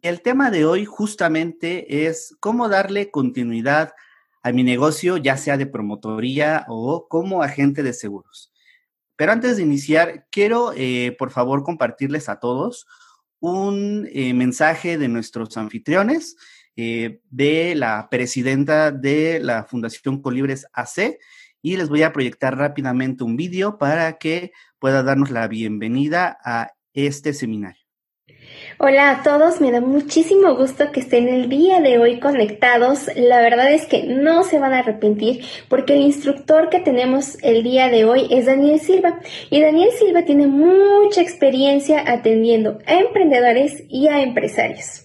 El tema de hoy justamente es cómo darle continuidad a mi negocio, ya sea de promotoría o como agente de seguros. Pero antes de iniciar, quiero, eh, por favor, compartirles a todos un eh, mensaje de nuestros anfitriones, eh, de la presidenta de la Fundación Colibres AC, y les voy a proyectar rápidamente un vídeo para que pueda darnos la bienvenida a este seminario. Hola a todos, me da muchísimo gusto que estén el día de hoy conectados. La verdad es que no se van a arrepentir porque el instructor que tenemos el día de hoy es Daniel Silva y Daniel Silva tiene mucha experiencia atendiendo a emprendedores y a empresarios.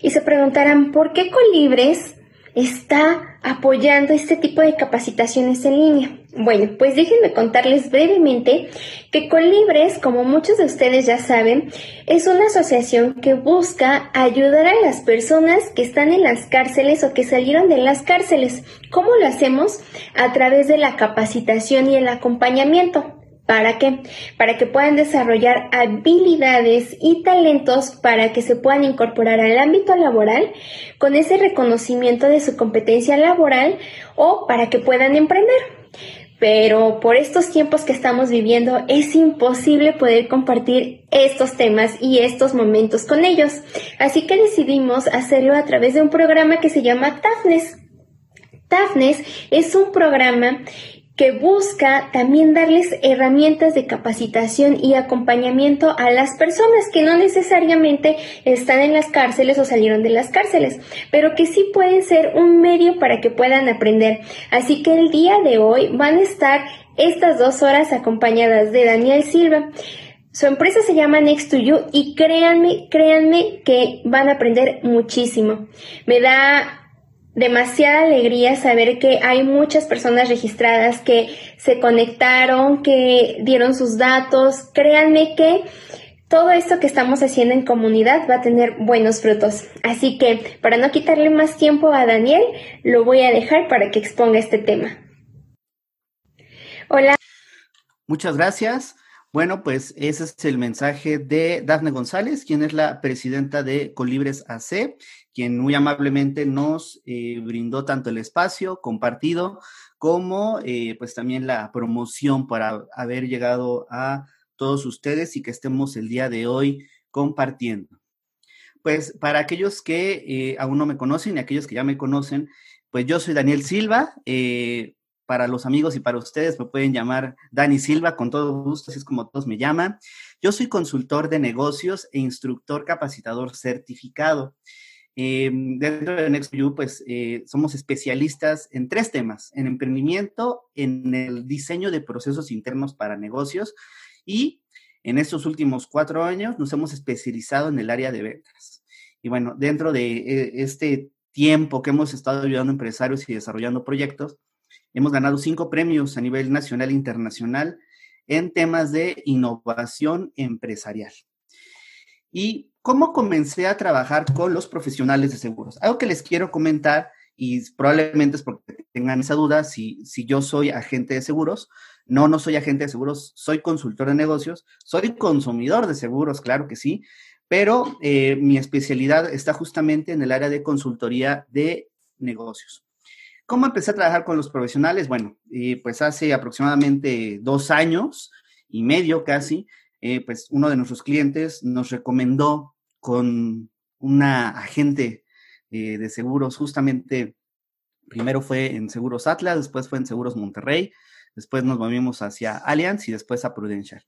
Y se preguntarán, ¿por qué Colibres está apoyando este tipo de capacitaciones en línea. Bueno, pues déjenme contarles brevemente que Colibres, como muchos de ustedes ya saben, es una asociación que busca ayudar a las personas que están en las cárceles o que salieron de las cárceles. ¿Cómo lo hacemos? A través de la capacitación y el acompañamiento. ¿Para qué? Para que puedan desarrollar habilidades y talentos para que se puedan incorporar al ámbito laboral con ese reconocimiento de su competencia laboral o para que puedan emprender. Pero por estos tiempos que estamos viviendo es imposible poder compartir estos temas y estos momentos con ellos. Así que decidimos hacerlo a través de un programa que se llama TAFNES. TAFNES es un programa que busca también darles herramientas de capacitación y acompañamiento a las personas que no necesariamente están en las cárceles o salieron de las cárceles, pero que sí pueden ser un medio para que puedan aprender. Así que el día de hoy van a estar estas dos horas acompañadas de Daniel Silva. Su empresa se llama Next to You y créanme, créanme que van a aprender muchísimo. Me da demasiada alegría saber que hay muchas personas registradas que se conectaron, que dieron sus datos. Créanme que todo esto que estamos haciendo en comunidad va a tener buenos frutos. Así que, para no quitarle más tiempo a Daniel, lo voy a dejar para que exponga este tema. Hola. Muchas gracias. Bueno, pues ese es el mensaje de Dafne González, quien es la presidenta de Colibres AC quien muy amablemente nos eh, brindó tanto el espacio compartido como eh, pues también la promoción para haber llegado a todos ustedes y que estemos el día de hoy compartiendo. Pues para aquellos que eh, aún no me conocen y aquellos que ya me conocen, pues yo soy Daniel Silva. para los amigos y para ustedes me pueden llamar Dani Silva con todo gusto, así es como todos me llaman. Yo soy consultor de negocios e instructor capacitador certificado. Eh, dentro de NextView, pues eh, somos especialistas en tres temas, en emprendimiento, en el diseño de procesos internos para negocios y en estos últimos cuatro años nos hemos especializado en el área de ventas. Y bueno, dentro de eh, este tiempo que hemos estado ayudando a empresarios y desarrollando proyectos, hemos ganado cinco premios a nivel nacional e internacional en temas de innovación empresarial. Y ¿Cómo comencé a trabajar con los profesionales de seguros? Algo que les quiero comentar y probablemente es porque tengan esa duda si, si yo soy agente de seguros. No, no soy agente de seguros, soy consultor de negocios, soy consumidor de seguros, claro que sí, pero eh, mi especialidad está justamente en el área de consultoría de negocios. ¿Cómo empecé a trabajar con los profesionales? Bueno, pues hace aproximadamente dos años y medio casi, eh, pues uno de nuestros clientes nos recomendó con una agente eh, de seguros, justamente primero fue en Seguros Atlas, después fue en Seguros Monterrey, después nos movimos hacia Allianz y después a Prudential.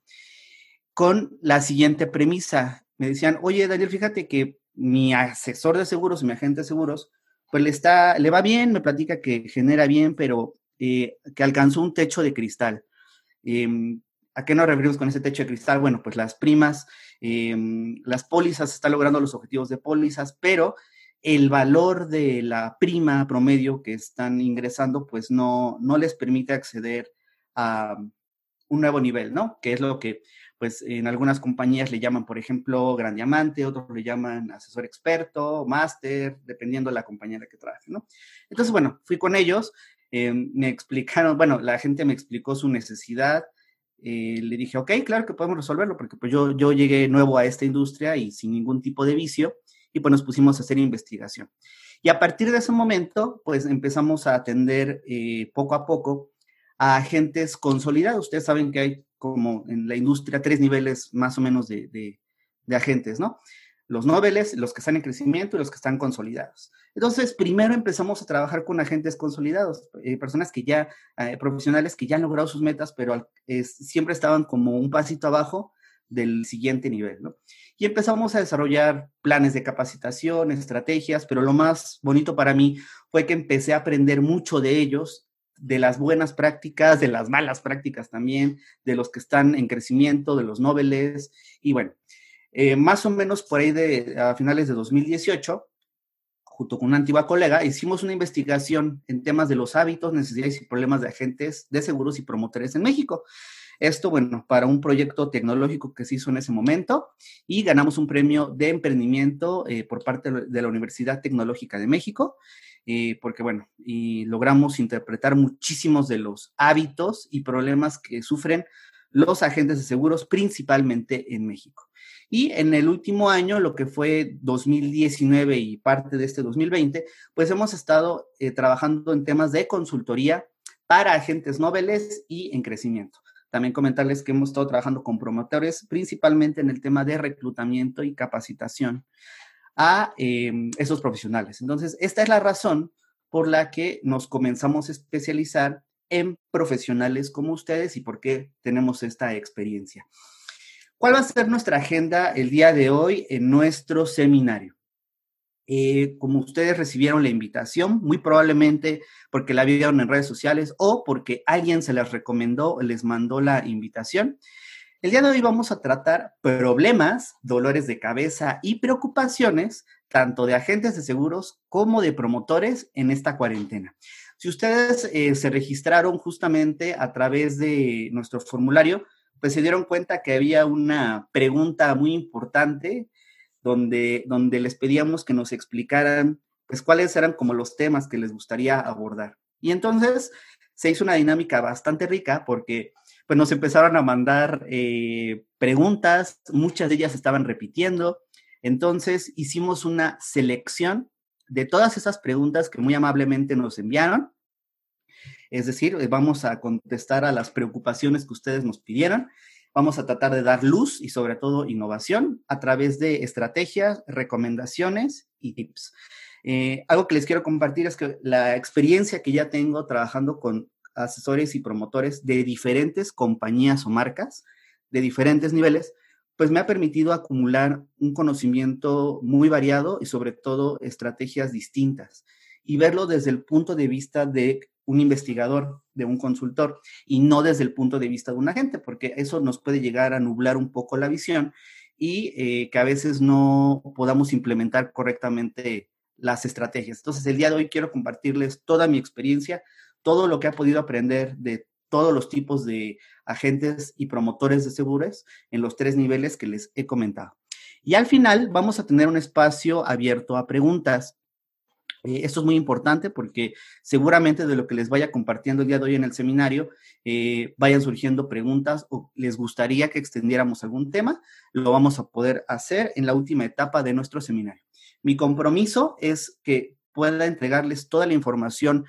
Con la siguiente premisa, me decían, oye Daniel, fíjate que mi asesor de seguros mi agente de seguros, pues le, está, le va bien, me platica que genera bien, pero eh, que alcanzó un techo de cristal. Em, ¿A qué nos referimos con ese techo de cristal? Bueno, pues las primas, em, las pólizas, están logrando los objetivos de pólizas, pero el valor de la prima promedio que están ingresando, pues no, no les permite acceder a un nuevo nivel, ¿no? Que es lo que, pues en algunas compañías le llaman, por ejemplo, gran diamante, otros le llaman asesor experto, máster, dependiendo de la compañía en la que trabaje, ¿no? Entonces, bueno, fui con ellos, em, me explicaron, bueno, la gente me explicó su necesidad, eh, le dije, ok, claro que podemos resolverlo, porque pues yo, yo llegué nuevo a esta industria y sin ningún tipo de vicio, y pues nos pusimos a hacer investigación. Y a partir de ese momento, pues empezamos a atender eh, poco a poco a agentes consolidados. Ustedes saben que hay como en la industria tres niveles más o menos de, de agentes, ¿no? Los noveles, los que están en crecimiento y los que están consolidados. Entonces, primero empezamos a trabajar con agentes consolidados, eh, personas que ya, eh, profesionales que ya han logrado sus metas, pero siempre estaban como un pasito abajo del siguiente nivel, ¿no? Y empezamos a desarrollar planes de capacitación, estrategias, pero lo más bonito para mí fue que empecé a aprender mucho de ellos, de las buenas prácticas, de las malas prácticas también, de los que están en crecimiento, de los noveles, y bueno, eh, más o menos por ahí de a finales de 2018 junto con una antigua colega, hicimos una investigación en temas de los hábitos, necesidades y problemas de agentes de seguros y promotores en México. Esto, bueno, para un proyecto tecnológico que se hizo en ese momento y ganamos un premio de emprendimiento eh, por parte de la Universidad Tecnológica de México, eh, porque, bueno, y logramos interpretar muchísimos de los hábitos y problemas que sufren los agentes de seguros, principalmente en México. Y en el último año, lo que fue 2019 y parte de este 2020, pues hemos estado eh, trabajando en temas de consultoría para agentes noveles y en crecimiento. También comentarles que hemos estado trabajando con promotores, principalmente en el tema de reclutamiento y capacitación a em, esos profesionales. Entonces, esta es la razón por la que nos comenzamos a especializar en profesionales como ustedes y por qué tenemos esta experiencia. ¿Cuál va a ser nuestra agenda el día de hoy en nuestro seminario? Eh, como ustedes recibieron la invitación, muy probablemente porque la vieron en redes sociales o porque alguien se les recomendó les mandó la invitación. El día de hoy vamos a tratar problemas, dolores de cabeza y preocupaciones tanto de agentes de seguros como de promotores en esta cuarentena. Si ustedes eh, se registraron justamente a través de nuestro formulario, pues se dieron cuenta que había una pregunta muy importante donde, donde les pedíamos que nos explicaran pues cuáles eran como los temas que les gustaría abordar. Y entonces se hizo una dinámica bastante rica porque pues nos empezaron a mandar eh, preguntas, muchas de ellas estaban repitiendo. Entonces hicimos una selección de todas esas preguntas que muy amablemente nos enviaron es decir, eh, vamos a contestar a las preocupaciones que ustedes nos pidieran. Vamos a tratar de dar luz y sobre todo innovación a través de estrategias, recomendaciones y tips. Eh, algo que les quiero compartir es que la experiencia que ya tengo trabajando con asesores y promotores de diferentes compañías o marcas, de diferentes niveles, pues me ha permitido acumular un conocimiento muy variado y sobre todo estrategias distintas y verlo desde el punto de vista de un investigador, de un consultor, y no desde el punto de vista de un agente, porque eso nos puede llegar a nublar un poco la visión y eh, que a veces no podamos implementar correctamente las estrategias. Entonces, el día de hoy quiero compartirles toda mi experiencia, todo lo que he podido aprender de todos los tipos de agentes y promotores de seguros en los tres niveles que les he comentado. Y al final vamos a tener un espacio abierto a preguntas. Eh, esto es muy importante porque seguramente de lo que les vaya compartiendo el día de hoy en el seminario, eh, vayan surgiendo preguntas o les gustaría que extendiéramos algún tema, lo vamos a poder hacer en la última etapa de nuestro seminario. Mi compromiso es que pueda entregarles toda la información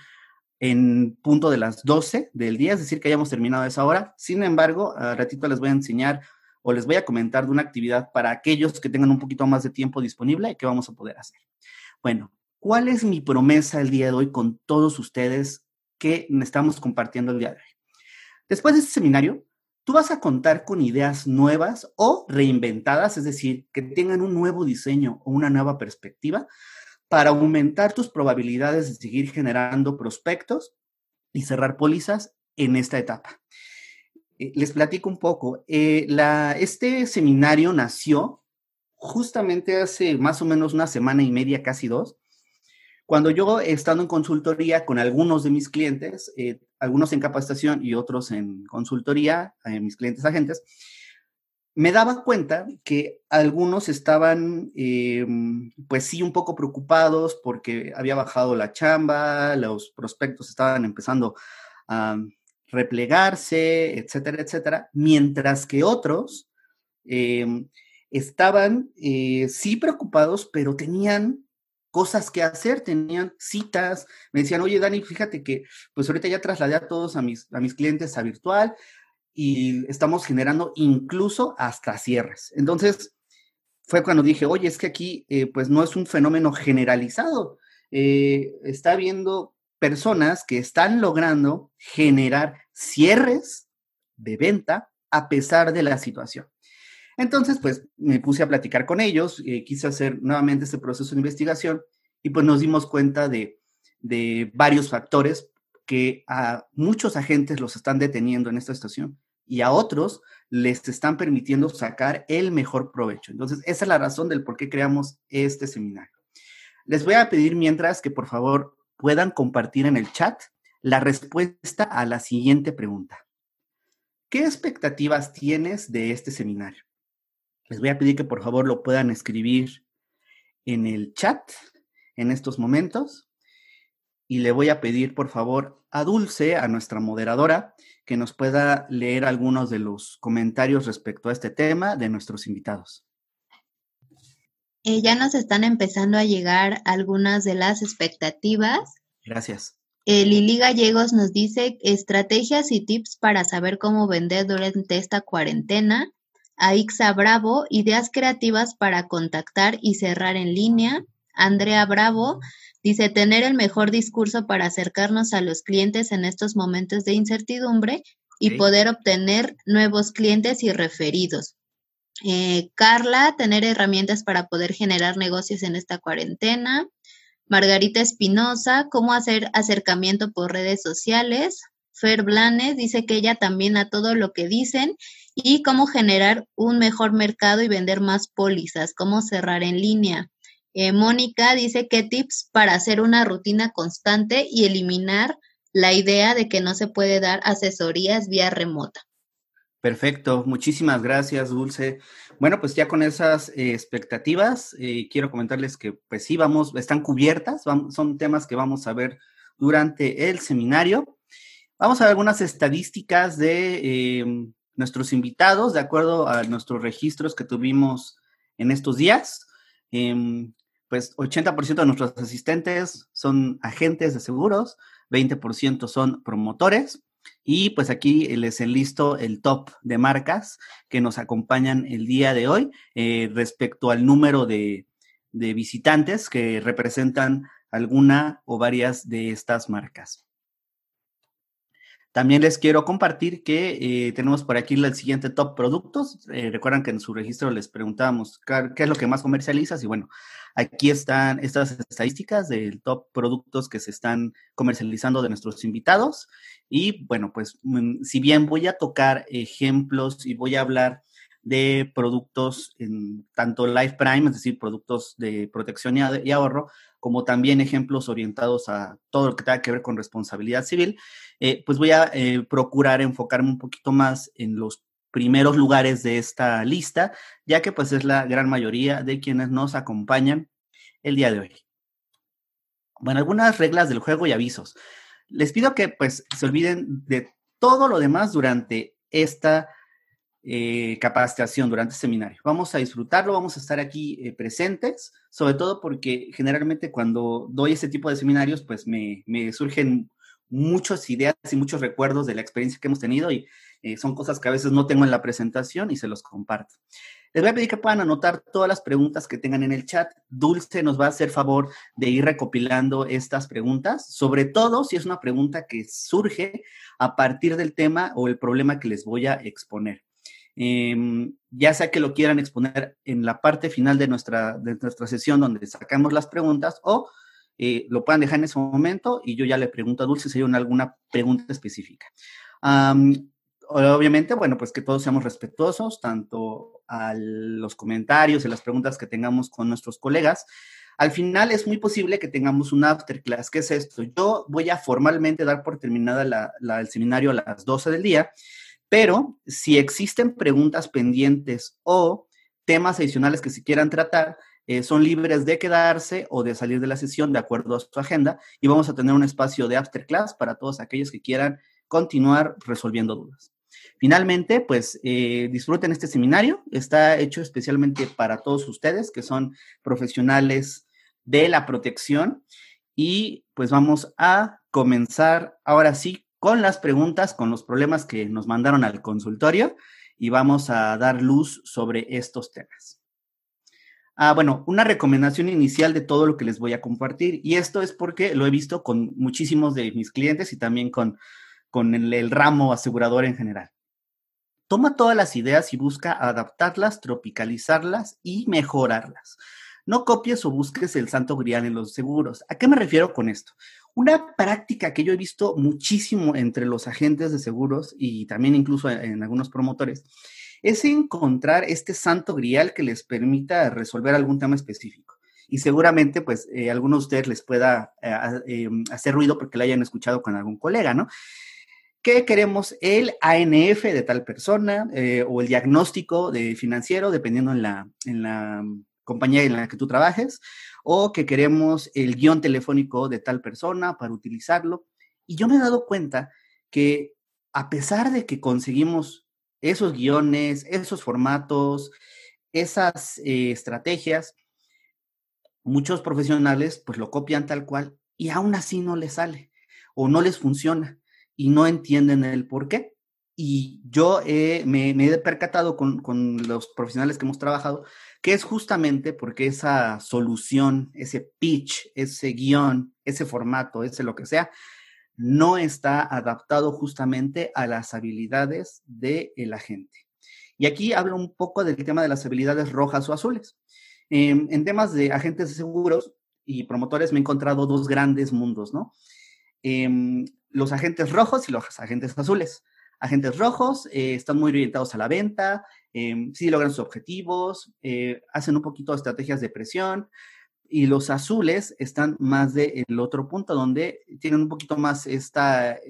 en punto de las 12 del día, es decir, que hayamos terminado esa hora. Sin embargo, a ratito les voy a enseñar o les voy a comentar de una actividad para aquellos que tengan un poquito más de tiempo disponible y que vamos a poder hacer. Bueno, ¿Cuál es mi promesa el día de hoy con todos ustedes que estamos compartiendo el día de hoy? Después de este seminario, tú vas a contar con ideas nuevas o reinventadas, es decir, que tengan un nuevo diseño o una nueva perspectiva para aumentar tus probabilidades de seguir generando prospectos y cerrar pólizas en esta etapa. Eh, les platico un poco. Eh, este seminario nació justamente hace más o menos una semana y media, casi dos, cuando yo, estando en consultoría con algunos de mis clientes, eh, algunos en capacitación y otros en consultoría, eh, mis clientes agentes, me daba cuenta que algunos estaban, eh, pues sí, un poco preocupados porque había bajado la chamba, los prospectos estaban empezando a replegarse, etcétera, etcétera, mientras que otros estaban eh, sí preocupados, pero tenían cosas que hacer, tenían citas, me decían, oye Dani, fíjate que pues ahorita ya trasladé a todos a mis, a mis clientes a virtual y estamos generando incluso hasta cierres. Entonces, fue cuando dije, oye, es que aquí eh, pues no es un fenómeno generalizado, eh, está habiendo personas que están logrando generar cierres de venta a pesar de la situación. Entonces, pues me puse a platicar con ellos, eh, quise hacer nuevamente este proceso de investigación y pues nos dimos cuenta de, de varios factores que a muchos agentes los están deteniendo en esta situación y a otros les están permitiendo sacar el mejor provecho. Entonces, esa es la razón del por qué creamos este seminario. Les voy a pedir mientras que por favor puedan compartir en el chat la respuesta a la siguiente pregunta. ¿Qué expectativas tienes de este seminario? Les voy a pedir que por favor lo puedan escribir en el chat en estos momentos. Y le voy a pedir por favor a Dulce, a nuestra moderadora, que nos pueda leer algunos de los comentarios respecto a este tema de nuestros invitados. Eh, ya nos están empezando a llegar algunas de las expectativas. Gracias. Eh, Lili Gallegos nos dice estrategias y tips para saber cómo vender durante esta cuarentena. Aixa Bravo, ideas creativas para contactar y cerrar en línea. Andrea Bravo dice tener el mejor discurso para acercarnos a los clientes en estos momentos de incertidumbre y poder obtener nuevos clientes y referidos. Eh, Carla, tener herramientas para poder generar negocios en esta cuarentena. Margarita Espinosa, cómo hacer acercamiento por redes sociales. Fer Blanes dice que ella también a todo lo que dicen y cómo generar un mejor mercado y vender más pólizas, cómo cerrar en línea. Eh, Mónica dice qué tips para hacer una rutina constante y eliminar la idea de que no se puede dar asesorías vía remota. Perfecto, muchísimas gracias, Dulce. Bueno, pues ya con esas eh, expectativas, eh, quiero comentarles que pues sí, vamos, están cubiertas, son temas que vamos a ver durante el seminario. Vamos a ver algunas estadísticas de em, nuestros invitados, de acuerdo a nuestros registros que tuvimos en estos días. Em, pues 80% de nuestros asistentes son agentes de seguros, 20% son promotores y pues aquí les enlisto el top de marcas que nos acompañan el día de hoy eh, respecto al número de, visitantes que representan alguna o varias de estas marcas. También les quiero compartir que eh, tenemos por aquí el siguiente top productos. Eh, recuerdan que en su registro les preguntábamos qué es lo que más comercializas y bueno, aquí están estas estadísticas del top productos que se están comercializando de nuestros invitados. Y bueno, pues mm, si bien voy a tocar ejemplos y voy a hablar de productos en tanto Life Prime, es decir, productos de protección y ahorro, como también ejemplos orientados a todo lo que tenga que ver con responsabilidad civil, eh, pues voy a eh, procurar enfocarme un poquito más en los primeros lugares de esta lista, ya que pues es la gran mayoría de quienes nos acompañan el día de hoy. Bueno, algunas reglas del juego y avisos. Les pido que pues se olviden de todo lo demás durante esta eh, capacitación, durante el seminario. Vamos a disfrutarlo, vamos a estar aquí eh, presentes, sobre todo porque generalmente cuando doy ese tipo de seminarios, pues me, surgen muchas ideas y muchos recuerdos de la experiencia que hemos tenido y eh, son cosas que a veces no tengo en la presentación y se los comparto. Les voy a pedir que puedan anotar todas las preguntas que tengan en el chat. Dulce nos va a hacer favor de ir recopilando estas preguntas, sobre todo si es una pregunta que surge a partir del tema o el problema que les voy a exponer. Em, ya sea que lo quieran exponer en la parte final de nuestra, de nuestra sesión donde sacamos las preguntas o eh, lo puedan dejar en ese momento y yo ya le pregunto a Dulce si hay alguna pregunta específica. obviamente, bueno, pues que todos seamos respetuosos, tanto a los comentarios y las preguntas que tengamos con nuestros colegas. Al final es muy posible que tengamos una afterclass. ¿Qué es esto? Yo voy a formalmente dar por terminada el seminario a las 12 del día pero si existen preguntas pendientes o temas adicionales que se quieran tratar, eh, son libres de quedarse o de salir de la sesión de acuerdo a su agenda y vamos a tener un espacio de after class para todos aquellos que quieran continuar resolviendo dudas. Finalmente, pues eh, disfruten este seminario. Está hecho especialmente para todos ustedes que son profesionales de la protección. Y pues vamos a comenzar ahora sí con las preguntas, con los problemas que nos mandaron al consultorio y vamos a dar luz sobre estos temas. Ah, bueno, una recomendación inicial de todo lo que les voy a compartir y esto es porque lo he visto con muchísimos de mis clientes y también con, con el ramo asegurador en general. Toma todas las ideas y busca adaptarlas, tropicalizarlas y mejorarlas. No copies o busques el santo grial en los seguros. ¿A qué me refiero con esto? Una práctica que yo he visto muchísimo entre los agentes de seguros y también incluso en algunos promotores es encontrar este santo grial que les permita resolver algún tema específico. Y seguramente, pues, eh, alguno de ustedes les pueda eh, em, hacer ruido porque lo hayan escuchado con algún colega, ¿no? ¿Qué queremos el ANF de tal persona eh, o el diagnóstico de financiero, dependiendo en la, en la compañía en la que tú trabajes, o que queremos el guion telefónico de tal persona para utilizarlo. Y yo me he dado cuenta que a pesar de que conseguimos esos guiones, esos formatos, esas eh, estrategias, muchos profesionales pues lo copian tal cual y aún así no les sale o no les funciona y no entienden el por qué. Y yo me, he percatado con, los profesionales que hemos trabajado que es justamente porque esa solución, ese pitch, ese guion, ese formato, ese lo que sea, no está adaptado justamente a las habilidades del el agente. Y aquí hablo un poco del tema de las habilidades rojas o azules. Em, en temas de agentes de seguros y promotores me he encontrado dos grandes mundos, ¿no? Em, los agentes rojos y los agentes azules. Agentes rojos eh, están muy orientados a la venta, eh, sí logran sus objetivos, eh, hacen un poquito de estrategias de presión, y los azules están más del otro punto, donde tienen un poquito más este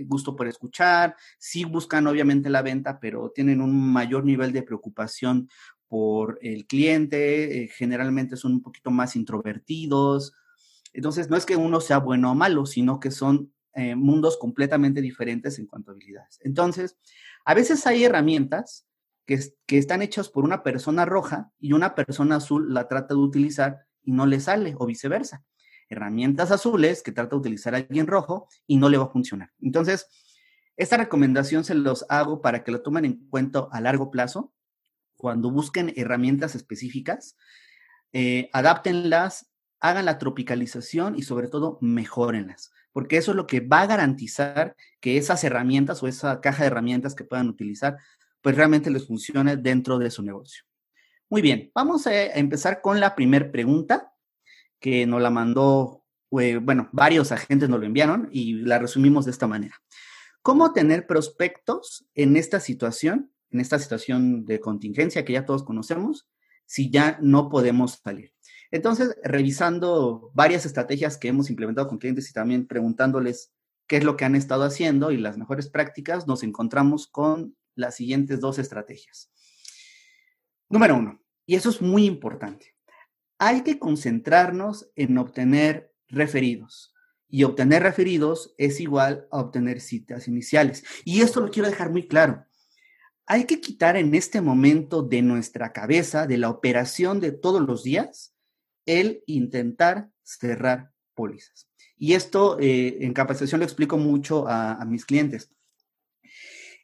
gusto por escuchar, sí buscan obviamente la venta, pero tienen un mayor nivel de preocupación por el cliente, generalmente son un poquito más introvertidos. Entonces, no es que uno sea bueno o malo, sino que son eh, mundos completamente diferentes en cuanto a habilidades. Entonces, a veces hay herramientas que, que están hechas por una persona roja y una persona azul la trata de utilizar y no le sale, o viceversa. Herramientas azules que trata de utilizar alguien rojo y no le va a funcionar. Entonces, esta recomendación se los hago para que lo tomen en cuenta a largo plazo, cuando busquen herramientas específicas, eh, adáptenlas, hagan la tropicalización y sobre todo mejórenlas porque eso es lo que va a garantizar que esas herramientas o esa caja de herramientas que puedan utilizar, pues realmente les funcione dentro de su negocio. Muy bien, vamos a empezar con la primera pregunta que nos la mandó, eh, bueno, varios agentes nos lo enviaron y la resumimos de esta manera. ¿Cómo tener prospectos en esta situación, en esta situación de contingencia que ya todos conocemos, si ya no podemos salir? Entonces, revisando varias estrategias que hemos implementado con clientes y también preguntándoles qué es lo que han estado haciendo y las mejores prácticas, nos encontramos con las siguientes dos estrategias. Número uno, y eso es muy importante, hay que concentrarnos en obtener referidos. Y obtener referidos es igual a obtener citas iniciales. Y esto lo quiero dejar muy claro. Hay que quitar en este momento de nuestra cabeza, de la operación de todos los días, el intentar cerrar pólizas. Y esto eh, en capacitación lo explico mucho a, mis clientes.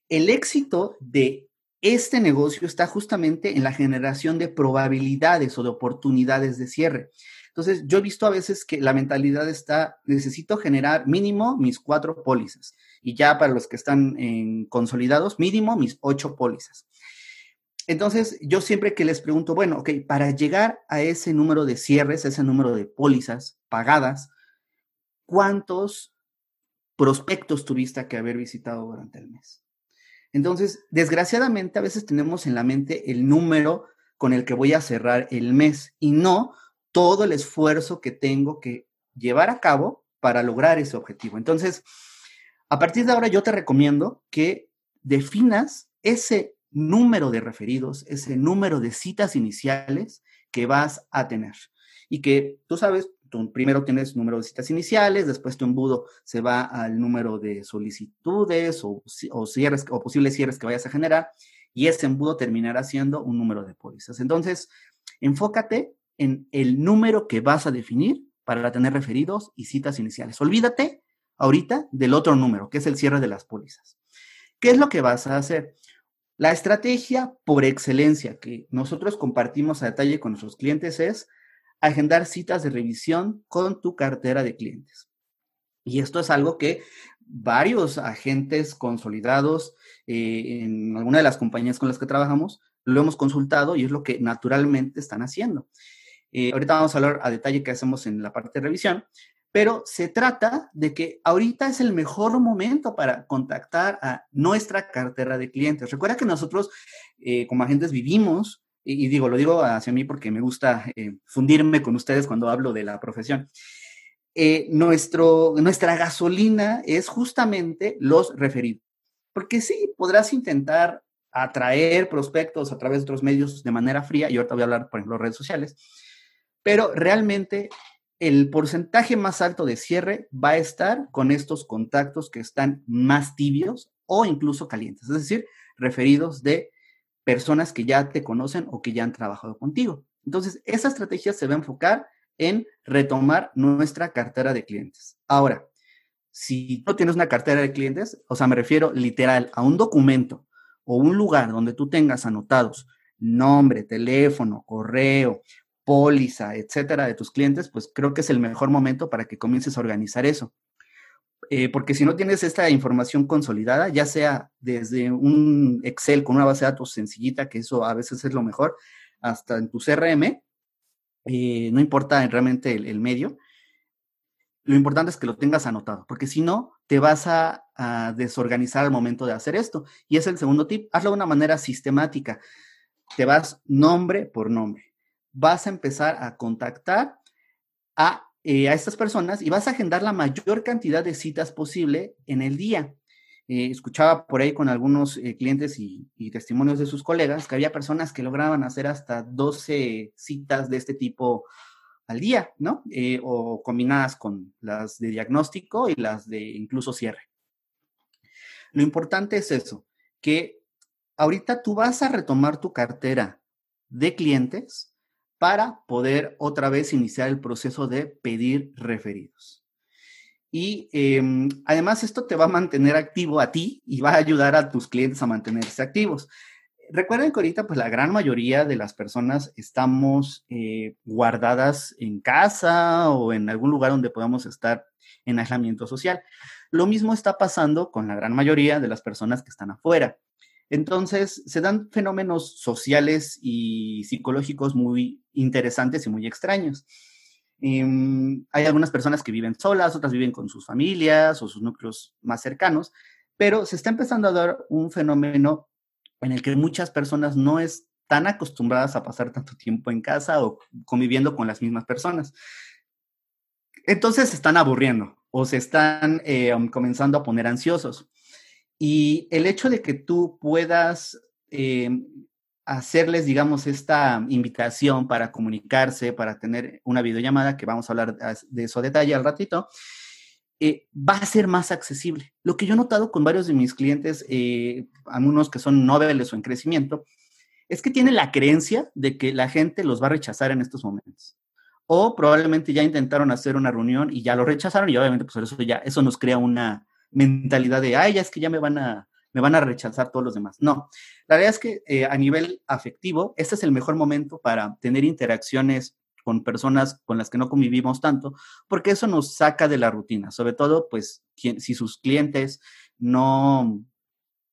El éxito de este negocio está justamente en la generación de probabilidades o de oportunidades de cierre. Entonces, yo he visto a veces que la mentalidad está, necesito generar mínimo mis cuatro pólizas. Y ya para los que están en consolidados, mínimo mis ocho pólizas. Entonces, yo siempre que les pregunto, bueno, ok, para llegar a ese número de cierres, ese número de pólizas pagadas, ¿cuántos prospectos tuviste que haber visitado durante el mes? Entonces, desgraciadamente, a veces tenemos en la mente el número con el que voy a cerrar el mes y no todo el esfuerzo que tengo que llevar a cabo para lograr ese objetivo. Entonces, a partir de ahora yo te recomiendo que definas ese número de referidos, ese número de citas iniciales que vas a tener. Y que tú sabes, primero tienes número de citas iniciales, después tu embudo se va al número de solicitudes o, o, cierres o posibles cierres que vayas a generar y ese embudo terminará siendo un número de pólizas. Entonces, enfócate en el número que vas a definir para tener referidos y citas iniciales. Olvídate ahorita del otro número, que es el cierre de las pólizas. ¿Qué es lo que vas a hacer? La estrategia por excelencia que nosotros compartimos a detalle con nuestros clientes es agendar citas de revisión con tu cartera de clientes. Y esto es algo que varios agentes consolidados eh, en alguna de las compañías con las que trabajamos lo hemos consultado y es lo que naturalmente están haciendo. Eh, ahorita vamos a hablar a detalle qué hacemos en la parte de revisión, pero se trata de que ahorita es el mejor momento para contactar a nuestra cartera de clientes. Recuerda que nosotros eh, como agentes vivimos y, digo, lo digo hacia mí porque me gusta eh, fundirme con ustedes cuando hablo de la profesión. Eh, nuestro, nuestra gasolina es justamente los referidos. Porque sí, podrás intentar atraer prospectos a través de otros medios de manera fría, y ahorita voy a hablar, por ejemplo, redes sociales, pero realmente el porcentaje más alto de cierre va a estar con estos contactos que están más tibios o incluso calientes, es decir, referidos de personas que ya te conocen o que ya han trabajado contigo. Entonces, esa estrategia se va a enfocar en retomar nuestra cartera de clientes. Ahora, si no tienes una cartera de clientes, o sea, me refiero literal a un documento o un lugar donde tú tengas anotados nombre, teléfono, correo, póliza, etcétera, de tus clientes, pues creo que es el mejor momento para que comiences a organizar eso. Eh, porque si no tienes esta información consolidada, ya sea desde un Excel con una base de datos sencillita, que eso a veces es lo mejor, hasta en tu CRM, eh, no importa realmente el, medio, lo importante es que lo tengas anotado, porque si no, te vas a, a, desorganizar al momento de hacer esto. Y es el segundo tip, hazlo de una manera sistemática. Te vas nombre por nombre. Vas a empezar a contactar a eh, a estas personas y vas a agendar la mayor cantidad de citas posible en el día. Eh, escuchaba por ahí con algunos eh, clientes y, testimonios de sus colegas que había personas que lograban hacer hasta 12 citas de este tipo al día, ¿no? o combinadas con las de diagnóstico y las de incluso cierre. Lo importante es eso, que ahorita tú vas a retomar tu cartera de clientes para poder otra vez iniciar el proceso de pedir referidos. Y em, además esto te va a mantener activo a ti y va a ayudar a tus clientes a mantenerse activos. Recuerden que ahorita pues la gran mayoría de las personas estamos eh, guardadas en casa o en algún lugar donde podamos estar en aislamiento social. Lo mismo está pasando con la gran mayoría de las personas que están afuera. Entonces, se dan fenómenos sociales y psicológicos muy interesantes y muy extraños. Em, hay algunas personas que viven solas, otras viven con sus familias o sus núcleos más cercanos, pero se está empezando a dar un fenómeno en el que muchas personas no están acostumbradas a pasar tanto tiempo en casa o conviviendo con las mismas personas. Entonces se están aburriendo o se están eh, comenzando a poner ansiosos. Y el hecho de que tú puedas eh, hacerles, digamos, esta invitación para comunicarse, para tener una videollamada, que vamos a hablar de eso a detalle al ratito, eh, va a ser más accesible. Lo que yo he notado con varios de mis clientes, eh, algunos que son noveles o en crecimiento, es que tienen la creencia de que la gente los va a rechazar en estos momentos. O probablemente ya intentaron hacer una reunión y ya lo rechazaron y obviamente pues eso ya, eso nos crea una, mentalidad de, ay, ya es que ya me van a, me van a rechazar todos los demás. No, la verdad es que eh, a nivel afectivo, este es el mejor momento para tener interacciones con personas con las que no convivimos tanto, porque eso nos saca de la rutina, sobre todo, pues, si sus clientes no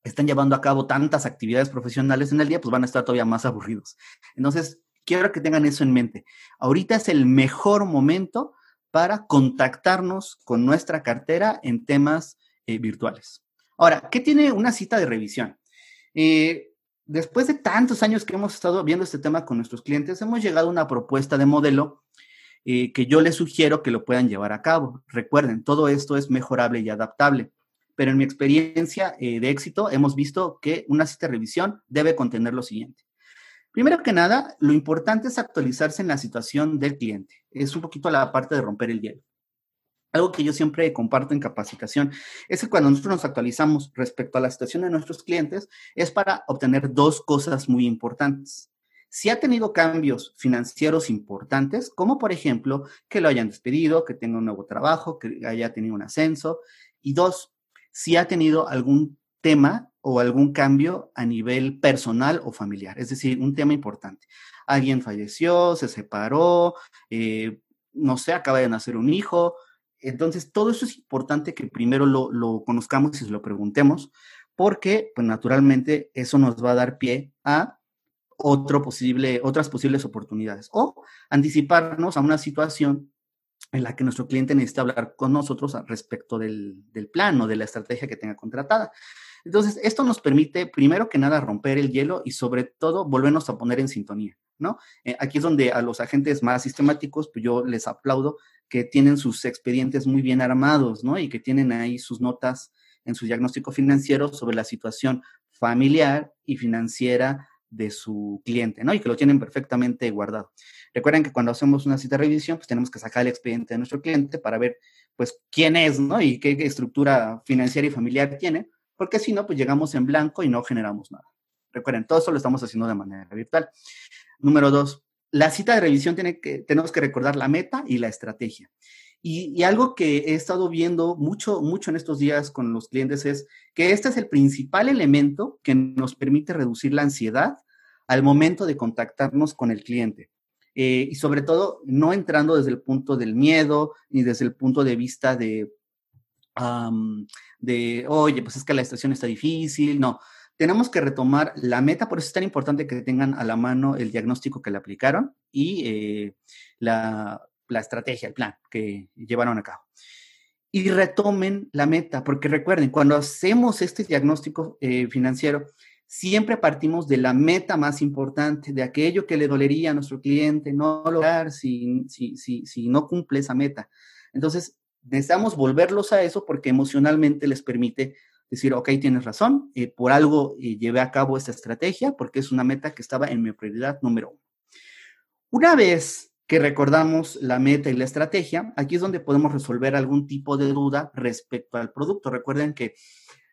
están llevando a cabo tantas actividades profesionales en el día, pues van a estar todavía más aburridos. Entonces, quiero que tengan eso en mente. Ahorita es el mejor momento para contactarnos con nuestra cartera en temas eh, virtuales. Ahora, ¿qué tiene una cita de revisión? Eh, después de tantos años que hemos estado viendo este tema con nuestros clientes, hemos llegado a una propuesta de modelo eh, que yo les sugiero que lo puedan llevar a cabo. Recuerden, todo esto es mejorable y adaptable, pero en mi experiencia de éxito hemos visto que una cita de revisión debe contener lo siguiente. Primero que nada, lo importante es actualizarse en la situación del cliente. Es un poquito la parte de romper el hielo. Algo que yo siempre comparto en capacitación es que cuando nosotros nos actualizamos respecto a la situación de nuestros clientes, es para obtener dos cosas muy importantes. Si ha tenido cambios financieros importantes, como por ejemplo que lo hayan despedido, que tenga un nuevo trabajo, que haya tenido un ascenso, y dos, si ha tenido algún tema o algún cambio a nivel personal o familiar, es decir, un tema importante. Alguien falleció, se separó, eh, no sé, acaba de nacer un hijo. Entonces, todo eso es importante que primero lo, conozcamos y se lo preguntemos, porque, pues, naturalmente, eso nos va a dar pie a otro posible, otras posibles oportunidades o anticiparnos a una situación en la que nuestro cliente necesita hablar con nosotros respecto del, del plan o de la estrategia que tenga contratada. Entonces, esto nos permite, primero que nada, romper el hielo y sobre todo volvernos a poner en sintonía, ¿no? Eh, aquí es donde a los agentes más sistemáticos, pues yo les aplaudo que tienen sus expedientes muy bien armados, ¿no? Y que tienen ahí sus notas en su diagnóstico financiero sobre la situación familiar y financiera de su cliente, ¿no? Y que lo tienen perfectamente guardado. Recuerden que cuando hacemos una cita de revisión, pues tenemos que sacar el expediente de nuestro cliente para ver, pues, quién es, ¿no? Y qué estructura financiera y familiar tiene, porque si no, pues llegamos en blanco y no generamos nada. Recuerden, todo eso lo estamos haciendo de manera virtual. Número dos, la cita de revisión tiene que, tenemos que recordar la meta y la estrategia. Y, algo que he estado viendo mucho, mucho en estos días con los clientes es que este es el principal elemento que nos permite reducir la ansiedad al momento de contactarnos con el cliente. Eh, y sobre todo, no entrando desde el punto del miedo ni desde el punto de vista de, de, oye, pues es que la estación está difícil, no. Tenemos que retomar la meta, por eso es tan importante que tengan a la mano el diagnóstico que le aplicaron y eh, la, estrategia, el plan que llevaron a cabo. Y retomen la meta, porque recuerden, cuando hacemos este diagnóstico eh, financiero, siempre partimos de la meta más importante, de aquello que le dolería a nuestro cliente no lograr si, si, si, si no cumple esa meta. Entonces, necesitamos volverlos a eso porque emocionalmente les permite decir, ok, tienes razón, eh, por algo eh, llevé a cabo esta estrategia porque es una meta que estaba en mi prioridad número uno. Una vez que recordamos la meta y la estrategia, aquí es donde podemos resolver algún tipo de duda respecto al producto. Recuerden que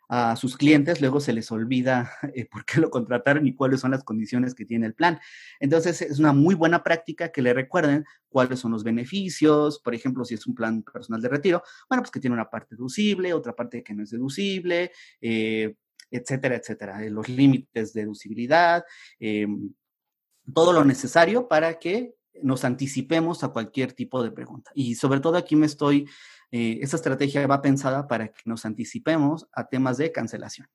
a sus clientes, luego se les olvida eh, por qué lo contrataron y cuáles son las condiciones que tiene el plan. Entonces, es una muy buena práctica que le recuerden cuáles son los beneficios, por ejemplo, si es un plan personal de retiro, bueno, pues que tiene una parte deducible, otra parte que no es deducible, eh, etcétera, etcétera, eh, los límites de deducibilidad, todo lo necesario para que nos anticipemos a cualquier tipo de pregunta. Y sobre todo aquí me estoy eh, esta estrategia va pensada para que nos anticipemos a temas de cancelación.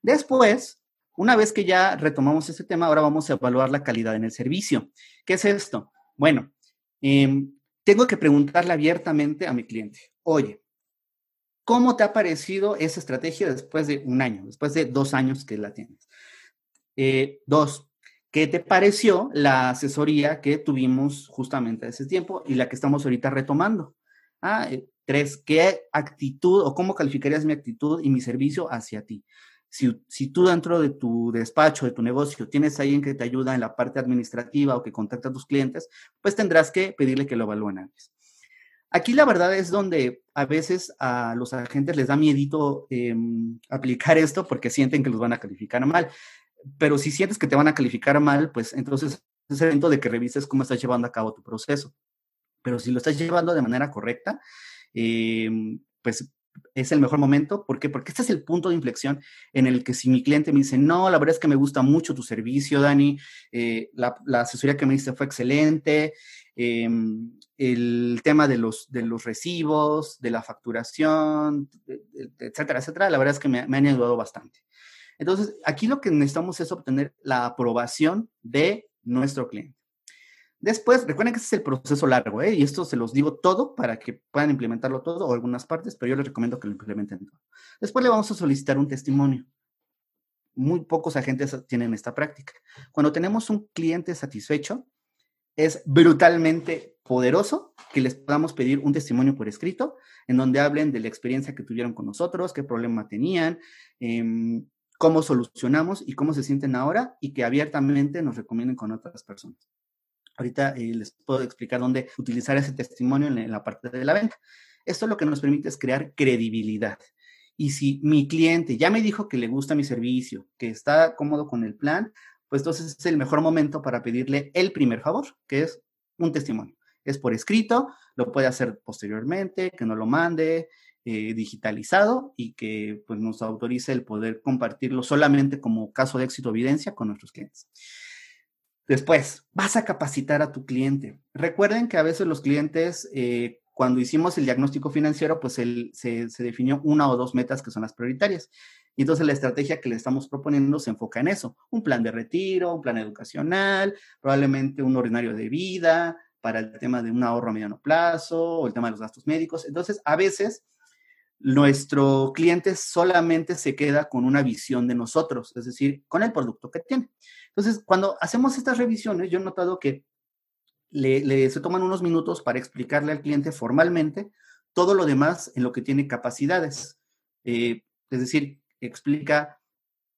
Después, una vez que ya retomamos ese tema, ahora vamos a evaluar la calidad en el servicio. ¿Qué es esto? Bueno, em, tengo que preguntarle abiertamente a mi cliente, oye, ¿cómo te ha parecido esa estrategia después de un año, después de dos años que la tienes? Eh, dos, ¿qué te pareció la asesoría que tuvimos justamente a ese tiempo y la que estamos ahorita retomando? Ah, eh, Tres, ¿qué actitud o cómo calificarías mi actitud y mi servicio hacia ti? Si, si, tú dentro de tu despacho, de tu negocio, tienes alguien que te ayuda en la parte administrativa o que contacta a tus clientes, pues tendrás que pedirle que lo evalúen antes. Aquí la verdad es donde a veces a los agentes les da miedito em, aplicar esto porque sienten que los van a calificar mal. Pero si sientes que te van a calificar mal, pues entonces es el momento de que revises cómo estás llevando a cabo tu proceso. Pero si lo estás llevando de manera correcta, Em, pues es el mejor momento. ¿Por qué? Porque este es el punto de inflexión en el que si mi cliente me dice, no, la verdad es que me gusta mucho tu servicio, Dani, eh, la, asesoría que me diste fue excelente, em, el tema de los, de los recibos, de la facturación, etcétera, etcétera, la verdad es que me, me han ayudado bastante. Entonces, aquí lo que necesitamos es obtener la aprobación de nuestro cliente. Después, recuerden que ese es el proceso largo, ¿eh? y esto se los digo todo para que puedan implementarlo todo o algunas partes, pero yo les recomiendo que lo implementen todo. Después le vamos a solicitar un testimonio. Muy pocos agentes tienen esta práctica. Cuando tenemos un cliente satisfecho, es brutalmente poderoso que les podamos pedir un testimonio por escrito, en donde hablen de la experiencia que tuvieron con nosotros, qué problema tenían, eh, cómo solucionamos y cómo se sienten ahora y que abiertamente nos recomienden con otras personas. Ahorita eh, les puedo explicar dónde utilizar ese testimonio en la parte de la venta. Esto lo que nos permite es crear credibilidad. Y si mi cliente ya me dijo que le gusta mi servicio, que está cómodo con el plan, pues entonces es el mejor momento para pedirle el primer favor, que es un testimonio. Es por escrito, lo puede hacer posteriormente, que no lo mande eh, digitalizado y que pues, nos autorice el poder compartirlo solamente como caso de éxito evidencia con nuestros clientes. Después, vas a capacitar a tu cliente. Recuerden que a veces los clientes eh, cuando hicimos el diagnóstico financiero, pues se, definió una o dos metas que son las prioritarias. Y entonces la estrategia que le estamos proponiendo se enfoca en eso. Un plan de retiro, un plan educacional, probablemente un ordinario de vida para el tema de un ahorro a mediano plazo o el tema de los gastos médicos. Entonces, a veces nuestro cliente solamente se queda con una visión de nosotros, es decir, con el producto que tiene. Entonces, cuando hacemos estas revisiones, yo he notado que le, se toman unos minutos para explicarle al cliente formalmente todo lo demás en lo que tiene capacidades. Eh, es decir, explica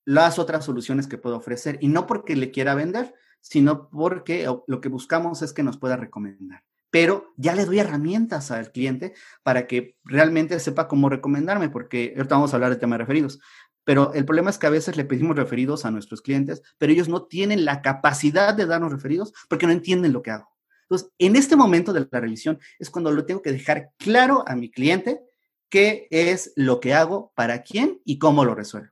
las otras soluciones que puede ofrecer y no porque le quiera vender, sino porque lo que buscamos es que nos pueda recomendar. Pero ya le doy herramientas al cliente para que realmente sepa cómo recomendarme, porque ahorita vamos a hablar de referidos. Pero el problema es que a veces le pedimos referidos a nuestros clientes, pero ellos no tienen la capacidad de darnos referidos porque no entienden lo que hago. Entonces, en este momento de la revisión es cuando lo tengo que dejar claro a mi cliente qué es lo que hago, para quién y cómo lo resuelvo.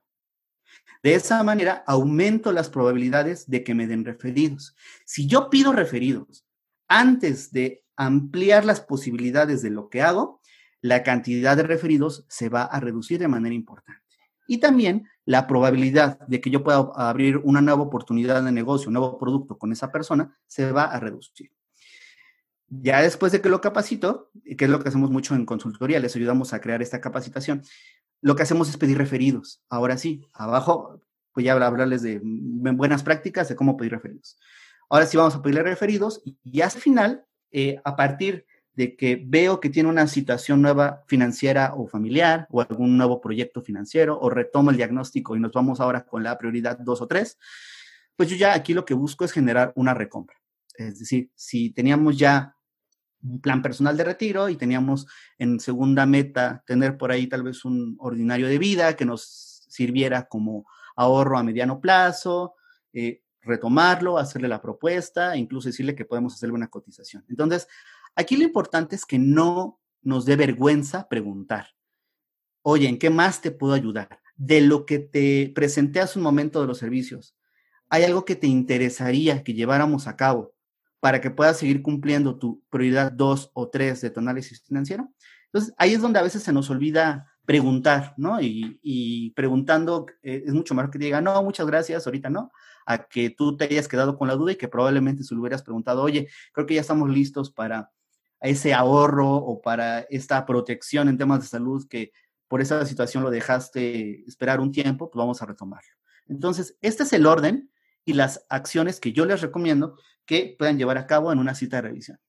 De esa manera, aumento las probabilidades de que me den referidos. Si yo pido referidos antes de ampliar las posibilidades de lo que hago, la cantidad de referidos se va a reducir de manera importante. Y también la probabilidad de que yo pueda abrir una nueva oportunidad de negocio, un nuevo producto con esa persona, se va a reducir. Ya después de que lo capacito, que es lo que hacemos mucho en consultoría, les ayudamos a crear esta capacitación, lo que hacemos es pedir referidos. Ahora sí, abajo voy a hablarles de buenas prácticas de cómo pedir referidos. Ahora sí vamos a pedirle referidos y al final, eh, a partir de que veo que tiene una situación nueva financiera o familiar o algún nuevo proyecto financiero o retomo el diagnóstico y nos vamos ahora con la prioridad dos o tres, pues yo ya aquí lo que busco es generar una recompra. Es decir, si teníamos ya un plan personal de retiro y teníamos en segunda meta tener por ahí tal vez un ordinario de vida que nos sirviera como ahorro a mediano plazo, eh, retomarlo, hacerle la propuesta e incluso decirle que podemos hacerle una cotización. Entonces, aquí lo importante es que no nos dé vergüenza preguntar, oye, ¿en qué más te puedo ayudar? De lo que te presenté hace un momento de los servicios, ¿hay algo que te interesaría que lleváramos a cabo? para que puedas seguir cumpliendo tu prioridad 2 o 3 de tu análisis financiero. Entonces, ahí es donde a veces se nos olvida preguntar, ¿no? Y, preguntando eh, es mucho mejor que diga, no, muchas gracias, ahorita no, a que tú te hayas quedado con la duda y que probablemente si lo hubieras preguntado, oye, creo que ya estamos listos para ese ahorro o para esta protección en temas de salud que por esa situación lo dejaste esperar un tiempo, pues vamos a retomarlo. Entonces, este es el orden y las acciones que yo les recomiendo que puedan llevar a cabo en una cita de revisión.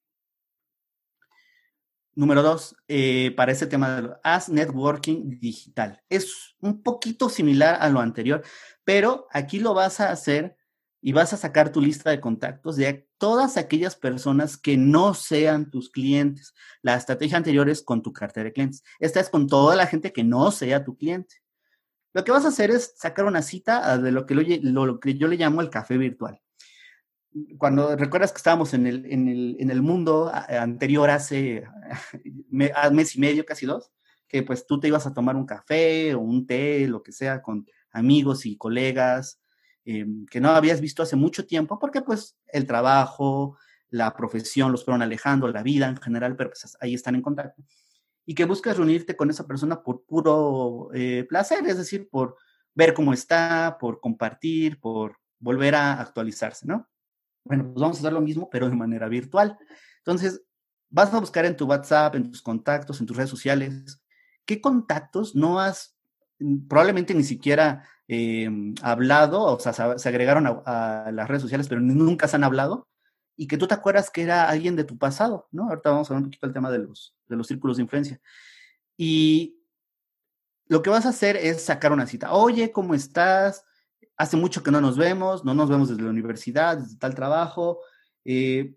Número dos, eh, para ese tema de As Networking Digital. Es un poquito similar a lo anterior, pero aquí lo vas a hacer y vas a sacar tu lista de contactos de todas aquellas personas que no sean tus clientes. La estrategia anterior es con tu cartera de clientes. Esta es con toda la gente que no sea tu cliente. Lo que vas a hacer es sacar una cita de lo que, yo le llamo el café virtual cuando recuerdas que estábamos en el, en el, en el mundo anterior hace mes y medio, casi dos, que pues tú te ibas a tomar un café o un té, lo que sea, con amigos y colegas eh, que no habías visto hace mucho tiempo, porque pues el trabajo, la profesión los fueron alejando, la vida en general, pero pues ahí están en contacto. Y que buscas reunirte con esa persona por puro eh, placer, es decir, por ver cómo está, por compartir, por volver a actualizarse, ¿no? Bueno, pues vamos a hacer lo mismo, pero de manera virtual. Entonces, vas a buscar en tu WhatsApp, en tus contactos, en tus redes sociales, qué contactos no has mm, probablemente ni siquiera em, hablado, o sea, se, agregaron a, las redes sociales, pero nunca se han hablado, y que tú te acuerdas que era alguien de tu pasado, ¿no? Ahorita vamos a ver un poquito el tema de los, de los círculos de influencia. Y lo que vas a hacer es sacar una cita. Oye, ¿cómo estás? Hace mucho que no nos vemos, no nos vemos desde la universidad, desde tal trabajo. Eh,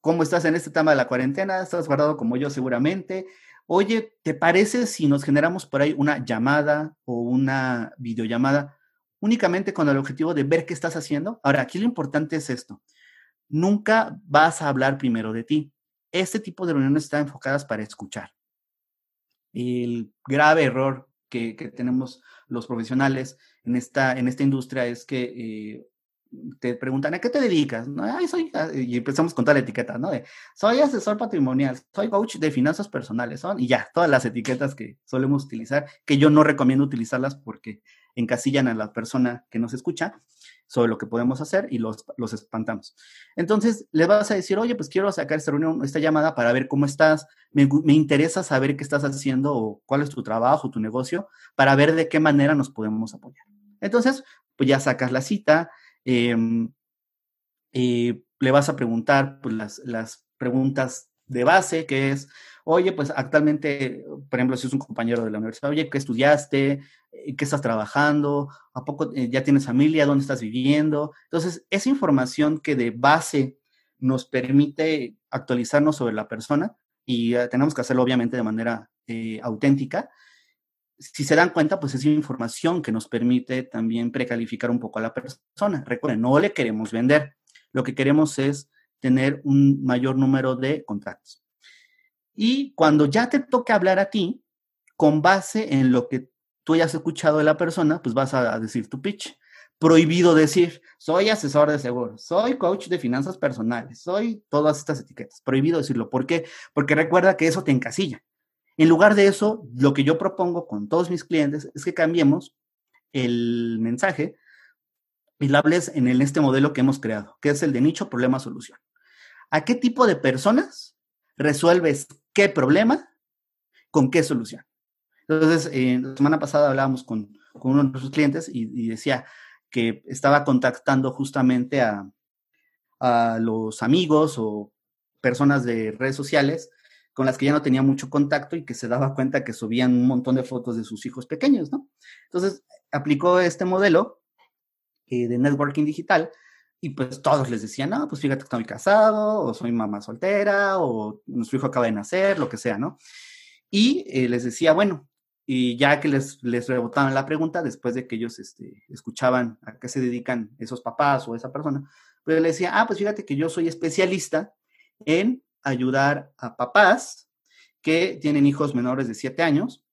¿Cómo estás en este tema de la cuarentena? ¿Estás guardado como yo seguramente? Oye, ¿te parece si nos generamos por ahí una llamada o una videollamada únicamente con el objetivo de ver qué estás haciendo? Ahora, aquí lo importante es esto. Nunca vas a hablar primero de ti. Este tipo de reuniones están enfocadas para escuchar. El grave error que, tenemos los profesionales en esta, en esta industria es que eh, te preguntan, ¿a qué te dedicas? ¿No? soy, ah, y empezamos con toda la etiqueta, ¿no? soy asesor patrimonial, soy coach de finanzas personales, son, y ya, todas las etiquetas que solemos utilizar, que yo no recomiendo utilizarlas porque encasillan a la persona que nos escucha sobre lo que podemos hacer y los, los espantamos. Entonces, le vas a decir, oye, pues quiero sacar esta reunión, esta llamada para ver cómo estás, me, me interesa saber qué estás haciendo o cuál es tu trabajo, tu negocio, para ver de qué manera nos podemos apoyar. Entonces, pues ya sacas la cita, Em, eh, le vas a preguntar pues, las, las preguntas de base, que es, oye, pues actualmente, por ejemplo, si es un compañero de la universidad, oye, ¿qué estudiaste? Eh, ¿Qué estás trabajando? ¿A poco eh, ya tienes familia? ¿Dónde estás viviendo? Entonces, esa información que de base nos permite actualizarnos sobre la persona y tenemos que hacerlo obviamente de manera auténtica, si se dan cuenta, pues es información que nos permite también precalificar un poco a la persona. Recuerden, no le queremos vender, lo que queremos es tener un mayor número de contactos. Y cuando ya te toque hablar a ti, con base en lo que tú hayas escuchado de la persona, pues vas a decir tu pitch. Prohibido decir, soy asesor de seguros, soy coach de finanzas personales, soy todas estas etiquetas. Prohibido decirlo. ¿Por qué? Porque recuerda que eso te encasilla. En lugar de eso, lo que yo propongo con todos mis clientes es que cambiemos el mensaje y lo hables en este modelo que hemos creado, que es el de nicho, problema, solución. ¿A qué tipo de personas resuelves qué problema con qué solución? Entonces, la semana pasada hablábamos con, uno de nuestros clientes y, decía que estaba contactando justamente a, a los amigos o personas de redes sociales con las que ya no tenía mucho contacto y que se daba cuenta que subían un montón de fotos de sus hijos pequeños, ¿no? Entonces, aplicó este modelo eh, de networking digital y pues todos les decían, no, pues fíjate que estoy casado, o soy mamá soltera, o nuestro hijo acaba de nacer, lo que sea, ¿no? Y eh, les decía, bueno, y ya que les, les rebotaban la pregunta, después de que ellos este, escuchaban a qué se dedican esos papás o esa persona, pues les decía, ah, pues fíjate que yo soy especialista en ayudar a papás que tienen hijos menores de 7 años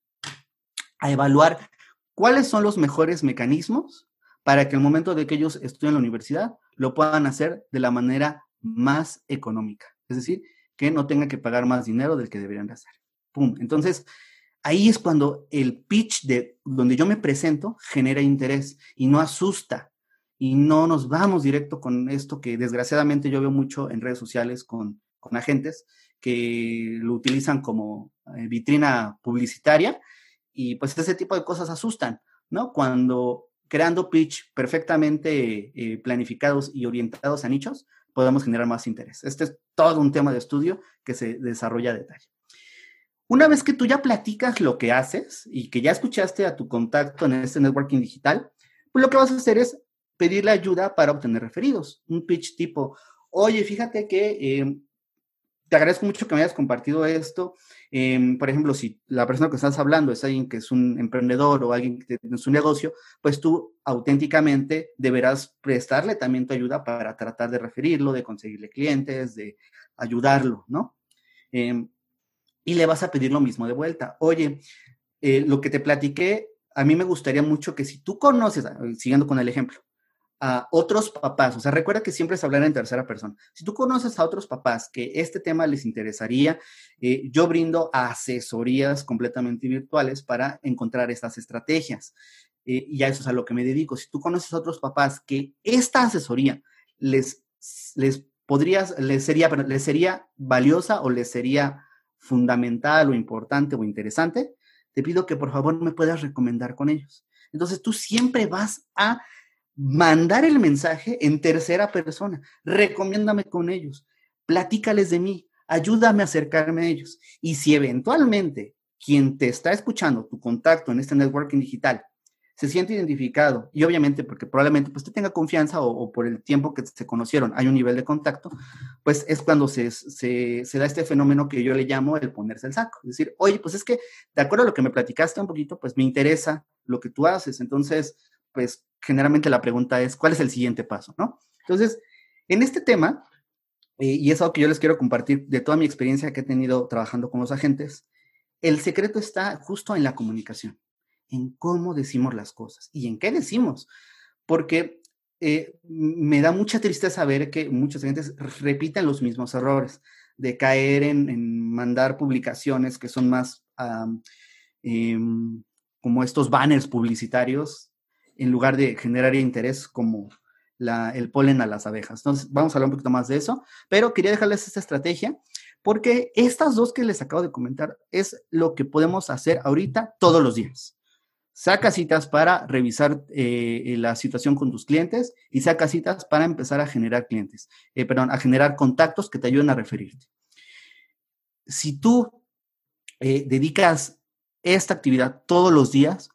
a evaluar cuáles son los mejores mecanismos para que el momento de que ellos estudien en la universidad lo puedan hacer de la manera más económica. Es decir, que no tengan que pagar más dinero del que deberían de hacer. Entonces, ahí es cuando el pitch de donde yo me presento genera interés y no asusta. Y no nos vamos directo con esto que desgraciadamente yo veo mucho en redes sociales con con agentes que lo utilizan como eh, vitrina publicitaria y pues ese tipo de cosas asustan, ¿no? Cuando creando pitch perfectamente eh, planificados y orientados a nichos, podemos generar más interés. Este es todo un tema de estudio que se desarrolla a detalle. Una vez que tú ya platicas lo que haces y que ya escuchaste a tu contacto en este networking digital, pues lo que vas a hacer es pedirle ayuda para obtener referidos. Un pitch tipo, oye, fíjate que eh, te agradezco mucho que me hayas compartido esto. Em, por ejemplo, si la persona que estás hablando es alguien que es un emprendedor o alguien que tiene su negocio, pues tú auténticamente deberás prestarle también tu ayuda para tratar de referirlo, de conseguirle clientes, de ayudarlo, ¿no? Em, y le vas a pedir lo mismo de vuelta. Oye, eh, lo que te platiqué, a mí me gustaría mucho que si tú conoces, siguiendo con el ejemplo, a otros papás, o sea, recuerda que siempre es hablar en tercera persona. Si tú conoces a otros papás que este tema les interesaría, eh, yo brindo asesorías completamente virtuales para encontrar estas estrategias. Eh, y a eso es a lo que me dedico. Si tú conoces a otros papás que esta asesoría les, les podrías, les sería, les sería valiosa o les sería fundamental o importante o interesante, te pido que por favor me puedas recomendar con ellos. Entonces tú siempre vas a mandar el mensaje en tercera persona. Recomiéndame con ellos, platícales de mí, ayúdame a acercarme a ellos. Y si eventualmente quien te está escuchando, tu contacto en este networking digital, se siente identificado y obviamente porque probablemente pues te tenga confianza o, por el tiempo que se conocieron hay un nivel de contacto, pues es cuando se, se, se, da este fenómeno que yo le llamo el ponerse el saco. Es decir, oye, pues es que de acuerdo a lo que me platicaste un poquito, pues me interesa lo que tú haces. Entonces, pues generalmente la pregunta es, ¿cuál es el siguiente paso? ¿No? Entonces, en este tema, eh, y es algo que yo les quiero compartir de toda mi experiencia que he tenido trabajando con los agentes, el secreto está justo en la comunicación en cómo decimos las cosas y en qué decimos, porque eh, me da mucha tristeza ver que muchas gentes repiten los mismos errores, de caer en, mandar publicaciones que son más em, como estos banners publicitarios, en lugar de generar interés como el polen a las abejas. Entonces, vamos a hablar un poquito más de eso, pero quería dejarles esta estrategia porque estas dos que les acabo de comentar es lo que podemos hacer ahorita todos los días. Saca citas para revisar eh, la situación con tus clientes y saca citas para empezar a generar clientes, eh, perdón, a generar contactos que te ayuden a referirte. Si tú eh, dedicas esta actividad todos los días,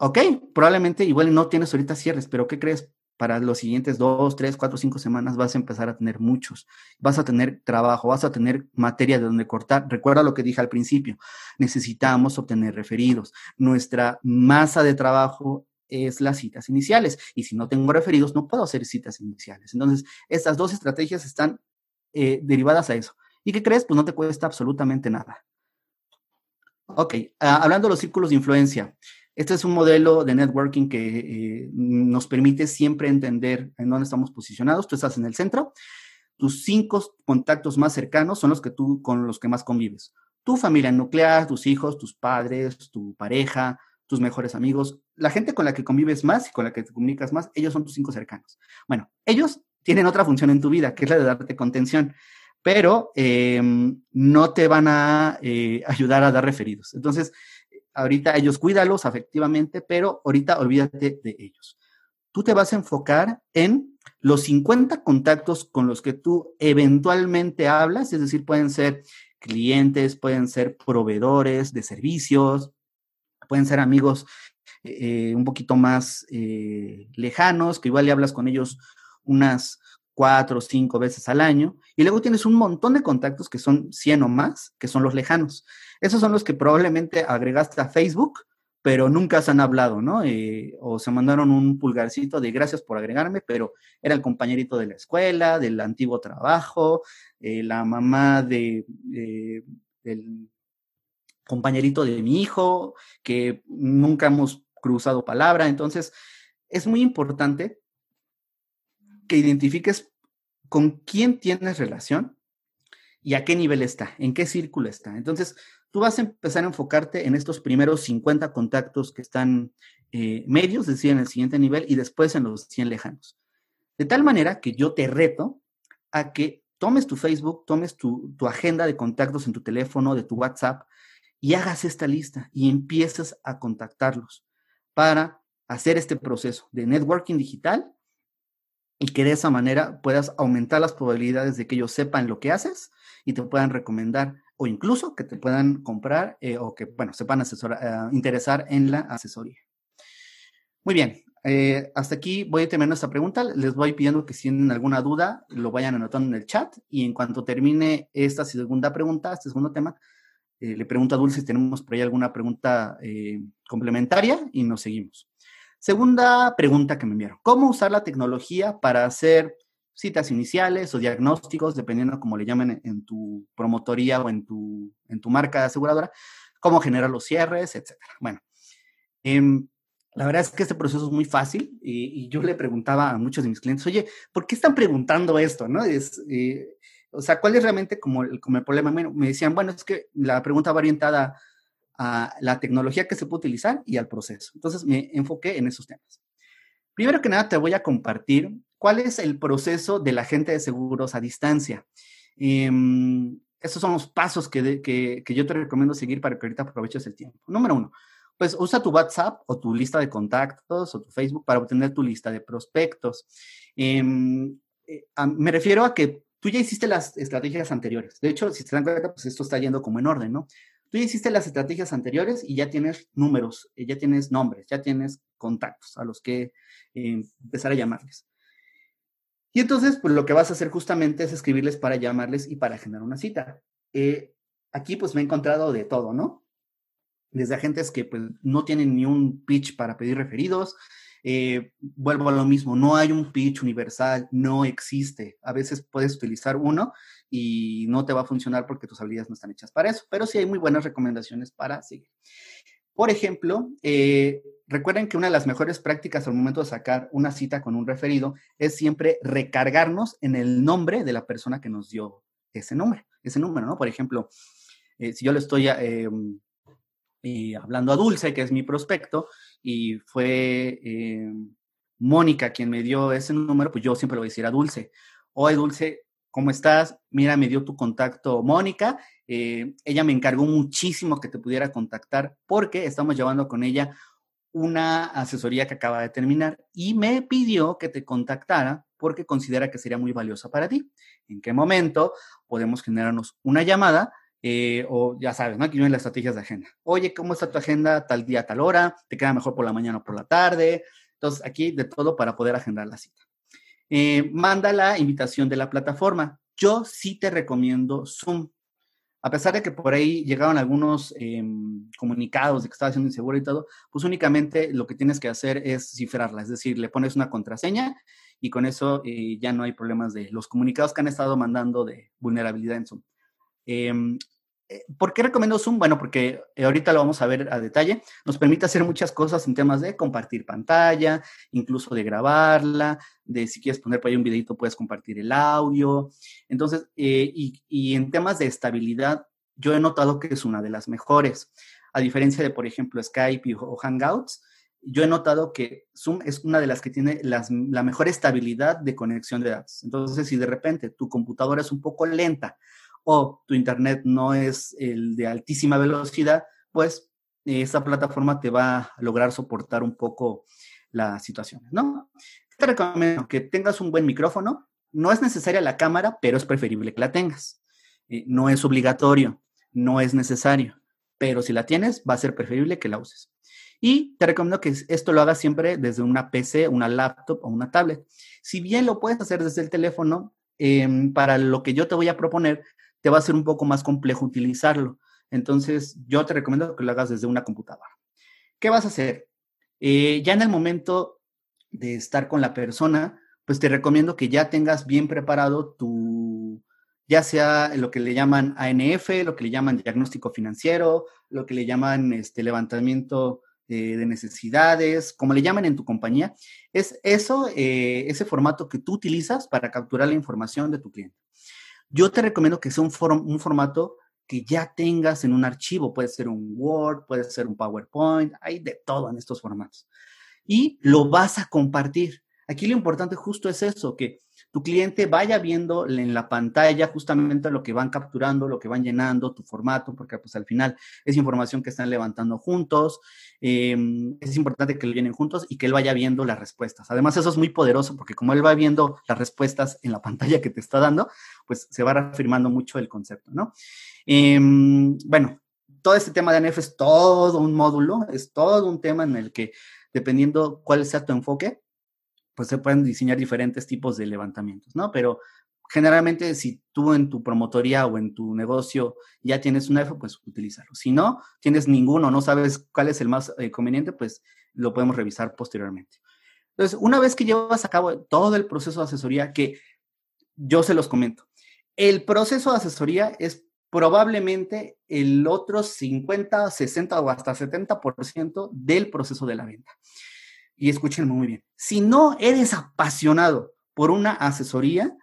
ok, probablemente igual no tienes ahorita cierres, pero ¿qué crees? para los siguientes dos, tres, cuatro, cinco semanas vas a empezar a tener muchos. Vas a tener trabajo, vas a tener materia de donde cortar. Recuerda lo que dije al principio, necesitamos obtener referidos. Nuestra masa de trabajo es las citas iniciales. Y si no tengo referidos, no puedo hacer citas iniciales. Entonces, estas dos estrategias están eh, derivadas a eso. ¿Y qué crees? Pues no te cuesta absolutamente nada. Ok, ah, hablando de los círculos de influencia. Este es un modelo de networking que eh, nos permite siempre entender en dónde estamos posicionados. Tú estás en el centro. Tus cinco contactos más cercanos son los que tú con los que más convives. Tu familia nuclear, tus hijos, tus padres, tu pareja, tus mejores amigos, la gente con la que convives más y con la que te comunicas más, ellos son tus cinco cercanos. Bueno, ellos tienen otra función en tu vida, que es la de darte contención, pero em, no te van a eh, ayudar a dar referidos. Entonces, ahorita ellos cuídalos afectivamente, pero ahorita olvídate de ellos. Tú te vas a enfocar en los 50 contactos con los que tú eventualmente hablas, es decir, pueden ser clientes, pueden ser proveedores de servicios, pueden ser amigos eh, un poquito más eh, lejanos, que igual le hablas con ellos unas cuatro o cinco veces al año, y luego tienes un montón de contactos que son 100 o más, que son los lejanos. Esos son los que probablemente agregaste a Facebook, pero nunca se han hablado, ¿no? Eh, o se mandaron un pulgarcito de gracias por agregarme, pero era el compañerito de la escuela, del antiguo trabajo, eh, la mamá de, del compañerito de mi hijo, que nunca hemos cruzado palabra. Entonces, es muy importante que identifiques con quién tienes relación y a qué nivel está, en qué círculo está. Entonces, tú vas a empezar a enfocarte en estos primeros 50 contactos que están eh, medios, es decir, en el siguiente nivel, y después en los 100 lejanos. De tal manera que yo te reto a que tomes tu Facebook, tomes tu, tu agenda de contactos en tu teléfono, de tu WhatsApp, y hagas esta lista y empieces a contactarlos para hacer este proceso de networking digital y que de esa manera puedas aumentar las probabilidades de que ellos sepan lo que haces y te puedan recomendar o incluso que te puedan comprar eh, o que, bueno, sepan asesorar, eh, interesar en la asesoría. Muy bien, eh, hasta aquí voy a terminar esta pregunta. Les voy pidiendo que si tienen alguna duda, lo vayan anotando en el chat y en cuanto termine esta segunda pregunta, este segundo tema, le pregunto a Dulce si tenemos por ahí alguna pregunta complementaria y nos seguimos. Segunda pregunta que me enviaron. ¿Cómo usar la tecnología para hacer citas iniciales o diagnósticos, dependiendo cómo le llamen en, tu promotoría o en tu, en tu marca aseguradora? ¿Cómo generar los cierres, etcétera? Bueno, em, la verdad es que este proceso es muy fácil y, yo le preguntaba a muchos de mis clientes, oye, ¿por qué están preguntando esto? ¿No? Es, eh, o sea, ¿cuál es realmente como el, como el problema? me decían, bueno, es que la pregunta va orientada a la tecnología que se puede utilizar y al proceso. Entonces me enfoqué en esos temas. Primero que nada, te voy a compartir cuál es el proceso del agente de seguros a distancia. Eh, esos son los pasos que, que, que, yo te recomiendo seguir para que ahorita aproveches el tiempo. Número uno, pues usa tu WhatsApp o tu lista de contactos o tu Facebook para obtener tu lista de prospectos. Em, eh, me refiero a que tú ya hiciste las estrategias anteriores. De hecho, si te dan cuenta, pues esto está yendo como en orden, ¿no? Tú hiciste las estrategias anteriores y ya tienes números, eh, ya tienes nombres, ya tienes contactos a los que eh, empezar a llamarles. Y entonces, pues lo que vas a hacer justamente es escribirles para llamarles y para generar una cita. Eh, aquí pues me he encontrado de todo, ¿no? Desde agentes que pues no tienen ni un pitch para pedir referidos, vuelvo a lo mismo, no hay un pitch universal, no existe. A veces puedes utilizar uno y no te va a funcionar porque tus habilidades no están hechas para eso, pero sí hay muy buenas recomendaciones para seguir. Por ejemplo, eh, recuerden que una de las mejores prácticas al momento de sacar una cita con un referido es siempre recargarnos en el nombre de la persona que nos dio ese nombre, ese número, ¿no? Por ejemplo, eh, si yo le estoy em, hablando a Dulce, que es mi prospecto, y fue eh, Mónica quien me dio ese número, pues yo siempre lo voy a decir a Dulce. Oye, Dulce, ¿cómo estás? Mira, me dio tu contacto Mónica. Eh, ella me encargó muchísimo que te pudiera contactar porque estamos llevando con ella una asesoría que acaba de terminar y me pidió que te contactara porque considera que sería muy valiosa para ti. ¿En qué momento podemos generarnos una llamada eh, o ya sabes, ¿no? Aquí vienen las estrategias de agenda. Oye, ¿cómo está tu agenda tal día, tal hora? ¿Te queda mejor por la mañana o por la tarde? Entonces, aquí de todo para poder agendar la cita. Eh, manda la invitación de la plataforma. Yo sí te recomiendo Zoom. A pesar de que por ahí llegaron algunos em, comunicados de que estaba siendo inseguro y todo, pues únicamente lo que tienes que hacer es cifrarla, es decir, le pones una contraseña y con eso eh, ya no hay problemas de los comunicados que han estado mandando de vulnerabilidad en Zoom. Eh, ¿Por qué recomiendo Zoom? Bueno, porque eh, ahorita lo vamos a ver a detalle. Nos permite hacer muchas cosas en temas de compartir pantalla, incluso de grabarla, de si quieres poner por ahí un videito, puedes compartir el audio. Entonces, eh, y, en temas de estabilidad, yo he notado que es una de las mejores. A diferencia de, por ejemplo, Skype o Hangouts, yo he notado que Zoom es una de las que tiene la mejor estabilidad de conexión de datos. Entonces, si de repente tu computadora es un poco lenta o tu internet no es el de altísima velocidad, pues esta plataforma te va a lograr soportar un poco las situaciones, ¿no? Te recomiendo que tengas un buen micrófono. No es necesaria la cámara, pero es preferible que la tengas. Eh, no es obligatorio, no es necesario, pero si la tienes, va a ser preferible que la uses. Y te recomiendo que esto lo hagas siempre desde una PC, una laptop o una tablet. Si bien lo puedes hacer desde el teléfono, em, para lo que yo te voy a proponer, te va a ser un poco más complejo utilizarlo. Entonces, yo te recomiendo que lo hagas desde una computadora. ¿Qué vas a hacer? Eh, ya en el momento de estar con la persona, pues te recomiendo que ya tengas bien preparado tu, ya sea lo que le llaman ANF, lo que le llaman diagnóstico financiero, lo que le llaman este levantamiento eh, de necesidades, como le llaman en tu compañía, es eso, eh, ese formato que tú utilizas para capturar la información de tu cliente. Yo te recomiendo que sea un, un formato que ya tengas en un archivo, puede ser un Word, puede ser un PowerPoint, hay de todo en estos formatos. Y lo vas a compartir. Aquí lo importante justo es eso, que tu cliente vaya viendo en la pantalla justamente lo que van capturando, lo que van llenando, tu formato, porque pues al final es información que están levantando juntos, em, es importante que lo llenen juntos y que él vaya viendo las respuestas. Además, eso es muy poderoso porque como él va viendo las respuestas en la pantalla que te está dando, pues se va reafirmando mucho el concepto, ¿no? Em, bueno, todo este tema de ANF es todo un módulo, es todo un tema en el que dependiendo cuál sea tu enfoque, pues se pueden diseñar diferentes tipos de levantamientos, ¿no? Pero generalmente si tú en tu promotoría o en tu negocio ya tienes un F, pues utilízalo. Si no tienes ninguno, no sabes cuál es el más eh, conveniente, pues lo podemos revisar posteriormente. Entonces, una vez que llevas a cabo todo el proceso de asesoría, que yo se los comento, el proceso de asesoría es probablemente el otro 50, 60 o hasta 70% del proceso de la venta y escúchenme muy bien, si no eres apasionado por una asesoría,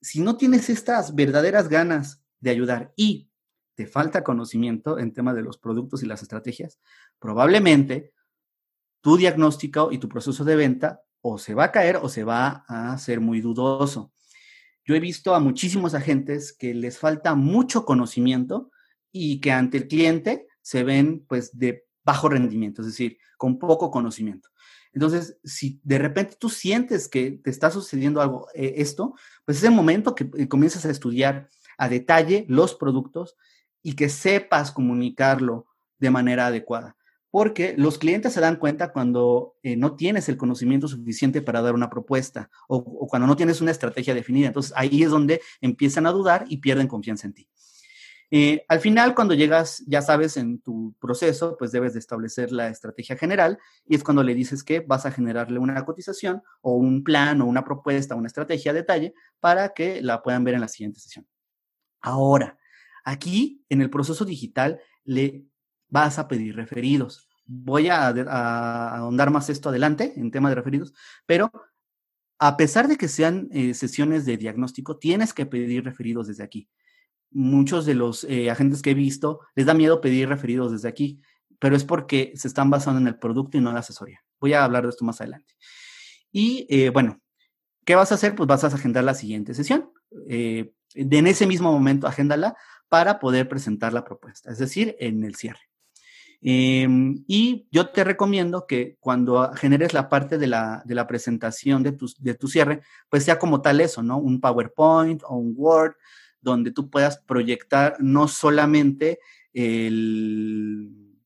si no tienes estas verdaderas ganas de ayudar y te falta conocimiento en tema de los productos y las estrategias, probablemente tu diagnóstico y tu proceso de venta o se va a caer o se va a hacer muy dudoso. Yo he visto a muchísimos agentes que les falta mucho conocimiento y que ante el cliente se ven pues de bajo rendimiento, es decir, con poco conocimiento. Entonces, si de repente tú sientes que te está sucediendo algo, eh, esto, pues es el momento que eh, comienzas a estudiar a detalle los productos, y que sepas comunicarlo de manera adecuada. Porque los clientes se dan cuenta cuando eh, no tienes el conocimiento suficiente para dar una propuesta o, o, cuando no tienes una estrategia definida. Entonces ahí es donde empiezan a dudar y pierden confianza en ti. Al final, cuando llegas, ya sabes, en tu proceso, pues debes de establecer la estrategia general y es cuando le dices que vas a generarle una cotización o un plan o una propuesta, una estrategia de detalle para que la puedan ver en la siguiente sesión. Ahora, aquí en el proceso digital le vas a pedir referidos. Voy a, ahondar más esto adelante en tema de referidos, pero a pesar de que sean eh, sesiones de diagnóstico, tienes que pedir referidos desde aquí muchos de los eh, agentes que he visto les da miedo pedir referidos desde aquí, pero es porque se están basando en el producto y no en la asesoría. Voy a hablar de esto más adelante. Y eh, bueno, ¿qué vas a hacer? Pues vas a agendar la siguiente sesión. Eh, en ese mismo momento, agéndala para poder presentar la propuesta, es decir, en el cierre. Em, y yo te recomiendo que cuando generes la parte de la, de la presentación de tu, de tu cierre, pues sea como tal eso, ¿no? Un PowerPoint o un Word, donde tú puedas proyectar no solamente el,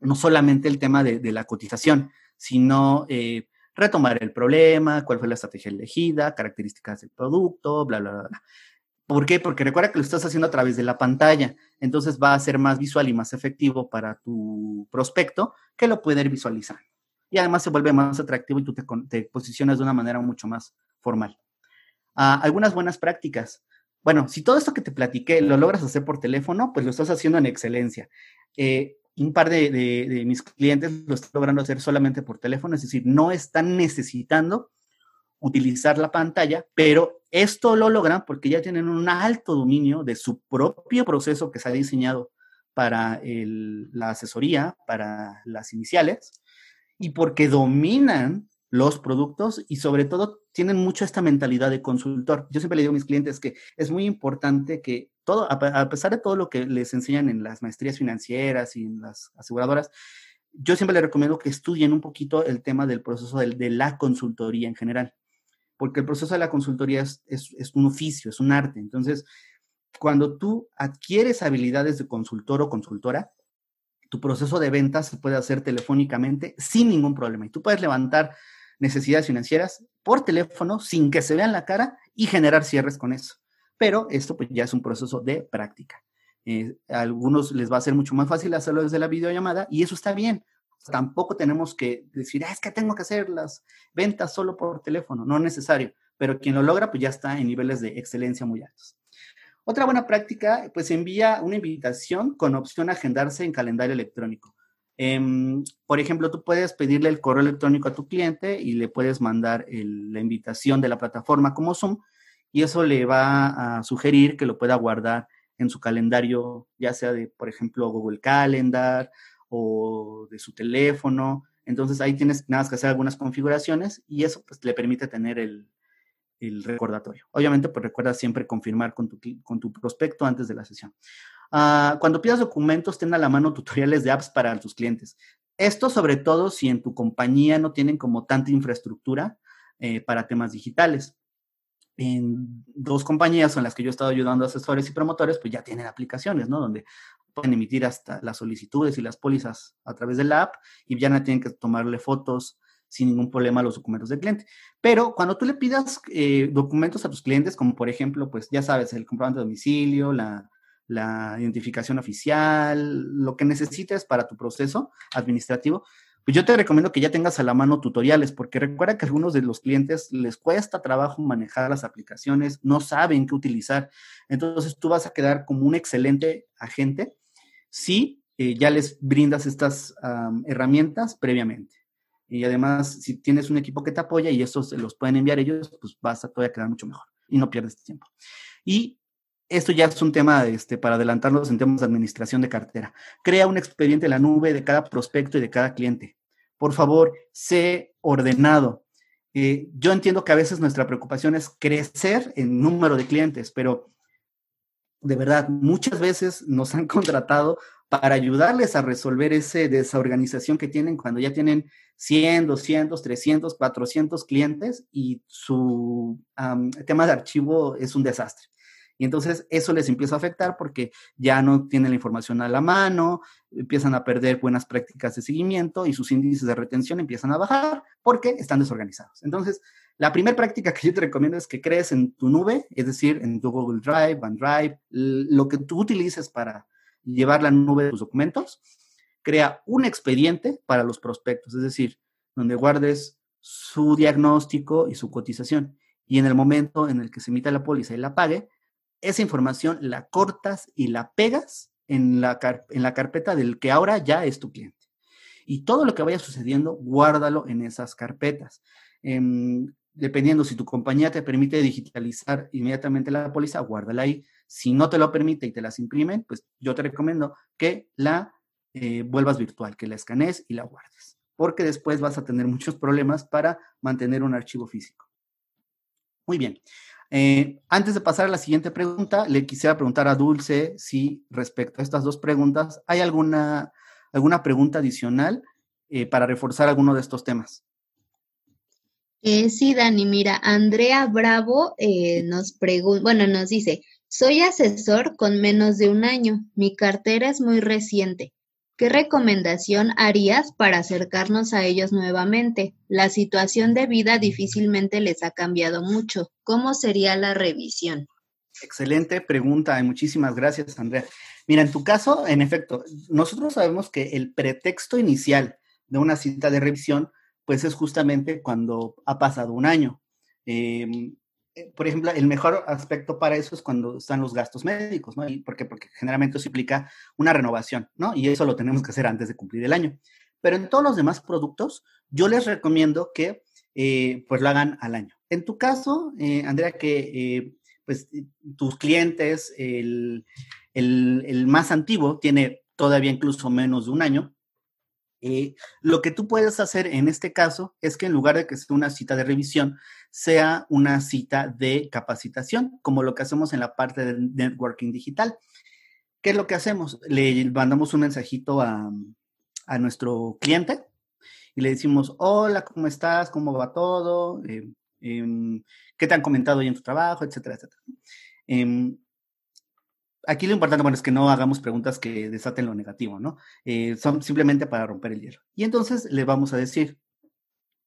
no solamente el tema de, la cotización, sino eh, retomar el problema, cuál fue la estrategia elegida, características del producto, bla, bla, bla. ¿Por qué? Porque recuerda que lo estás haciendo a través de la pantalla, entonces va a ser más visual y más efectivo para tu prospecto que lo puede visualizar. Y además se vuelve más atractivo y tú te, posicionas de una manera mucho más formal. Ah, algunas buenas prácticas. Bueno, si todo esto que te platiqué lo logras hacer por teléfono, pues lo estás haciendo en excelencia. Eh, un par de, mis clientes lo están logrando hacer solamente por teléfono, es decir, no están necesitando utilizar la pantalla, pero esto lo logran porque ya tienen un alto dominio de su propio proceso que se ha diseñado para la asesoría, para las iniciales, y porque dominan los productos y sobre todo tienen mucho esta mentalidad de consultor. Yo siempre le digo a mis clientes que es muy importante que todo, a pesar de todo lo que les enseñan en las maestrías financieras y en las aseguradoras, yo siempre les recomiendo que estudien un poquito el tema del proceso de, la consultoría en general, porque el proceso de la consultoría es, es un oficio, es un arte. Entonces, cuando tú adquieres habilidades de consultor o consultora, tu proceso de ventas se puede hacer telefónicamente sin ningún problema. Y tú puedes levantar necesidades financieras por teléfono sin que se vean la cara y generar cierres con eso. Pero esto pues ya es un proceso de práctica. Eh, a algunos les va a ser mucho más fácil hacerlo desde la videollamada y eso está bien. Tampoco tenemos que decir, ah, es que tengo que hacer las ventas solo por teléfono. No es necesario, pero quien lo logra pues ya está en niveles de excelencia muy altos. Otra buena práctica, pues envía una invitación con opción a agendarse en calendario electrónico. Em, por ejemplo, tú puedes pedirle el correo electrónico a tu cliente y le puedes mandar la invitación de la plataforma como Zoom y eso le va a sugerir que lo pueda guardar en su calendario, ya sea de, por ejemplo, Google Calendar o de su teléfono. Entonces ahí tienes nada más que hacer algunas configuraciones y eso pues, le permite tener el, recordatorio. Obviamente, pues recuerda siempre confirmar con tu, con tu prospecto antes de la sesión. Ah, cuando pidas documentos, ten a la mano tutoriales de apps para tus clientes. Esto sobre todo si en tu compañía no tienen como tanta infraestructura eh, para temas digitales. En dos compañías en las que yo he estado ayudando a asesores y promotores, pues ya tienen aplicaciones, ¿no? Donde pueden emitir hasta las solicitudes y las pólizas a través de la app y ya no tienen que tomarle fotos sin ningún problema los documentos del cliente. Pero cuando tú le pidas eh, documentos a tus clientes, como por ejemplo, pues ya sabes, el comprobante de domicilio, la, la identificación oficial, lo que necesites para tu proceso administrativo, pues yo te recomiendo que ya tengas a la mano tutoriales, porque recuerda que a algunos de los clientes les cuesta trabajo manejar las aplicaciones, no saben qué utilizar. Entonces tú vas a quedar como un excelente agente si eh, ya les brindas estas herramientas previamente. Y además, si tienes un equipo que te apoya y esos se los pueden enviar ellos, pues vas a todavía quedar mucho mejor y no pierdes tiempo. Y esto ya es un tema este, para adelantarlos en temas de administración de cartera. Crea un expediente en la nube de cada prospecto y de cada cliente. Por favor, sé ordenado. Eh, yo entiendo que a veces nuestra preocupación es crecer en número de clientes, pero de verdad, muchas veces nos han contratado para ayudarles a resolver esa desorganización que tienen cuando ya tienen 100, 200, 300, 400 clientes y su tema de archivo es un desastre Y entonces eso les empieza a afectar porque ya no tienen la información a la mano, empiezan a perder buenas prácticas de seguimiento y sus índices de retención empiezan a bajar porque están desorganizados. Entonces, la primera práctica que yo te recomiendo es que crees en tu nube, es decir, en tu Google Drive, OneDrive, lo que tú utilices para llevar la nube de tus documentos. Crea un expediente para los prospectos, es decir, donde guardes su diagnóstico y su cotización. Y en el momento en el que se emita la póliza y la pague, esa información la cortas y la pegas en la, en la carpeta del que ahora ya es tu cliente. Y todo lo que vaya sucediendo, guárdalo en esas carpetas. Em, dependiendo si tu compañía te permite digitalizar inmediatamente la póliza, guárdala ahí. Si no te lo permite y te las imprimen, pues yo te recomiendo que la eh, vuelvas virtual, que la escanees y la guardes, porque después vas a tener muchos problemas para mantener un archivo físico. Muy bien. Eh, antes de pasar a la siguiente pregunta, le quisiera preguntar a Dulce si respecto a estas dos preguntas hay alguna, alguna pregunta adicional eh, para reforzar alguno de estos temas. Eh, sí, Dani, mira, Andrea Bravo nos pregunta, bueno, nos dice, soy asesor con menos de un año, mi cartera es muy reciente. ¿Qué recomendación harías para acercarnos a ellos nuevamente? La situación de vida difícilmente les ha cambiado mucho. ¿Cómo sería la revisión? Excelente pregunta y muchísimas gracias, Andrea. Mira, en tu caso, en efecto, nosotros sabemos que el pretexto inicial de una cita de revisión, pues es justamente cuando ha pasado un año. Em, eh, por ejemplo, el mejor aspecto para eso es cuando están los gastos médicos, ¿no? ¿Y ¿Por? Porque generalmente eso implica una renovación, ¿no? Y eso lo tenemos que hacer antes de cumplir el año. Pero en todos los demás productos, yo les recomiendo que eh, pues lo hagan al año. En tu caso, eh, Andrea, que pues tus clientes, el, el más antiguo tiene todavía incluso menos de un año, lo que tú puedes hacer en este caso es que en lugar de que sea una cita de revisión, sea una cita de capacitación, como lo que hacemos en la parte de networking digital. ¿Qué es lo que hacemos? Le mandamos un mensajito a, nuestro cliente y le decimos, hola, ¿cómo estás? ¿Cómo va todo? Eh, em, ¿Qué te han comentado hoy en tu trabajo? Etcétera, etcétera. Aquí lo importante, bueno, es que no hagamos preguntas que desaten lo negativo, ¿no? Eh, son simplemente para romper el hielo. Y entonces le vamos a decir,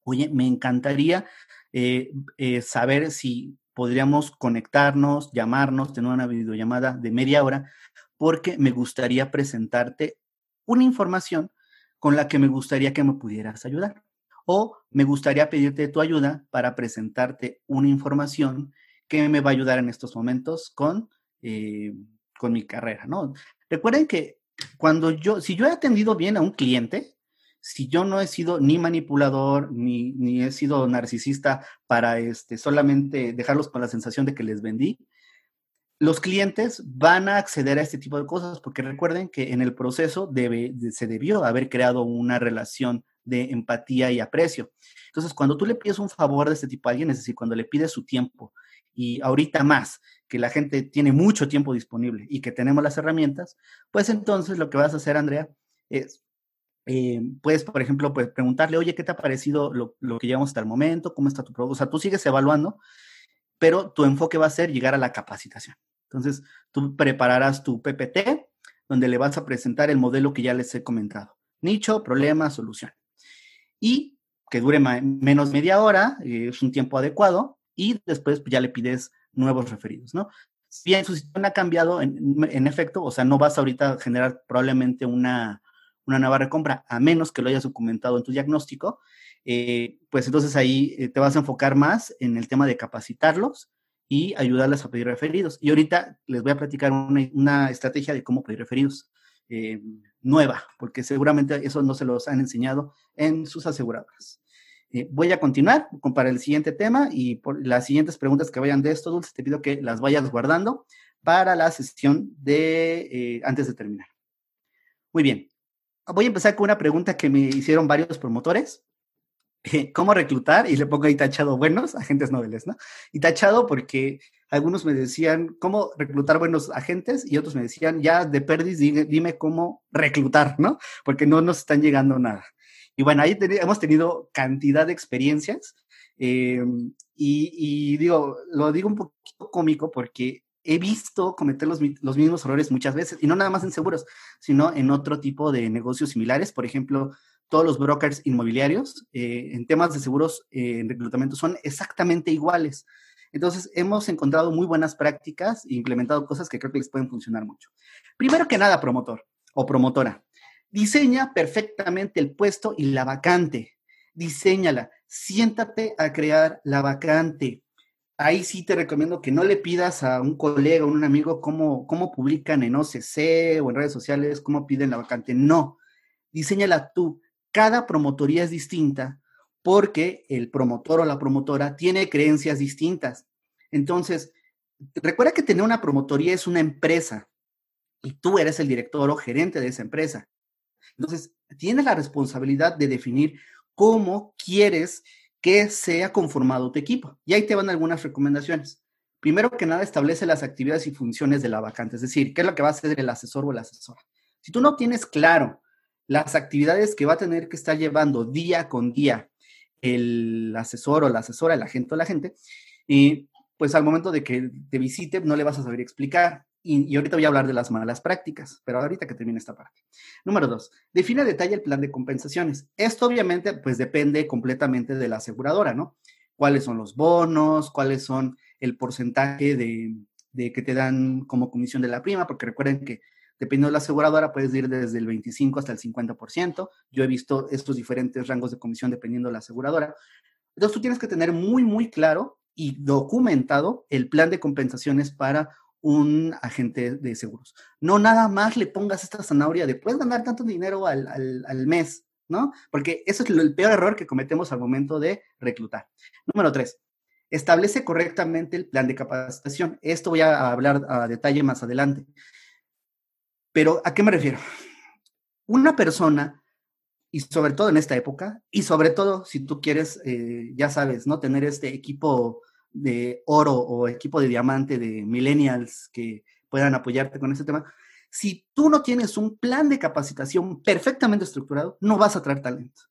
oye, me encantaría eh, eh, saber si podríamos conectarnos, llamarnos, tener una videollamada de media hora, porque me gustaría presentarte una información con la que me gustaría que me pudieras ayudar. O me gustaría pedirte tu ayuda para presentarte una información que me va a ayudar en estos momentos con con mi carrera, ¿no? Recuerden que cuando yo, si yo he atendido bien a un cliente, si yo no he sido ni manipulador, ni, ni he sido narcisista para este, solamente dejarlos con la sensación de que les vendí, los clientes van a acceder a este tipo de cosas porque recuerden que en el proceso debe, se debió haber creado una relación de empatía y aprecio. Entonces, cuando tú le pides un favor de este tipo a alguien, es decir, cuando le pides su tiempo y ahorita más, que la gente tiene mucho tiempo disponible y que tenemos las herramientas, pues entonces lo que vas a hacer, Andrea, es, eh, puedes, por ejemplo, pues, preguntarle, oye, ¿qué te ha parecido lo, que llevamos hasta el momento? ¿Cómo está tu producto? O sea, tú sigues evaluando, pero tu enfoque va a ser llegar a la capacitación. Entonces, tú prepararás tu PPT, donde le vas a presentar el modelo que ya les he comentado. Nicho, problema, solución. Y que dure menos media hora, eh, es un tiempo adecuado, y después pues, ya le pides nuevos referidos, ¿no? Si bien su sistema ha cambiado, en, efecto, o sea, no vas ahorita a generar probablemente una, nueva recompra, a menos que lo hayas documentado en tu diagnóstico, eh, pues entonces ahí eh, te vas a enfocar más en el tema de capacitarlos y ayudarles a pedir referidos. Y ahorita les voy a platicar una, estrategia de cómo pedir referidos eh, nueva, porque seguramente eso no se los han enseñado en sus aseguradoras. Eh, voy a continuar con, para el siguiente tema y por las siguientes preguntas que vayan de esto, Dulce, te pido que las vayas guardando para la sesión de eh, antes de terminar. Muy bien. Voy a empezar con una pregunta que me hicieron varios promotores. ¿Cómo reclutar? Y le pongo ahí tachado buenos agentes noveles, ¿no? Y tachado porque algunos me decían cómo reclutar buenos agentes y otros me decían ya de perdis, dime, dime cómo reclutar, ¿no? Porque no nos están llegando nada. Y bueno, ahí hemos tenido cantidad de experiencias. Eh, y, digo, lo digo un poquito cómico porque he visto cometer los, los, mismos errores muchas veces, y no nada más en seguros, sino en otro tipo de negocios similares. Por ejemplo, todos los brokers inmobiliarios eh, en temas de seguros eh, en reclutamiento son exactamente iguales. Entonces, hemos encontrado muy buenas prácticas e implementado cosas que creo que les pueden funcionar mucho. Primero que nada, promotor o promotora, diseña perfectamente el puesto y la vacante. Diseñala, siéntate a crear la vacante ahí sí te recomiendo que no le pidas a un colega o un amigo cómo, cómo publican en OCC o en redes sociales, cómo piden la vacante. No, diseñala tú. Cada promotoría es distinta porque el promotor o la promotora tiene creencias distintas. Entonces, recuerda que tener una promotoría es una empresa y tú eres el director o gerente de esa empresa. Entonces, tienes la responsabilidad de definir cómo quieres que sea conformado tu equipo. Y ahí te van algunas recomendaciones. Primero que nada, establece las actividades y funciones de la vacante, es decir, qué es lo que va a hacer el asesor o la asesora. Si tú no tienes claro las actividades que va a tener que estar llevando día con día el asesor o la asesora, el agente o la gente, y pues al momento de que te visite no le vas a saber explicar. Y, ahorita voy a hablar de las malas prácticas, pero ahorita que termine esta parte. Número dos, define a detalle el plan de compensaciones. Esto obviamente pues depende completamente de la aseguradora, ¿no? ¿Cuáles son los bonos? ¿Cuáles son el porcentaje de, de que te dan como comisión de la prima? Porque recuerden que dependiendo de la aseguradora puedes ir desde el 25 hasta el 50%. Yo he visto estos diferentes rangos de comisión dependiendo de la aseguradora. Entonces tú tienes que tener muy, muy claro y documentado el plan de compensaciones para un agente de seguros. No nada más le pongas esta zanahoria de puedes ganar tanto dinero al, mes, ¿no? Porque eso es el peor error que cometemos al momento de reclutar. Número tres, establece correctamente el plan de capacitación. Esto voy a hablar a detalle más adelante. Pero, ¿a qué me refiero? Una persona, y sobre todo en esta época, y sobre todo si tú quieres, eh, ya sabes, ¿no? Tener este equipo de oro o equipo de diamante de millennials que puedan apoyarte con este tema, si tú no tienes un plan de capacitación perfectamente estructurado, no vas a traer talento,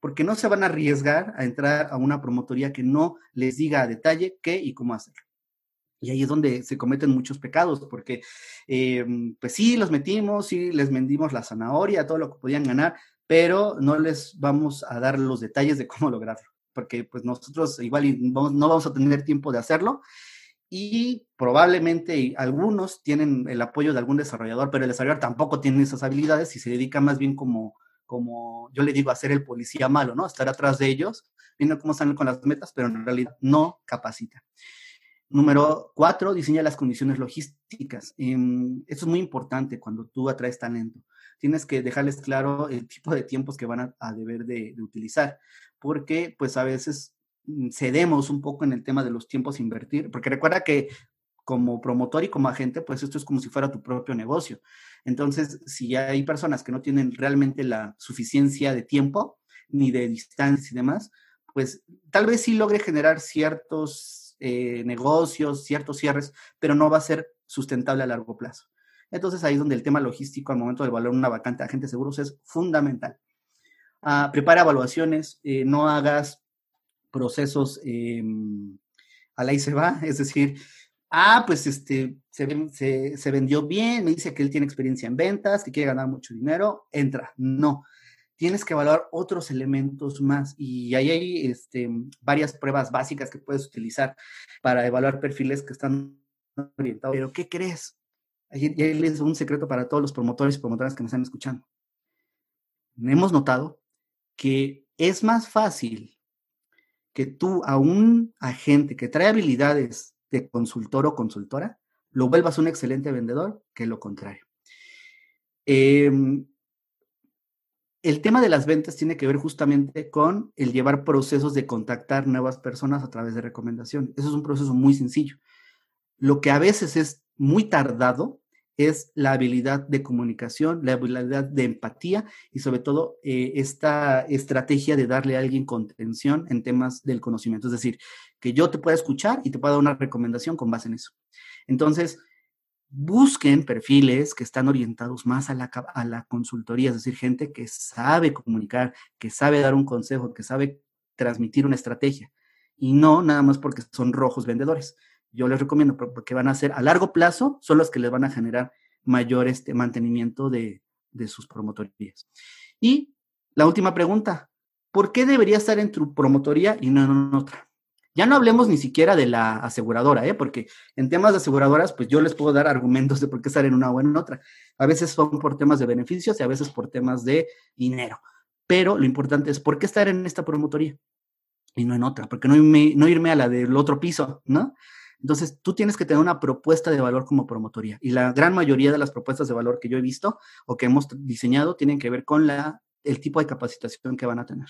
porque no se van a arriesgar a entrar a una promotoría que no les diga a detalle qué y cómo hacerlo. Y ahí es donde se cometen muchos pecados, porque em, pues sí, los metimos, sí, les vendimos la zanahoria, todo lo que podían ganar, pero no les vamos a dar los detalles de cómo lograrlo porque pues nosotros igual no vamos a tener tiempo de hacerlo y probablemente algunos tienen el apoyo de algún desarrollador, pero el desarrollador tampoco tiene esas habilidades y se dedica más bien como, como yo le digo, a ser el policía malo, ¿no? Estar atrás de ellos, viendo cómo están con las metas, pero en realidad no capacita. Número cuatro, diseña las condiciones logísticas. Em, eso es muy importante cuando tú atraes talento. Tienes que dejarles claro el tipo de tiempos que van a, deber de, de, utilizar porque pues a veces mm, cedemos un poco en el tema de los tiempos a invertir, porque recuerda que como promotor y como agente, pues esto es como si fuera tu propio negocio. Entonces, si hay personas que no tienen realmente la suficiencia de tiempo, ni de distancia y demás, pues tal vez sí logre generar ciertos eh, negocios, ciertos cierres, pero no va a ser sustentable a largo plazo. Entonces ahí es donde el tema logístico al momento de evaluar una vacante de agentes seguros es fundamental. Prepara evaluaciones, eh, no hagas procesos eh, a la y se va, es decir, ah, pues este, se, se, vendió bien, me dice que él tiene experiencia en ventas, que quiere ganar mucho dinero, entra. No, tienes que evaluar otros elementos más y ahí hay este, varias pruebas básicas que puedes utilizar para evaluar perfiles que están orientados. Pero ¿qué crees? Ahí, ahí es un secreto para todos los promotores y promotoras que me están escuchando. Hemos notado que es más fácil que tú a un agente que trae habilidades de consultor o consultora, lo vuelvas un excelente vendedor que lo contrario. Em, el tema de las ventas tiene que ver justamente con el llevar procesos de contactar nuevas personas a través de recomendación. Eso es un proceso muy sencillo. Lo que a veces es muy tardado es la habilidad de comunicación, la habilidad de empatía y sobre todo eh, esta estrategia de darle a alguien contención en temas del conocimiento. Es decir, que yo te pueda escuchar y te pueda dar una recomendación con base en eso. Entonces, busquen perfiles que están orientados más a la, a la consultoría, es decir, gente que sabe comunicar, que sabe dar un consejo, que sabe transmitir una estrategia y no nada más porque son rojos vendedores yo les recomiendo, porque van a ser a largo plazo, son los que les van a generar mayor este, mantenimiento de, sus promotorías. Y la última pregunta, ¿por qué debería estar en tu promotoría y no en otra? Ya no hablemos ni siquiera de la aseguradora, ¿eh? porque en temas de aseguradoras, pues yo les puedo dar argumentos de por qué estar en una o en otra. A veces son por temas de beneficios y a veces por temas de dinero. Pero lo importante es por qué estar en esta promotoría y no en otra, porque no irme a la del otro piso, ¿no? Entonces, tú tienes que tener una propuesta de valor como promotoría. Y la gran mayoría de las propuestas de valor que yo he visto o que hemos diseñado tienen que ver con la, el tipo de capacitación que van a tener.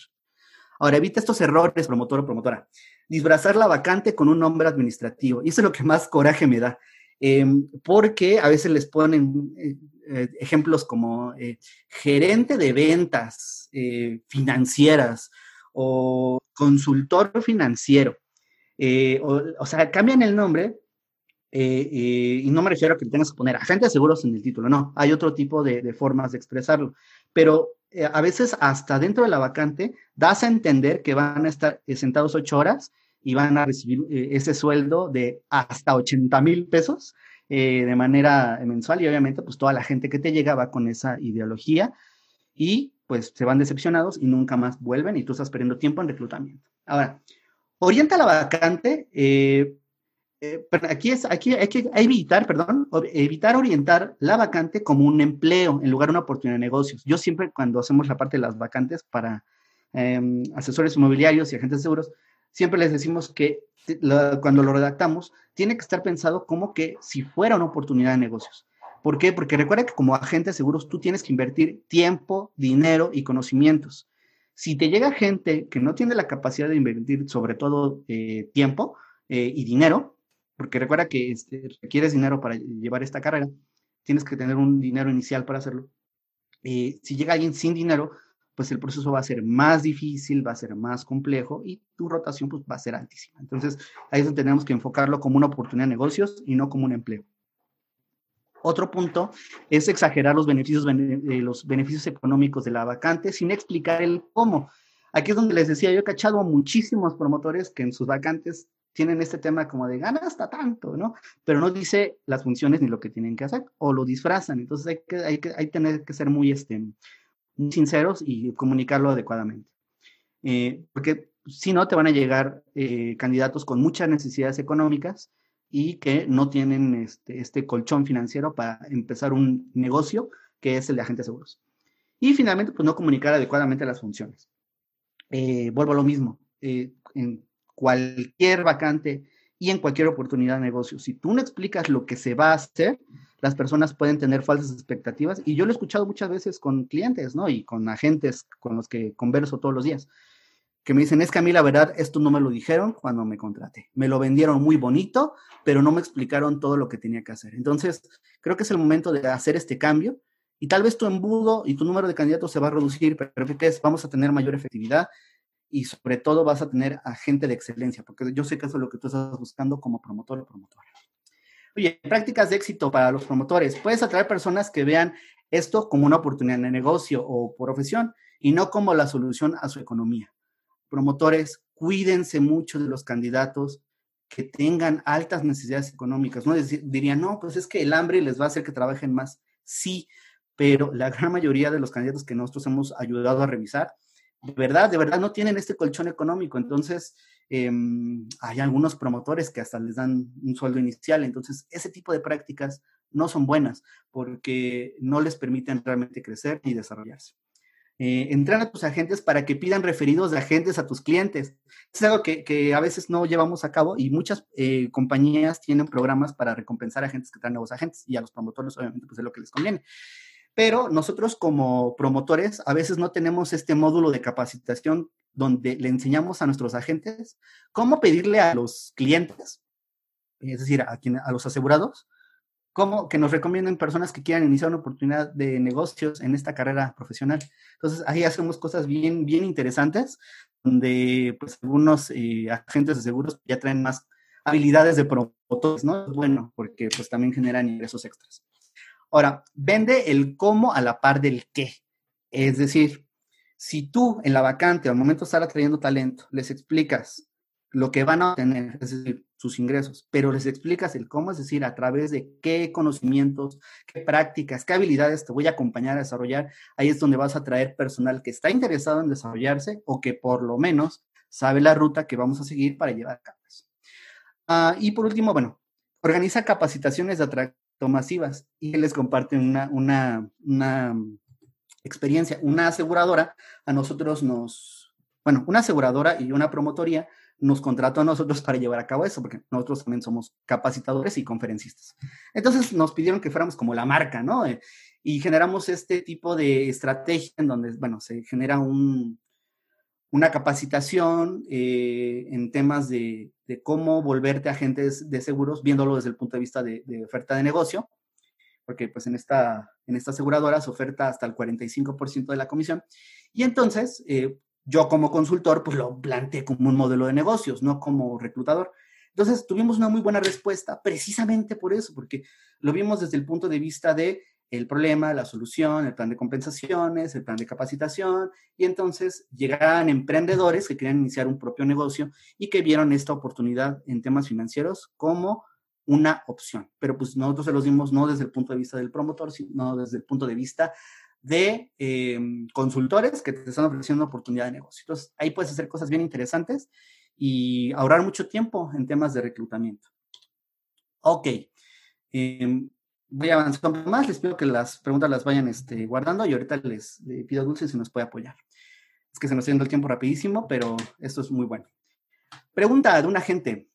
Ahora, evita estos errores, promotor o promotora. Disfrazar la vacante con un nombre administrativo. Y eso es lo que más coraje me da. Em, porque a veces les ponen eh, eh, ejemplos como eh, gerente de ventas financieras o consultor financiero. O, sea, cambian el nombre y no me refiero a que tengas que poner agente de seguros en el título, no, hay otro tipo de, de formas de expresarlo, pero eh, a veces hasta dentro de la vacante das a entender que van a estar eh, sentados ocho horas y van a recibir eh, ese sueldo de hasta 80 mil pesos de manera mensual y obviamente pues toda la gente que te llega va con esa ideología y pues se van decepcionados y nunca más vuelven y tú estás perdiendo tiempo en reclutamiento. Ahora, orienta la vacante eh, aquí es, aquí hay que evitar, perdón, evitar orientar la vacante como un empleo en lugar de una oportunidad de negocios. Yo siempre cuando hacemos la parte de las vacantes para em, asesores inmobiliarios y agentes de seguros, siempre les decimos que cuando lo redactamos, tiene que estar pensado como que si fuera una oportunidad de negocios. ¿Por qué? Porque recuerda que como agente de seguros tú tienes que invertir tiempo, dinero y conocimientos. Si te llega gente que no tiene la capacidad de invertir sobre todo eh, tiempo eh, y dinero, porque recuerda que este, requieres dinero para llevar esta carrera, tienes que tener un dinero inicial para hacerlo. Eh, si llega alguien sin dinero, pues el proceso va a ser más difícil, va a ser más complejo y tu rotación pues, va a ser altísima. Entonces, ahí es donde tenemos que enfocarlo como una oportunidad de negocios y no como un empleo. Otro punto es exagerar los beneficios, eh, los beneficios económicos de la vacante sin explicar el cómo. Aquí es donde les decía, yo he cachado a muchísimos promotores que en sus vacantes tienen este tema como de gana hasta tanto, ¿no? Pero no dice las funciones ni lo que tienen que hacer, o lo disfrazan. Entonces hay que, hay que, hay tener que ser muy, este, muy sinceros y comunicarlo adecuadamente. Eh, porque si no, te van a llegar eh, candidatos con muchas necesidades económicas y que no tienen este, este colchón financiero para empezar un negocio que es el de agentes seguros. Y finalmente, pues no comunicar adecuadamente las funciones. Eh, vuelvo a lo mismo. en cualquier vacante y en cualquier oportunidad de negocio. Si tú no explicas lo que se va a hacer, las personas pueden tener falsas expectativas. Y yo lo he escuchado muchas veces con clientes, ¿no? Y con agentes con los que converso todos los días, que me dicen, es que a mí la verdad, esto no me lo dijeron cuando me contraté. Me lo vendieron muy bonito, pero no me explicaron todo lo que tenía que hacer. Entonces, creo que es el momento de hacer este cambio. Y tal vez tu embudo y tu número de candidatos se va a reducir, pero vamos a tener mayor efectividad y sobre todo vas a tener a gente de excelencia, porque yo sé que eso es lo que tú estás buscando como promotor o promotora. Oye, prácticas de éxito para los promotores. Puedes atraer personas que vean esto como una oportunidad de negocio o profesión y no como la solución a su economía. Promotores, cuídense mucho de los candidatos que tengan altas necesidades económicas. No dirían, no, pues es que el hambre les va a hacer que trabajen más. Sí, pero la gran mayoría de los candidatos que nosotros hemos ayudado a revisar de verdad, de verdad no tienen este colchón económico. Entonces, em, hay algunos promotores que hasta les dan un sueldo inicial. Entonces, ese tipo de prácticas no son buenas porque no les permiten realmente crecer y desarrollarse. Eh, entrena a tus agentes para que pidan referidos de agentes a tus clientes. Es algo que, a veces no llevamos a cabo y muchas eh, compañías tienen programas para recompensar a agentes que traen nuevos agentes y a los promotores obviamente pues es lo que les conviene pero nosotros como promotores a veces no tenemos este módulo de capacitación donde le enseñamos a nuestros agentes cómo pedirle a los clientes, es decir, a, a los asegurados, cómo que nos recomienden personas que quieran iniciar una oportunidad de negocios en esta carrera profesional. Entonces, ahí hacemos cosas bien, bien interesantes, donde pues algunos eh, agentes de seguros ya traen más habilidades de promotores, ¿no? Bueno, porque pues también generan ingresos extras. Ahora, vende el cómo a la par del qué. Es decir, si tú en la vacante al momento de estar atrayendo talento les explicas lo que van a obtener, es decir, sus ingresos, pero les explicas el cómo, es decir, a través de qué conocimientos, qué prácticas, qué habilidades te voy a acompañar a desarrollar, ahí es donde vas a traer personal que está interesado en desarrollarse o que por lo menos sabe la ruta que vamos a seguir para llevar a cabo. Ah, y por último, bueno, organiza capacitaciones de atracto masivas y les comparte una, una, una experiencia. Una aseguradora a nosotros nos, bueno, una aseguradora y una promotoría nos contrató a nosotros para llevar a cabo eso, porque nosotros también somos capacitadores y conferencistas. Entonces nos pidieron que fuéramos como la marca, ¿no? Eh, y generamos este tipo de estrategia en donde, bueno, se genera un, una capacitación eh, en temas de, cómo volverte agentes de seguros, viéndolo desde el punto de vista de, oferta de negocio, porque pues en esta, en esta aseguradora se oferta hasta el 45% de la comisión. Y entonces, eh, yo como consultor, pues lo planteé como un modelo de negocios, no como reclutador. Entonces, tuvimos una muy buena respuesta precisamente por eso, porque lo vimos desde el punto de vista de el problema, la solución, el plan de compensaciones, el plan de capacitación, y entonces llegaban emprendedores que querían iniciar un propio negocio y que vieron esta oportunidad en temas financieros como una opción. Pero pues nosotros se los dimos no desde el punto de vista del promotor, sino desde el punto de vista de em, consultores que te están ofreciendo oportunidad de negocio. Entonces, ahí puedes hacer cosas bien interesantes y ahorrar mucho tiempo en temas de reclutamiento. Ok. Em, voy avanzando más. Les pido que las preguntas las vayan este, guardando y ahorita les, pido a Dulce si nos puede apoyar. Es que se nos está yendo el tiempo rapidísimo, pero esto es muy bueno. Pregunta de una gente.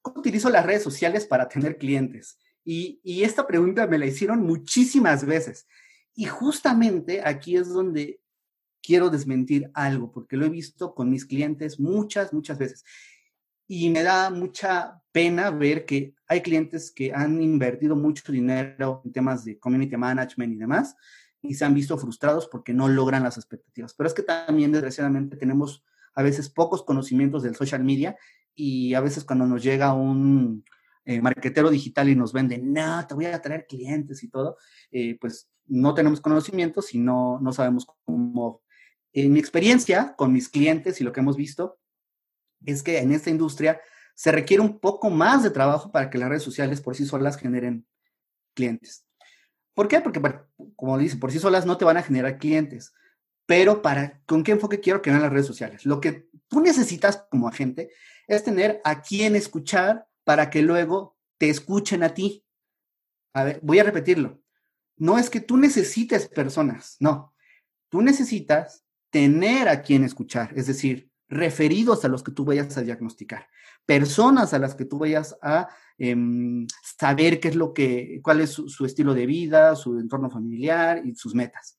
¿Cómo utilizo las redes sociales para tener clientes? Y, y esta pregunta me la hicieron muchísimas veces. Y justamente aquí es donde quiero desmentir algo, porque lo he visto con mis clientes muchas, muchas veces. Y me da mucha pena ver que hay clientes que han invertido mucho dinero en temas de community management y demás, y se han visto frustrados porque no logran las expectativas. Pero es que también, desgraciadamente, tenemos a veces pocos conocimientos del social media y a veces cuando nos llega un eh, marquetero digital y nos vende, no, te voy a traer clientes y todo, eh, pues no tenemos conocimientos y no, no sabemos cómo. En mi experiencia con mis clientes y lo que hemos visto es que en esta industria se requiere un poco más de trabajo para que las redes sociales por sí solas generen clientes. ¿Por qué? Porque, como dicen, por sí solas no te van a generar clientes. Pero para, ¿con qué enfoque quiero que vean las redes sociales? Lo que tú necesitas como agente es tener a quien escuchar para que luego te escuchen a ti. A ver, voy a repetirlo no es que tú necesites personas, no. Tú necesitas tener a quien escuchar, es decir, referidos a los que tú vayas a diagnosticar, personas a las que tú vayas a em, saber qué es lo que, cuál es su, estilo de vida, su entorno familiar y sus metas.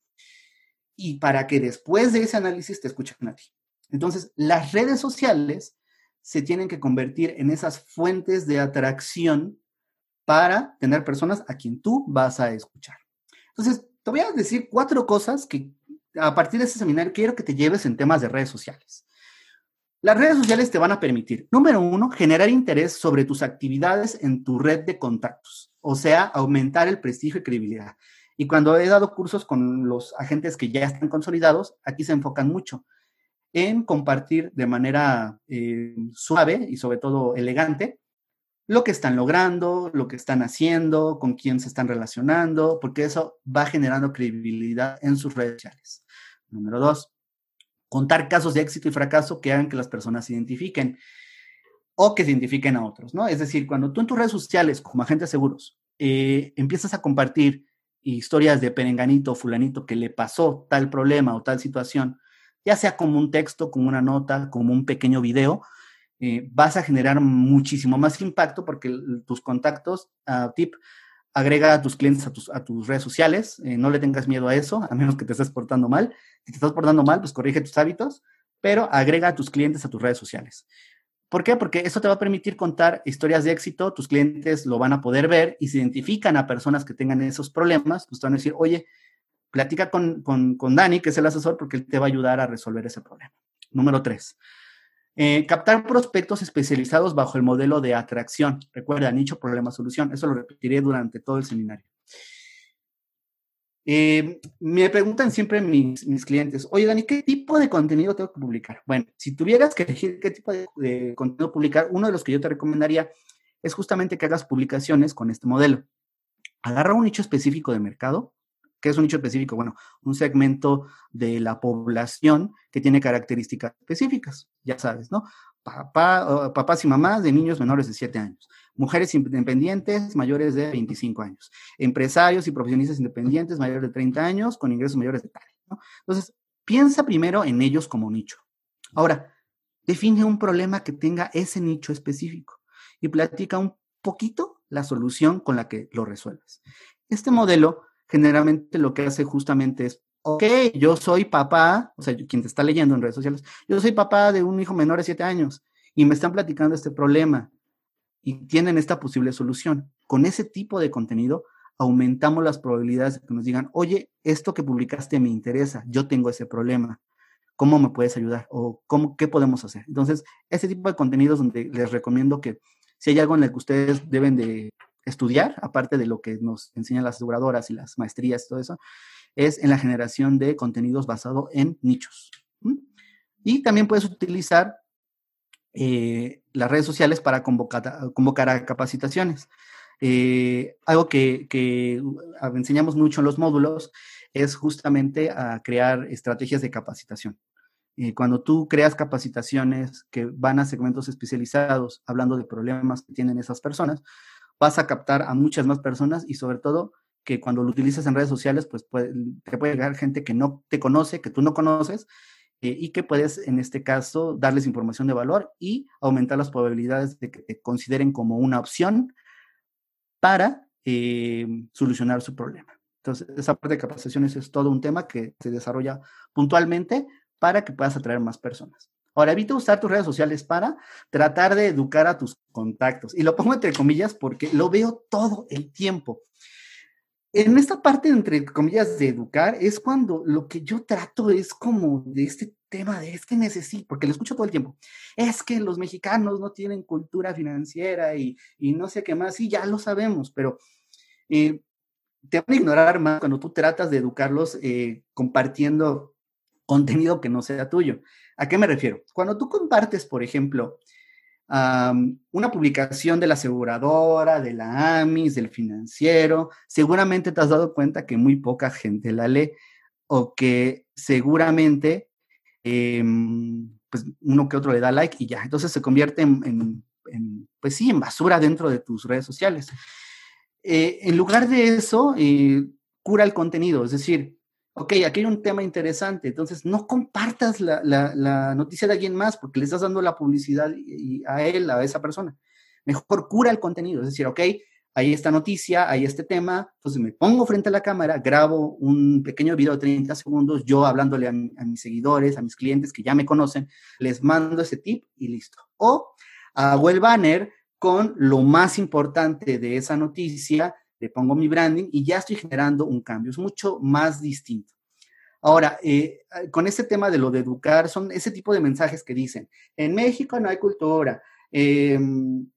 Y para que después de ese análisis te escuchen a ti. Entonces, las redes sociales se tienen que convertir en esas fuentes de atracción para tener personas a quien tú vas a escuchar. Entonces, te voy a decir cuatro cosas que a partir de este seminario quiero que te lleves en temas de redes sociales. Las redes sociales te van a permitir, número uno, generar interés sobre tus actividades en tu red de contactos, o sea, aumentar el prestigio y credibilidad. Y cuando he dado cursos con los agentes que ya están consolidados, aquí se enfocan mucho en compartir de manera eh, suave y sobre todo elegante lo que están logrando, lo que están haciendo, con quién se están relacionando, porque eso va generando credibilidad en sus redes sociales. Número dos, contar casos de éxito y fracaso que hagan que las personas se identifiquen o que se identifiquen a otros, ¿no? Es decir, cuando tú en tus redes sociales, como agente de seguros, eh, empiezas a compartir historias de perenganito o fulanito que le pasó tal problema o tal situación, ya sea como un texto, como una nota, como un pequeño video, eh, vas a generar muchísimo más impacto porque tus contactos, uh, tip, agrega a tus clientes a tus, redes sociales, eh, no le tengas miedo a eso, a menos que te estés portando mal. Si te estás portando mal, pues corrige tus hábitos, pero agrega a tus clientes a tus redes sociales. ¿Por qué? Porque eso te va a permitir contar historias de éxito, tus clientes lo van a poder ver y se identifican a personas que tengan esos problemas, pues te van a decir, oye, platica con, con, con Dani, que es el asesor, porque él te va a ayudar a resolver ese problema. Número tres, eh, captar prospectos especializados bajo el modelo de atracción. Recuerda, nicho, problema, solución. Eso lo repetiré durante todo el seminario. Eh, me preguntan siempre mis, mis, clientes, oye Dani, ¿qué tipo de contenido tengo que publicar? Bueno, si tuvieras que elegir qué tipo de, de, contenido publicar, uno de los que yo te recomendaría es justamente que hagas publicaciones con este modelo. Agarra un nicho específico de mercado, ¿Qué es un nicho específico? Bueno, un segmento de la población que tiene características específicas, ya sabes, ¿no? Papá, papás y mamás de niños menores de 7 años, mujeres independientes mayores de 25 años, empresarios y profesionistas independientes mayores de 30 años con ingresos mayores de tal, ¿no? Entonces, piensa primero en ellos como nicho. Ahora, define un problema que tenga ese nicho específico y platica un poquito la solución con la que lo resuelves. Este modelo generalmente lo que hace justamente es, ok, yo soy papá, o sea, quien te está leyendo en redes sociales, yo soy papá de un hijo menor de siete años y me están platicando este problema y tienen esta posible solución. Con ese tipo de contenido aumentamos las probabilidades de que nos digan, oye, esto que publicaste me interesa, yo tengo ese problema, ¿cómo me puedes ayudar? ¿O cómo, qué podemos hacer? Entonces, ese tipo de contenidos donde les recomiendo que si hay algo en el que ustedes deben de estudiar, aparte de lo que nos enseñan las aseguradoras y las maestrías todo eso, es en la generación de contenidos basado en nichos. Y también puedes utilizar eh, las redes sociales para convocar, convocar a capacitaciones. Eh, algo que, que, enseñamos mucho en los módulos es justamente a crear estrategias de capacitación. Eh, cuando tú creas capacitaciones que van a segmentos especializados, hablando de problemas que tienen esas personas, vas a captar a muchas más personas y sobre todo que cuando lo utilizas en redes sociales, pues te puede llegar gente que no te conoce, que tú no conoces, eh, y que puedes, en este caso, darles información de valor y aumentar las probabilidades de que te consideren como una opción para eh, solucionar su problema. Entonces, esa parte de capacitaciones es todo un tema que se desarrolla puntualmente para que puedas atraer más personas. Ahora, evita usar tus redes sociales para tratar de educar a tus contactos. Y lo pongo entre comillas porque lo veo todo el tiempo. En esta parte, entre comillas, de educar, es cuando lo que yo trato es como de este tema de es que necesito, porque lo escucho todo el tiempo, es que los mexicanos no tienen cultura financiera y, no sé qué más, y ya lo sabemos, pero eh, te van a ignorar más cuando tú tratas de educarlos eh, compartiendo contenido que no sea tuyo. ¿A qué me refiero? Cuando tú compartes, por ejemplo, una publicación de la aseguradora, de la AMIS, del financiero, seguramente te has dado cuenta que muy poca gente la lee o que seguramente em, pues uno que otro le da like y ya, entonces se convierte en, pues sí, en basura dentro de tus redes sociales. Eh, en lugar de eso, eh, cura el contenido, es decir, ok, aquí hay un tema interesante, entonces no compartas la, noticia de alguien más porque le estás dando la publicidad a él, a esa persona. Mejor cura el contenido, es decir, ok, hay esta noticia, hay este tema, entonces me pongo frente a la cámara, grabo un pequeño video de 30 segundos, yo hablándole a, a mis seguidores, a mis clientes que ya me conocen, les mando ese tip y listo. O hago el banner con lo más importante de esa noticia, le pongo mi branding y ya estoy generando un cambio. Es mucho más distinto. Ahora, eh, con este tema de lo de educar, son ese tipo de mensajes que dicen, en México no hay cultura. Em,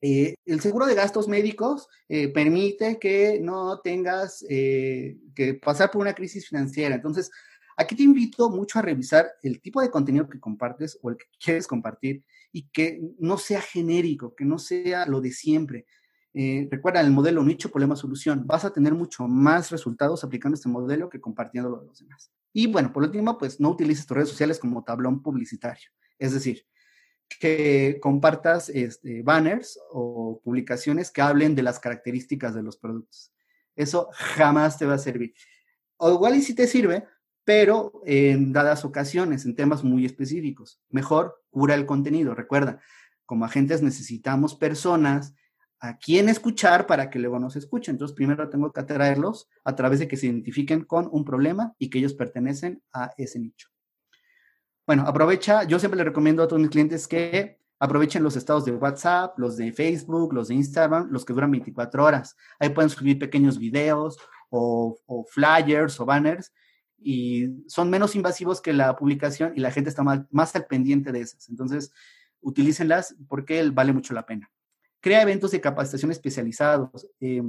eh, el seguro de gastos médicos eh, permite que no tengas que pasar por una crisis financiera. Entonces, aquí te invito mucho a revisar el tipo de contenido que compartes o el que quieres compartir y que no sea genérico, que no sea lo de siempre. Eh, recuerda el modelo nicho, problema, solución. Vas a tener mucho más resultados aplicando este modelo que compartiendo lo de los demás. Y bueno, por último, pues no utilices tus redes sociales como tablón publicitario. Es decir, que compartas este, banners o publicaciones que hablen de las características de los productos. Eso jamás te va a servir. O igual y si te sirve, pero en dadas ocasiones, en temas muy específicos. Mejor cura el contenido. Recuerda, como agentes necesitamos personas a quién escuchar para que luego nos escuchen. Entonces, primero tengo que atraerlos a través de que se identifiquen con un problema y que ellos pertenecen a ese nicho. Bueno, aprovecha, yo siempre le recomiendo a todos mis clientes que aprovechen los estados de WhatsApp, los de Facebook, los de Instagram, los que duran 24 horas. Ahí pueden subir pequeños videos o, flyers o banners y son menos invasivos que la publicación y la gente está más, más al pendiente de esas. Entonces, utilícenlas porque vale mucho la pena. Crea eventos de capacitación especializados. Eh,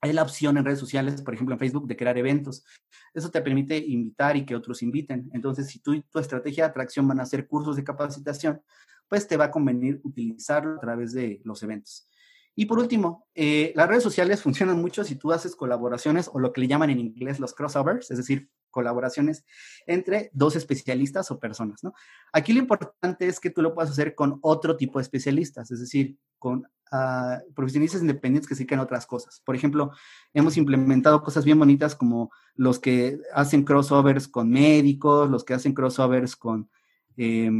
hay la opción en redes sociales, por ejemplo en Facebook, de crear eventos. Eso te permite invitar y que otros inviten. Entonces, si tú tu estrategia de atracción van a hacer cursos de capacitación, pues te va a convenir utilizarlo a través de los eventos. Y por último, eh, las redes sociales funcionan mucho si tú haces colaboraciones o lo que le llaman en inglés los crossovers, es decir, colaboraciones entre dos especialistas o personas, ¿no? Aquí lo importante es que tú lo puedas hacer con otro tipo de especialistas, es decir, con uh, independientes que se dedican a otras cosas. Por ejemplo, hemos implementado cosas bien bonitas como los que hacen crossovers con médicos, los que hacen crossovers con, eh,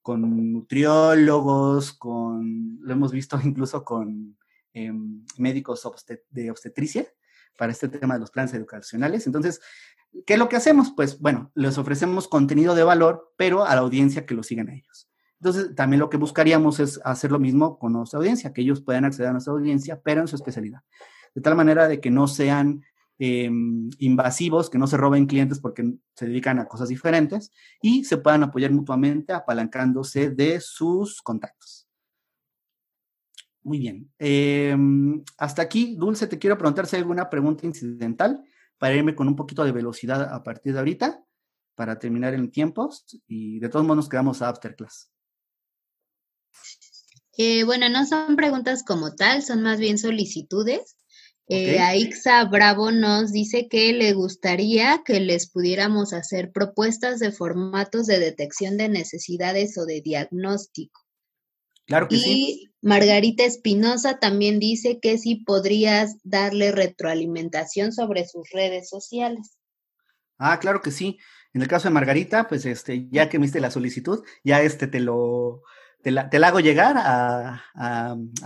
con nutriólogos, con, lo hemos visto incluso con eh, médicos de obstetricia para este tema de los planes educacionales. Entonces, ¿qué es lo que hacemos? Pues bueno, les ofrecemos contenido de valor, pero a la audiencia que lo sigan a ellos. Entonces, también lo que buscaríamos es hacer lo mismo con nuestra audiencia, que ellos puedan acceder a nuestra audiencia, pero en su especialidad. De tal manera de que no sean em, invasivos, que no se roben clientes porque se dedican a cosas diferentes y se puedan apoyar mutuamente apalancándose de sus contactos. Muy bien. Em, hasta aquí, Dulce, te quiero preguntar si hay alguna pregunta incidental para irme con un poquito de velocidad a partir de ahorita, para terminar en tiempos y de todos modos nos quedamos a Afterclass. Eh, bueno, no son preguntas como tal, son más bien solicitudes. Eh, Aixa Bravo nos dice que le gustaría que les pudiéramos hacer propuestas de formatos de detección de necesidades o de diagnóstico. Claro que y sí. Margarita Espinosa también dice que si podrías darle retroalimentación sobre sus redes sociales. Ah, claro que sí. En el caso de Margarita, pues este, ya que me diste la solicitud, ya este te lo, te la, hago llegar a,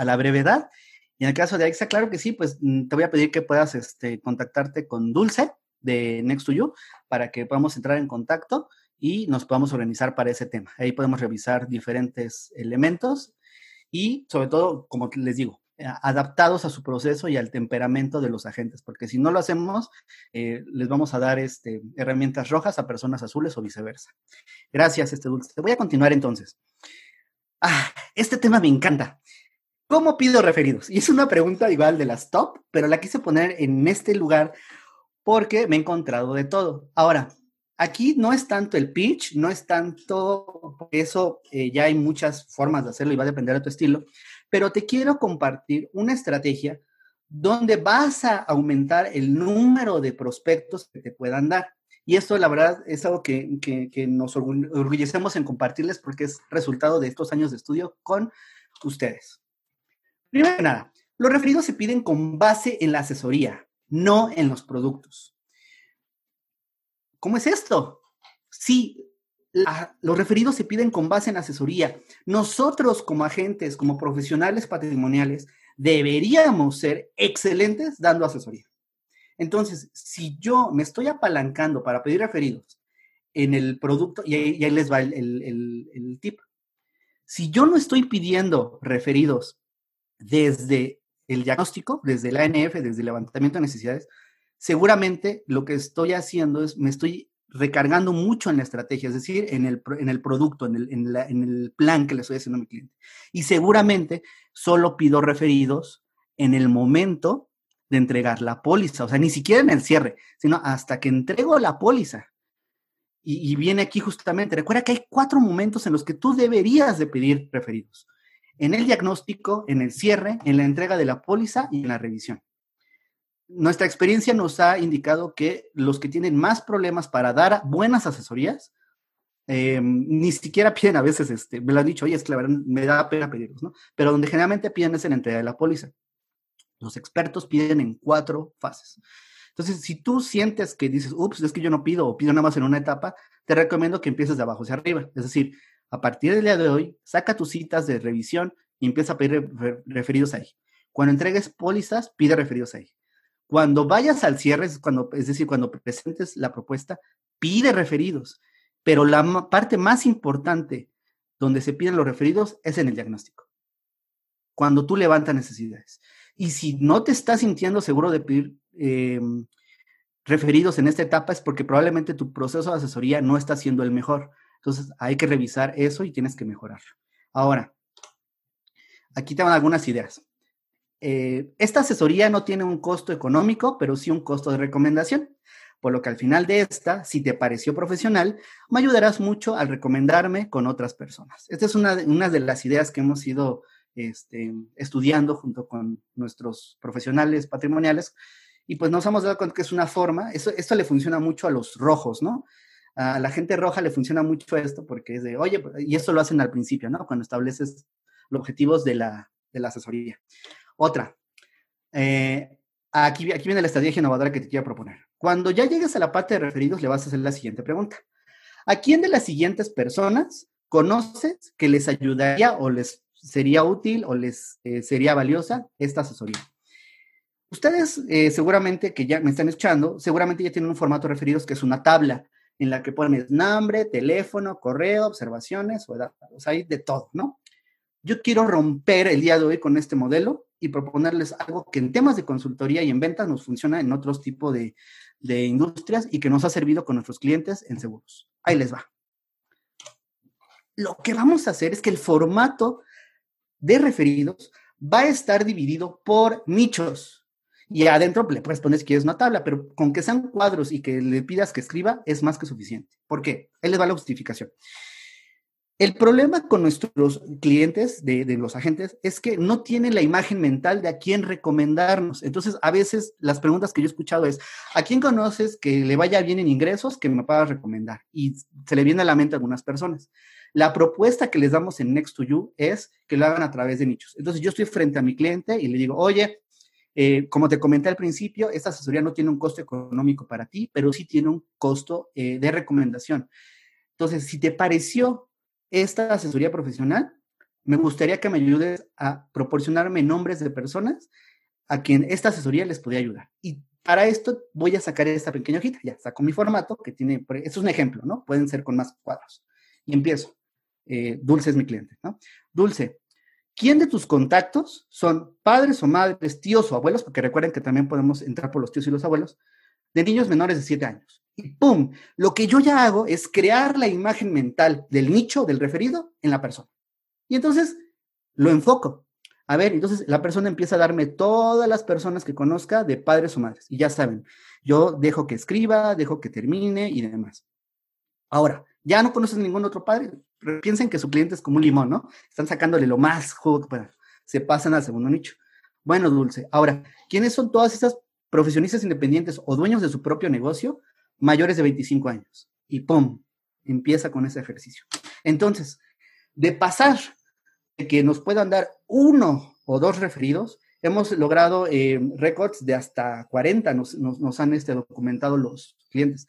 la brevedad. Y en el caso de Alexa, claro que sí, pues mm, te voy a pedir que puedas este, contactarte con Dulce de Next to You para que podamos entrar en contacto y nos podamos organizar para ese tema. Ahí podemos revisar diferentes elementos y sobre todo, como les digo, eh, adaptados a su proceso y al temperamento de los agentes, porque si no lo hacemos, eh, les vamos a dar este, herramientas rojas a personas azules o viceversa. Gracias, este dulce. Voy a continuar entonces. Ah, este tema me encanta. ¿Cómo pido referidos? Y es una pregunta igual de las top, pero la quise poner en este lugar porque me he encontrado de todo. Ahora, aquí no es tanto el pitch, no es tanto eso, eh, ya hay muchas formas de hacerlo y va a depender de tu estilo, pero te quiero compartir una estrategia donde vas a aumentar el número de prospectos que te puedan dar. Y esto, la verdad, es algo que, nos orgullecemos en compartirles porque es resultado de estos años de estudio con ustedes. Primero que nada, los referidos se piden con base en la asesoría, no en los productos. ¿Cómo es esto? Sí, los referidos se piden con base en asesoría. Nosotros como agentes, como profesionales patrimoniales, deberíamos ser excelentes dando asesoría. Entonces, si yo me estoy apalancando para pedir referidos en el producto, y ahí, les va el, tip, si yo no estoy pidiendo referidos desde el diagnóstico, desde el ANF, desde el levantamiento de necesidades, seguramente lo que estoy haciendo es, me estoy recargando mucho en la estrategia, es decir, en el, en el producto, en el, en el plan que le estoy haciendo a mi cliente. Y seguramente solo pido referidos en el momento de entregar la póliza, o sea, ni siquiera en el cierre, sino hasta que entrego la póliza. Y, viene aquí justamente, recuerda que hay cuatro momentos en los que tú deberías de pedir referidos. En el diagnóstico, en el cierre, en la entrega de la póliza y en la revisión. Nuestra experiencia nos ha indicado que los que tienen más problemas para dar buenas asesorías, eh, ni siquiera piden a veces, este, me lo han dicho, oye, es que la verdad me da pena pedirlos, ¿no? Pero donde generalmente piden es en la entrega de la póliza. Los expertos piden en cuatro fases. Entonces, si tú sientes que dices, ups, es que yo no pido o pido nada más en una etapa, te recomiendo que empieces de abajo hacia arriba. Es decir, a partir del día de hoy, saca tus citas de revisión y empieza a pedir referidos ahí. Cuando entregues pólizas, pide referidos ahí. Cuando vayas al cierre, es, cuando, es decir, cuando presentes la propuesta, pide referidos. Pero la parte más importante donde se piden los referidos es en el diagnóstico. Cuando tú levantas necesidades. Y si no te estás sintiendo seguro de pedir em, referidos en esta etapa es porque probablemente tu proceso de asesoría no está siendo el mejor. Entonces hay que revisar eso y tienes que mejorarlo. Ahora, aquí te van algunas ideas. Eh, esta asesoría no tiene un costo económico, pero sí un costo de recomendación. Por lo que al final de esta, si te pareció profesional, me ayudarás mucho al recomendarme con otras personas. Esta es una, de las ideas que hemos ido este, estudiando junto con nuestros profesionales patrimoniales y pues nos hemos dado cuenta que es una forma, esto le funciona mucho a los rojos, ¿no? A la gente roja le funciona mucho esto porque es de, oye, y esto lo hacen al principio, ¿no? Cuando estableces los objetivos de la asesoría. Otra, eh, aquí, aquí viene la estrategia innovadora que te quiero proponer. Cuando ya llegues a la parte de referidos, le vas a hacer la siguiente pregunta. ¿A quién de las siguientes personas conoces que les ayudaría o les sería útil o les eh, sería valiosa esta asesoría? Ustedes eh, seguramente que ya me están escuchando, seguramente ya tienen un formato de referidos que es una tabla en la que pones nombre, teléfono, correo, observaciones o edad, o sea, hay de todo, ¿no? Yo quiero romper el día de hoy con este modelo y proponerles algo que en temas de consultoría y en ventas nos funciona en otros tipos de, industrias y que nos ha servido con nuestros clientes en seguros. Ahí les va. Lo que vamos a hacer es que el formato de referidos va a estar dividido por nichos. Y adentro le puedes poner si quieres una tabla, pero con que sean cuadros y que le pidas que escriba es más que suficiente. ¿Por qué? Él les va la justificación. El problema con nuestros clientes de, los agentes es que no tienen la imagen mental de a quién recomendarnos. Entonces, a veces las preguntas que yo he escuchado es, ¿a quién conoces que le vaya bien en ingresos que me puedas recomendar? Y se le viene a la mente a algunas personas. La propuesta que les damos en Next to You es que lo hagan a través de nichos. Entonces, yo estoy frente a mi cliente y le digo, oye, eh, como te comenté al principio, esta asesoría no tiene un costo económico para ti, pero sí tiene un costo eh, de recomendación. Entonces, si te pareció esta asesoría profesional, me gustaría que me ayudes a proporcionarme nombres de personas a quien esta asesoría les podría ayudar. Y para esto voy a sacar esta pequeña hojita, ya saco mi formato, que tiene, esto es un ejemplo, ¿no? Pueden ser con más cuadros. Y empiezo. Eh, Dulce es mi cliente, ¿no? Dulce, ¿Quién de tus contactos son padres o madres, tíos o abuelos? Porque recuerden que también podemos entrar por los tíos y los abuelos, de niños menores de 7 años. Y ¡pum! Lo que yo ya hago es crear la imagen mental del nicho, del referido, en la persona. Y entonces lo enfoco. A ver, entonces la persona empieza a darme todas las personas que conozca de padres o madres. Y ya saben, yo dejo que escriba, dejo que termine y demás. Ahora, ya no conoces ningún otro padre, piensen que su cliente es como un limón, ¿no? Están sacándole lo más jugo que puedan. Se pasan al segundo nicho. Bueno, Dulce. Ahora, ¿quiénes son todas estas profesionistas independientes o dueños de su propio negocio mayores de 25 años? Y ¡pum! Empieza con ese ejercicio. Entonces, de pasar de que nos puedan dar uno o dos referidos, hemos logrado eh, récords de hasta 40, nos, nos, han este, documentado los clientes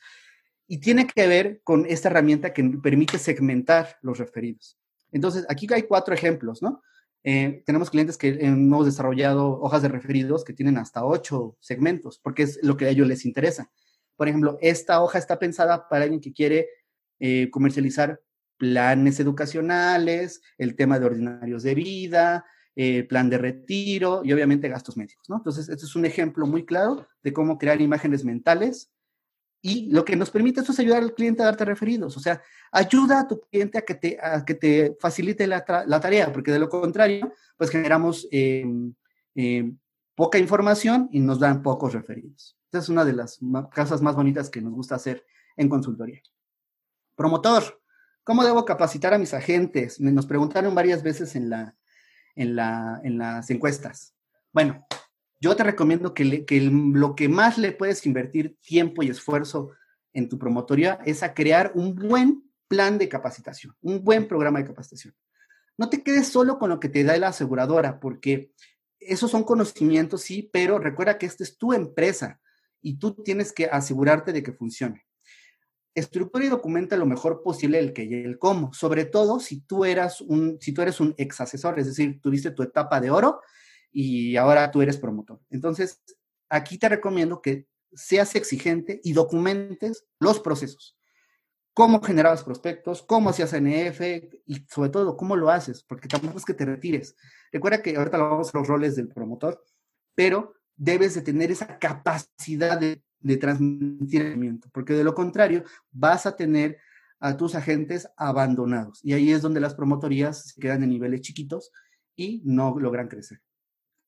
y tiene que ver con esta herramienta que permite segmentar los referidos. Entonces, aquí hay cuatro ejemplos, ¿no? Eh, tenemos clientes que hemos desarrollado hojas de referidos que tienen hasta ocho segmentos, porque es lo que a ellos les interesa. Por ejemplo, esta hoja está pensada para alguien que quiere eh, comercializar planes educacionales, el tema de ordinarios de vida, eh, plan de retiro y obviamente gastos médicos. Entonces, este es un ejemplo muy claro de cómo crear imágenes mentales y lo que nos permite esto es ayudar al cliente a darte referidos. O sea, ayuda a tu cliente a que te, a que te facilite la, la tarea, porque de lo contrario, pues generamos em, em, poca información y nos dan pocos referidos. Esta es una de las cosas más bonitas que nos gusta hacer en consultoría. Promotor, ¿cómo debo capacitar a mis agentes? Nos preguntaron varias veces en, la, en, la, en las encuestas. Bueno, yo te recomiendo que, lo que más le puedes invertir tiempo y esfuerzo en tu promotoría es a crear un buen plan de capacitación, un buen programa de capacitación. No te quedes solo con lo que te da la aseguradora, porque esos son conocimientos, sí, pero recuerda que esta es tu empresa y tú tienes que asegurarte de que funcione. Estructura y documenta lo mejor posible el qué y el cómo, sobre todo si tú, eras un, si tú eres un ex asesor, es decir, tuviste tu etapa de oro y ahora tú eres promotor. Entonces, aquí te recomiendo que seas exigente y documentes los procesos. Cómo generabas prospectos, cómo hacías NF y sobre todo cómo lo haces, porque tampoco es que te retires. Recuerda que ahorita vamos los roles del promotor, pero debes de tener esa capacidad de, de transmitir porque de lo contrario vas a tener a tus agentes abandonados. Y ahí es donde las promotorías se quedan en niveles chiquitos y no logran crecer.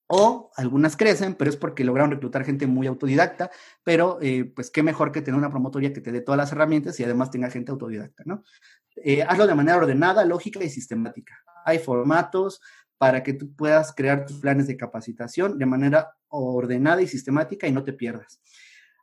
O algunas crecen, pero es porque lograron reclutar gente muy autodidacta, pero eh, pues qué mejor que tener una promotoria que te dé todas las herramientas y además tenga gente autodidacta, ¿no? Eh, hazlo de manera ordenada, lógica y sistemática. Hay formatos para que tú puedas crear tus planes de capacitación de manera ordenada y sistemática y no te pierdas.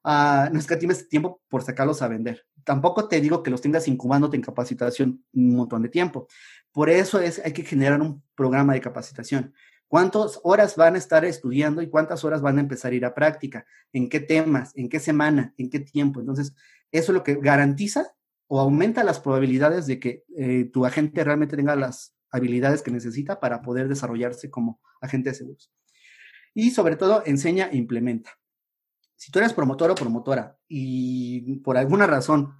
Uh, no escatimes tiempo por sacarlos a vender. Tampoco te digo que los tengas incubándote en capacitación un montón de tiempo. Por eso es, hay que generar un programa de capacitación. ¿Cuántas horas van a estar estudiando y cuántas horas van a empezar a ir a práctica? ¿En qué temas? ¿En qué semana? ¿En qué tiempo? Entonces, eso es lo que garantiza o aumenta las probabilidades de que eh, tu agente realmente tenga las habilidades que necesita para poder desarrollarse como agente de seguros. Y sobre todo, enseña e implementa. Si tú eres promotor o promotora y por alguna razón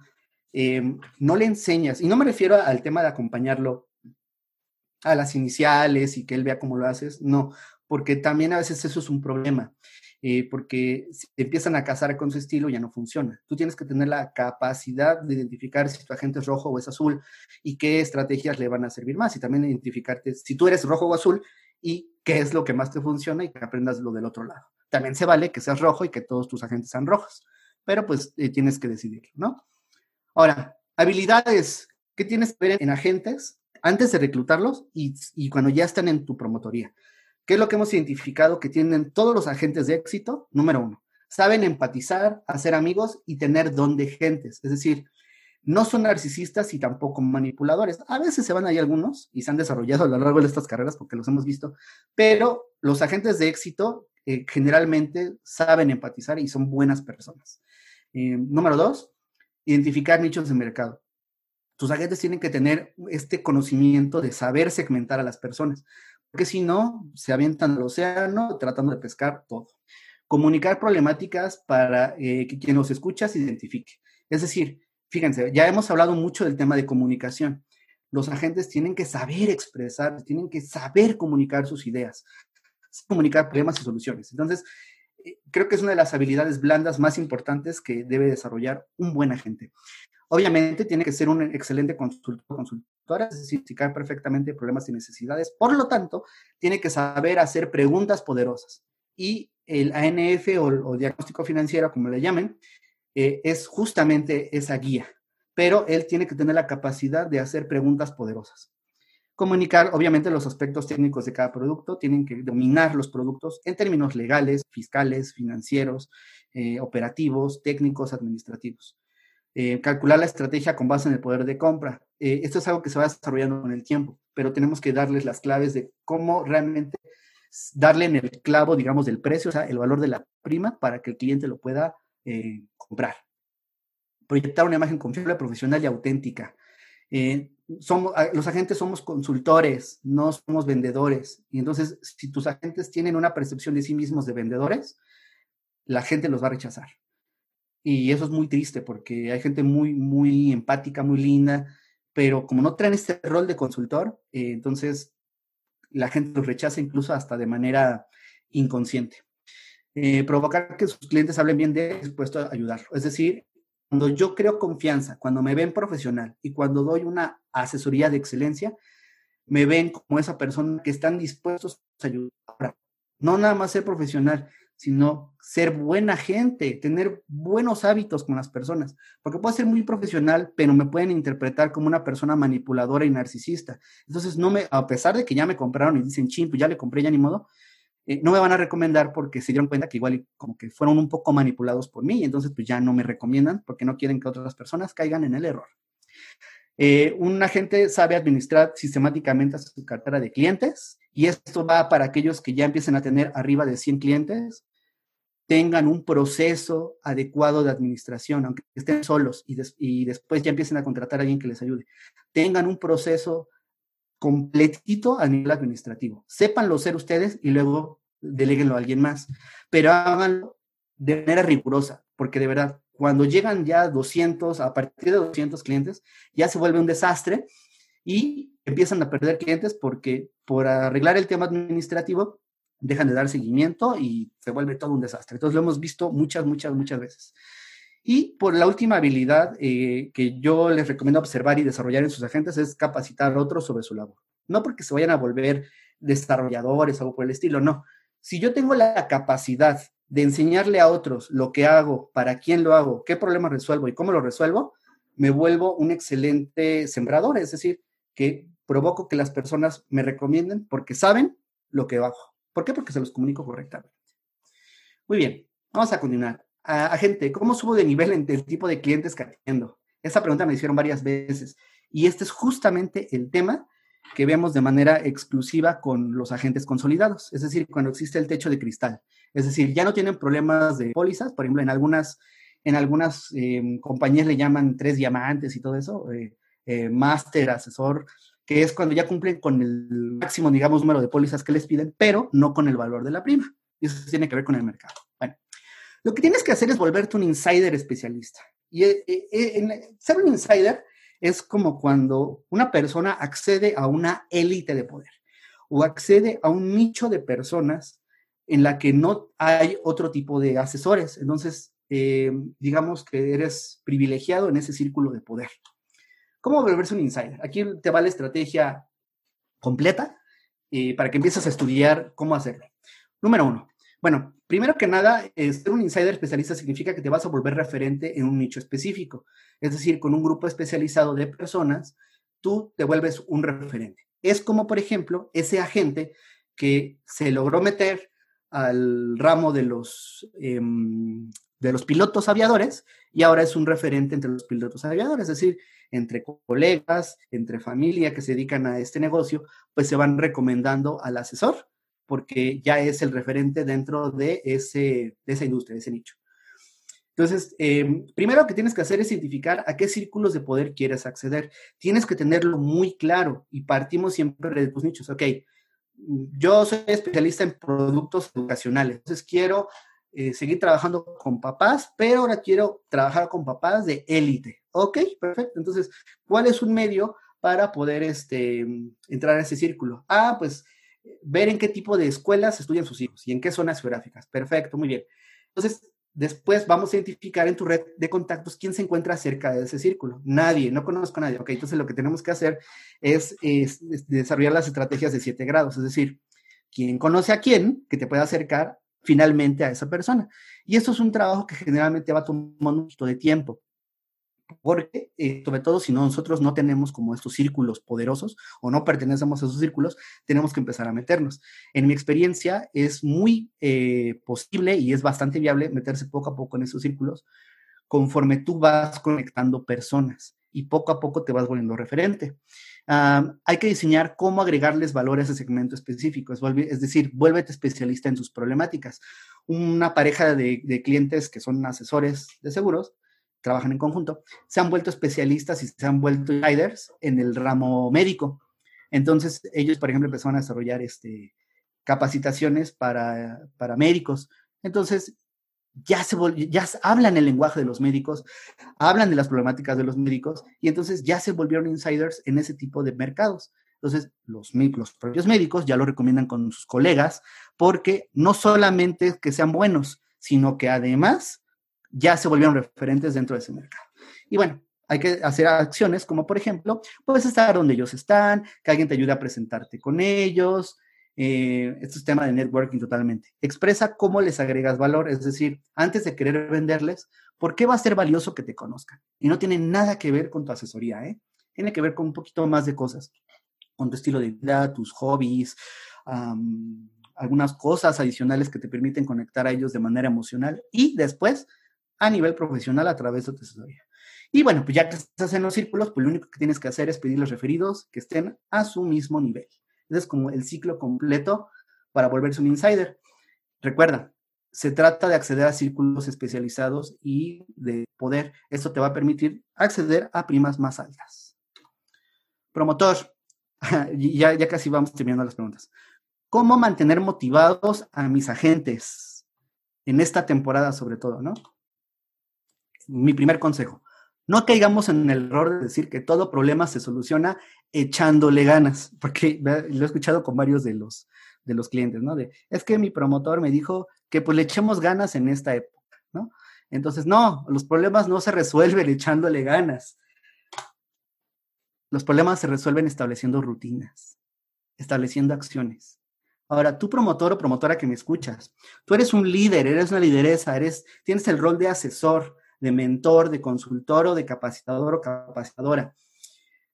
eh, no le enseñas, y no me refiero al tema de acompañarlo a las iniciales y que él vea cómo lo haces, no, porque también a veces eso es un problema, eh, porque si empiezan a casar con su estilo ya no funciona. Tú tienes que tener la capacidad de identificar si tu agente es rojo o es azul y qué estrategias le van a servir más y también identificarte si tú eres rojo o azul y qué es lo que más te funciona y que aprendas lo del otro lado. También se vale que seas rojo y que todos tus agentes sean rojos, pero pues eh, tienes que decidirlo, ¿no? Ahora, habilidades, ¿qué tienes que ver en agentes? Antes de reclutarlos y, cuando ya están en tu promotoría. ¿Qué es lo que hemos identificado que tienen todos los agentes de éxito? Número uno, saben empatizar, hacer amigos y tener don de gentes. Es decir, no son narcisistas y tampoco manipuladores. A veces se van ahí algunos y se han desarrollado a lo largo de estas carreras porque los hemos visto, pero los agentes de éxito eh, generalmente saben empatizar y son buenas personas. Eh, número dos, identificar nichos de mercado tus agentes tienen que tener este conocimiento de saber segmentar a las personas, porque si no, se avientan al océano tratando de pescar todo. Comunicar problemáticas para eh, que quien los escucha se identifique. Es decir, fíjense, ya hemos hablado mucho del tema de comunicación. Los agentes tienen que saber expresar, tienen que saber comunicar sus ideas, comunicar problemas y soluciones. Entonces, eh, creo que es una de las habilidades blandas más importantes que debe desarrollar un buen agente. Obviamente tiene que ser un excelente consultor consultora, es decir, explicar perfectamente problemas y necesidades. Por lo tanto, tiene que saber hacer preguntas poderosas. Y el ANF o, diagnóstico financiero, como le llamen, eh, es justamente esa guía. Pero él tiene que tener la capacidad de hacer preguntas poderosas. Comunicar, obviamente, los aspectos técnicos de cada producto, tienen que dominar los productos en términos legales, fiscales, financieros, eh, operativos, técnicos, administrativos. Eh, calcular la estrategia con base en el poder de compra. Eh, esto es algo que se va desarrollando con el tiempo, pero tenemos que darles las claves de cómo realmente darle en el clavo, digamos, del precio, o sea, el valor de la prima para que el cliente lo pueda eh, comprar. Proyectar una imagen confiable, profesional y auténtica. somos, los agentes somos consultores, no somos vendedores. Y entonces, si tus agentes tienen una percepción de sí mismos de vendedores, la gente los va a rechazar. Y eso es muy triste porque hay gente muy, muy empática, muy linda, pero como no traen este rol de consultor, eh, entonces la gente los rechaza incluso hasta de manera inconsciente. Eh, provocar que sus clientes hablen bien de él, dispuesto a ayudar. Es decir, cuando yo creo confianza, cuando me ven profesional y cuando doy una asesoría de excelencia, me ven como esa persona que están dispuestos a ayudar. No nada más ser profesional, sino ser buena gente, tener buenos hábitos con las personas, porque puedo ser muy profesional, pero me pueden interpretar como una persona manipuladora y narcisista. Entonces, no me, a pesar de que ya me compraron y dicen, ching, pues ya le compré, ya ni modo, eh, no me van a recomendar porque se dieron cuenta que igual como que fueron un poco manipulados por mí, y entonces pues ya no me recomiendan porque no quieren que otras personas caigan en el error. Eh, un agente sabe administrar sistemáticamente su cartera de clientes y esto va para aquellos que ya empiecen a tener arriba de 100 clientes, tengan un proceso adecuado de administración, aunque estén solos y, después ya empiecen a contratar a alguien que les ayude. Tengan un proceso completito a nivel administrativo. Sépanlo ser ustedes y luego deleguenlo a alguien más, pero háganlo de manera rigurosa, porque de verdad cuando llegan ya 200, a partir de 200 clientes, ya se vuelve un desastre y empiezan a perder clientes porque por arreglar el tema administrativo dejan de dar seguimiento y se vuelve todo un desastre. Entonces lo hemos visto muchas, muchas, muchas veces. Y por la última habilidad eh, que yo les recomiendo observar y desarrollar en sus agentes es capacitar a otros sobre su labor. No porque se vayan a volver desarrolladores o algo por el estilo, no, si yo tengo la capacidad de enseñarle a otros lo que hago, para quién lo hago, qué problema resuelvo y cómo lo resuelvo, me vuelvo un excelente sembrador, es decir, que provoco que las personas me recomienden porque saben lo que hago. ¿Por qué? Porque se los comunico correctamente. Muy bien, vamos a continuar. A, gente, ¿cómo subo de nivel en el tipo de clientes que atiendo? Esa pregunta me hicieron varias veces y este es justamente el tema que vemos de manera exclusiva con los agentes consolidados, es decir, cuando existe el techo de cristal. Es decir, ya no tienen problemas de pólizas, por ejemplo, en algunas, en algunas em, compañías le llaman tres diamantes y todo eso, eh, eh, máster, asesor, que es cuando ya cumplen con el máximo, digamos, número de pólizas que les piden, pero no con el valor de la prima. Y eso tiene que ver con el mercado. Bueno, lo que tienes que hacer es volverte un insider especialista. Y eh, ser un insider es como cuando una persona accede a una élite de poder o accede a un nicho de personas en la que no hay otro tipo de asesores. Entonces, eh, digamos que eres privilegiado en ese círculo de poder. ¿Cómo volverse un insider? Aquí te va la estrategia completa eh, para que empieces a estudiar cómo hacerlo. Número uno, bueno, primero que nada, ser un insider especialista significa que te vas a volver referente en un nicho específico. Es decir, con un grupo especializado de personas, tú te vuelves un referente. Es como, por ejemplo, ese agente que se logró meter al ramo de los, em, de los pilotos aviadores y ahora es un referente entre los pilotos aviadores, es decir, entre colegas, entre familia que se dedican a este negocio, pues se van recomendando al asesor porque ya es el referente dentro de, ese, de esa industria, de ese nicho. Entonces, em, primero que tienes que hacer es identificar a qué círculos de poder quieres acceder. Tienes que tenerlo muy claro y partimos siempre de tus nichos. Ok, yo soy especialista en productos educacionales, entonces quiero eh, seguir trabajando con papás, pero ahora quiero trabajar con papás de élite. Ok, perfecto. Entonces, ¿cuál es un medio para poder este, entrar a ese círculo? Ah, pues ver en qué tipo de escuelas estudian sus hijos y en qué zonas geográficas. Perfecto, muy bien. Entonces, después vamos a identificar en tu red de contactos quién se encuentra cerca de ese círculo. Nadie, no conozco a nadie. Ok, entonces lo que tenemos que hacer es, desarrollar las estrategias de siete grados, es decir, quién conoce a quién que te pueda acercar finalmente a esa persona. Y esto es un trabajo que generalmente va a tomar un poquito de tiempo porque eh, sobre todo si nosotros no tenemos como estos círculos poderosos o no pertenecemos a esos círculos, tenemos que empezar a meternos. En mi experiencia es muy eh, posible y es bastante viable meterse poco a poco en esos círculos conforme tú vas conectando personas y poco a poco te vas volviendo referente. hay que diseñar cómo agregarles valor a ese segmento específico, es, decir, vuélvete especialista en sus problemáticas. Una pareja de clientes que son asesores de seguros, trabajan en conjunto, se han vuelto especialistas y se han vuelto insiders en el ramo médico. Entonces, ellos, por ejemplo, empezaron a desarrollar este, capacitaciones para, para médicos. Entonces, ya, se ya hablan el lenguaje de los médicos, hablan de las problemáticas de los médicos y entonces ya se volvieron insiders en ese tipo de mercados. Entonces, los, los propios médicos ya lo recomiendan con sus colegas porque no solamente que sean buenos, sino que además ya se volvieron referentes dentro de ese mercado. Y bueno, hay que hacer acciones como, por ejemplo, puedes estar donde ellos están, que alguien te ayude a presentarte con ellos. Eh, esto es tema de networking totalmente. Expresa cómo les agregas valor, es decir, antes de querer venderles, ¿por qué va a ser valioso que te conozcan? Y no tiene nada que ver con tu asesoría, ¿eh? Tiene que ver con un poquito más de cosas, con tu estilo de vida, tus hobbies, algunas cosas adicionales que te permiten conectar a ellos de manera emocional y después a nivel profesional a través de tu asesoría. Y bueno, pues ya que estás en los círculos, pues lo único que tienes que hacer es pedir los referidos que estén a su mismo nivel. Ese es como el ciclo completo para volverse un insider. Recuerda, se trata de acceder a círculos especializados y de poder. Esto te va a permitir acceder a primas más altas. Promotor, ya, ya casi vamos terminando las preguntas. ¿Cómo mantener motivados a mis agentes en esta temporada sobre todo, no? Mi primer consejo. No caigamos en el error de decir que todo problema se soluciona echándole ganas, porque lo he escuchado con varios de los, de los clientes, ¿no? De, es que mi promotor me dijo que pues le echemos ganas en esta época, ¿no? Entonces, no, los problemas no se resuelven echándole ganas. Los problemas se resuelven estableciendo rutinas, estableciendo acciones. Ahora, tú promotor o promotora que me escuchas, tú eres un líder, eres una lideresa, eres, tienes el rol de asesor, de mentor, de consultor o de capacitador o capacitadora.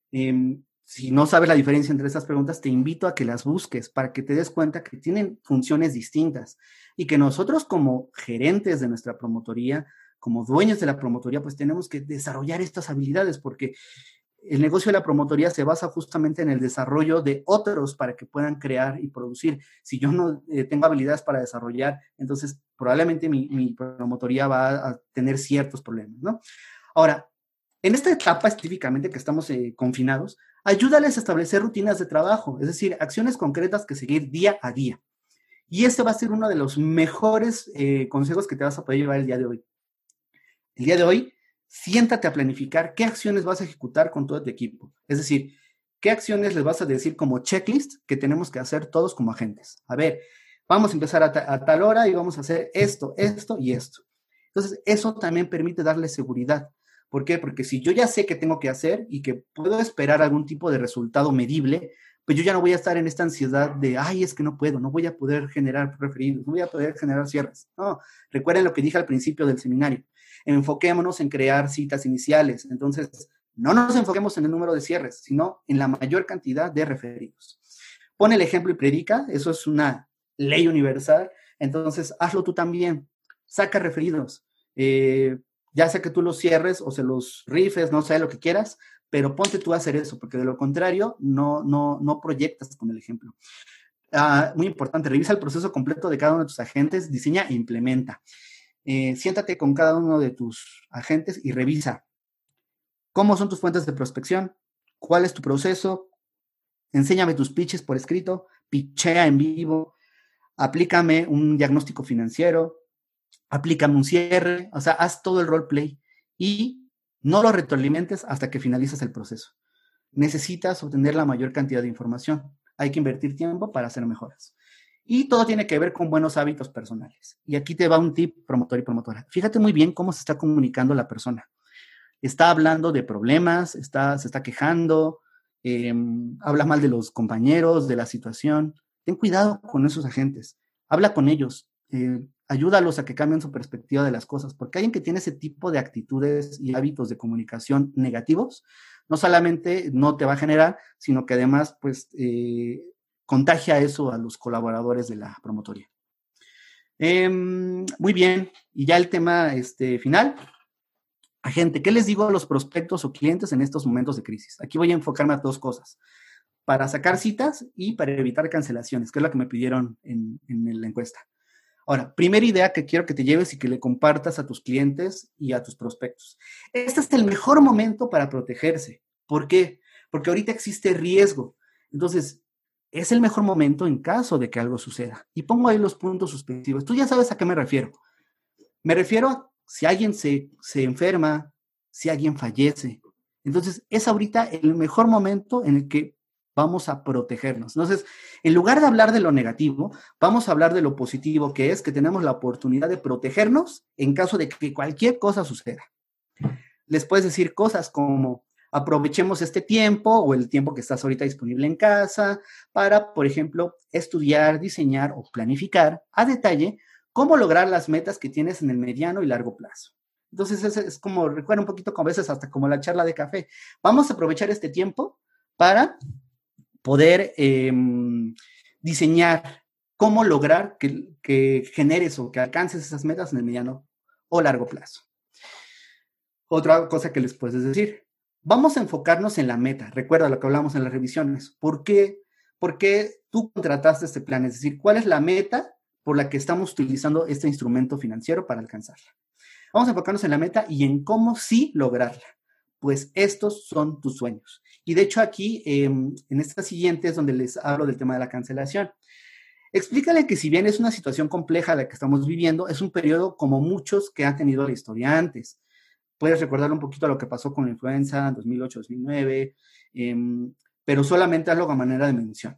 Em, si no sabes la diferencia entre estas preguntas, te invito a que las busques para que te des cuenta que tienen funciones distintas y que nosotros como gerentes de nuestra promotoría, como dueños de la promotoría, pues tenemos que desarrollar estas habilidades porque el negocio de la promotoría se basa justamente en el desarrollo de otros para que puedan crear y producir. Si yo no eh, tengo habilidades para desarrollar, entonces probablemente mi, promotoría va a tener ciertos problemas, ¿no? Ahora, en esta etapa específicamente que estamos eh, confinados, ayúdales a establecer rutinas de trabajo, es decir, acciones concretas que seguir día a día. Y este va a ser uno de los mejores eh, consejos que te vas a poder llevar el día de hoy. El día de hoy, siéntate a planificar qué acciones vas a ejecutar con todo tu equipo. Es decir, qué acciones les vas a decir como checklist que tenemos que hacer todos como agentes. A ver, vamos a empezar a, a tal hora y vamos a hacer esto, esto y esto. Entonces, eso también permite darle seguridad. ¿Por qué? Porque si yo ya sé qué tengo que hacer y que puedo esperar algún tipo de resultado medible, pues yo ya no voy a estar en esta ansiedad de, ay, es que no puedo, no voy a poder generar referidos, no voy a poder generar cierres. No, recuerden lo que dije al principio del seminario. Enfoquémonos en crear citas iniciales. Entonces, no nos enfoquemos en el número de cierres, sino en la mayor cantidad de referidos. Pon el ejemplo y predica, eso es una ley universal. Entonces, hazlo tú también. Saca referidos. Eh, ya sea que tú los cierres o se los rifes, no sé, lo que quieras, pero ponte tú a hacer eso, porque de lo contrario no, no, no proyectas con el ejemplo. Ah, muy importante, revisa el proceso completo de cada uno de tus agentes, diseña e implementa. Eh, siéntate con cada uno de tus agentes y revisa cómo son tus fuentes de prospección, cuál es tu proceso, enséñame tus pitches por escrito, pichea en vivo, aplícame un diagnóstico financiero, aplícame un cierre, o sea, haz todo el roleplay y no lo retroalimentes hasta que finalizas el proceso. Necesitas obtener la mayor cantidad de información. Hay que invertir tiempo para hacer mejoras. Y todo tiene que ver con buenos hábitos personales. Y aquí te va un tip, promotor y promotora. Fíjate muy bien cómo se está comunicando la persona. Está hablando de problemas, está, se está quejando, em, habla mal de los compañeros, de la situación. Ten cuidado con esos agentes. Habla con ellos. Eh, ayúdalos a que cambien su perspectiva de las cosas, porque alguien que tiene ese tipo de actitudes y hábitos de comunicación negativos, no solamente no te va a generar, sino que además, pues, eh, contagia eso a los colaboradores de la promotoría. Em, muy bien, y ya el tema este, final. Agente, ¿qué les digo a los prospectos o clientes en estos momentos de crisis? Aquí voy a enfocarme a dos cosas, para sacar citas y para evitar cancelaciones, que es lo que me pidieron en la encuesta. Ahora, primera idea que quiero que te lleves y que le compartas a tus clientes y a tus prospectos. Este es el mejor momento para protegerse. ¿Por qué? Porque ahorita existe riesgo. Entonces, es el mejor momento en caso de que algo suceda. Y pongo ahí los puntos suspensivos. Tú ya sabes a qué me refiero. Me refiero a si alguien se, se enferma, si alguien fallece. Entonces, es ahorita el mejor momento en el que vamos a protegernos. Entonces, en lugar de hablar de lo negativo, vamos a hablar de lo positivo, que es que tenemos la oportunidad de protegernos en caso de que cualquier cosa suceda. Les puedes decir cosas como, aprovechemos este tiempo o el tiempo que estás ahorita disponible en casa para, por ejemplo, estudiar, diseñar o planificar a detalle cómo lograr las metas que tienes en el mediano y largo plazo. Entonces, es, es como, recuerda un poquito con veces hasta como la charla de café. Vamos a aprovechar este tiempo para poder em, diseñar cómo lograr que, que generes o que alcances esas metas en el mediano o largo plazo. Otra cosa que les puedes decir, vamos a enfocarnos en la meta. Recuerda lo que hablamos en las revisiones. ¿Por qué, ¿Por qué tú contrataste este plan? Es decir, ¿cuál es la meta por la que estamos utilizando este instrumento financiero para alcanzarla? Vamos a enfocarnos en la meta y en cómo sí lograrla. Pues estos son tus sueños. Y de hecho aquí, em, en esta siguiente es donde les hablo del tema de la cancelación. Explícale que si bien es una situación compleja la que estamos viviendo, es un periodo como muchos que han tenido la historia antes. Puedes recordar un poquito a lo que pasó con la influenza en 2008-2009, em, pero solamente hazlo a manera de mención.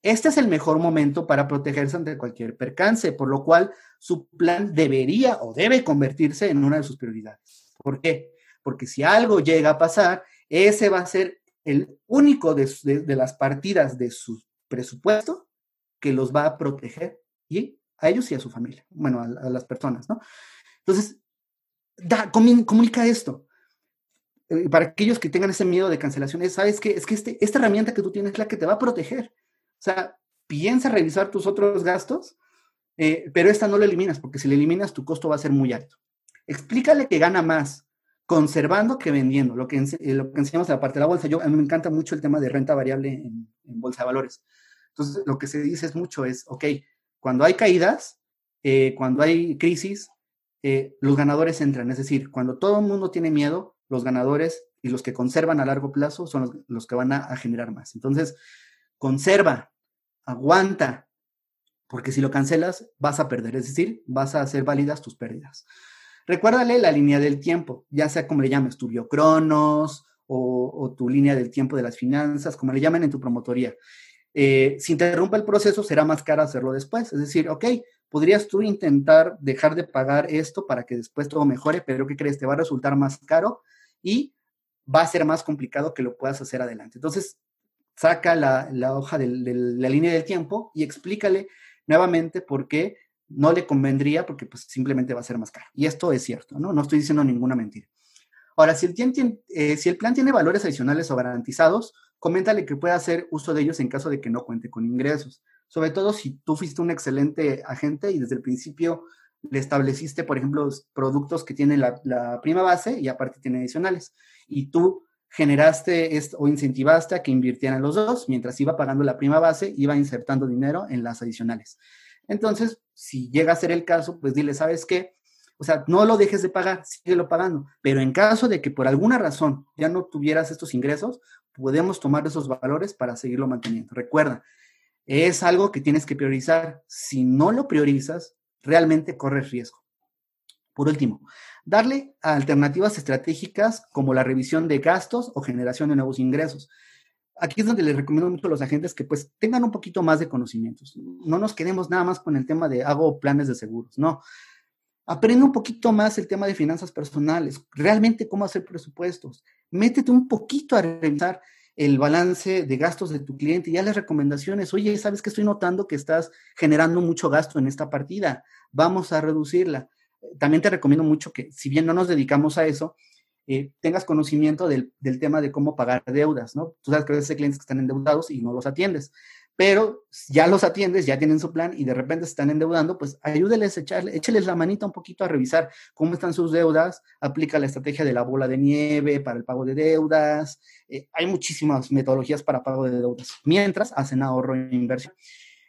Este es el mejor momento para protegerse ante cualquier percance, por lo cual su plan debería o debe convertirse en una de sus prioridades. ¿Por qué? Porque si algo llega a pasar, ese va a ser el único de, las partidas de su presupuesto que los va a proteger y a ellos y a su familia, bueno, a, las personas, ¿no? Entonces, da, comunica esto. Eh, para aquellos que tengan ese miedo de cancelaciones, sabes que es que este, esta herramienta que tú tienes es la que te va a proteger. O sea, piensa revisar tus otros gastos, eh, pero esta no la eliminas, porque si la eliminas, tu costo va a ser muy alto. Explícale que gana más conservando que vendiendo, lo que, eh, lo que enseñamos en la parte de la bolsa. Yo, me encanta mucho el tema de renta variable en, bolsa de valores. Entonces, lo que se dice es mucho es, ok, cuando hay caídas, eh, cuando hay crisis, eh, los ganadores entran. Es decir, cuando todo el mundo tiene miedo, los ganadores y los que conservan a largo plazo son los, que van a, a, generar más. Entonces, conserva, aguanta, porque si lo cancelas, vas a perder. Es decir, vas a hacer válidas tus pérdidas. Recuérdale la línea del tiempo, ya sea como le llames, tu biocronos o, tu línea del tiempo de las finanzas, como le llamen en tu promotoría. Eh, si interrumpe el proceso, será más caro hacerlo después. Es decir, ok, podrías tú intentar dejar de pagar esto para que después todo mejore, pero ¿qué crees? Te va a resultar más caro y va a ser más complicado que lo puedas hacer adelante. Entonces, saca la, hoja de, la línea del tiempo y explícale nuevamente por qué no le convendría porque pues simplemente va a ser más caro. Y esto es cierto, ¿no? No estoy diciendo ninguna mentira. Ahora, si el, eh, plan tiene valores adicionales o garantizados, coméntale que puede hacer uso de ellos en caso de que no cuente con ingresos. Sobre todo si tú fuiste un excelente agente y desde el principio le estableciste, por ejemplo, productos que tienen la, la prima base y aparte tienen adicionales. Y tú generaste esto, o incentivaste a que invirtieran los dos, mientras iba pagando la prima base, iba insertando dinero en las adicionales. Entonces, si llega a ser el caso, pues dile, ¿sabes qué? O sea, no lo dejes de pagar, síguelo pagando. Pero en caso de que por alguna razón ya no tuvieras estos ingresos, podemos tomar esos valores para seguirlo manteniendo. Recuerda, es algo que tienes que priorizar. Si no lo priorizas, realmente corres riesgo. Por último, darle alternativas estratégicas como la revisión de gastos o generación de nuevos ingresos aquí es donde les recomiendo mucho a los agentes que pues tengan un poquito más de conocimientos. No nos quedemos nada más con el tema de hago planes de seguros, no. Aprende un poquito más el tema de finanzas personales, realmente cómo hacer presupuestos. Métete un poquito a revisar el balance de gastos de tu cliente y ya las recomendaciones. Oye, ¿sabes que estoy notando que estás generando mucho gasto en esta partida? Vamos a reducirla. También te recomiendo mucho que, si bien no nos dedicamos a eso, eh, tengas conocimiento del, tema de cómo pagar deudas, ¿no? Tú sabes que hay clientes que están endeudados y no los atiendes, pero ya los atiendes, ya tienen su plan y de repente se están endeudando, pues ayúdeles, echarle, écheles la manita un poquito a revisar cómo están sus deudas, aplica la estrategia de la bola de nieve para el pago de deudas, eh, hay muchísimas metodologías para pago de deudas, mientras hacen ahorro e inversión.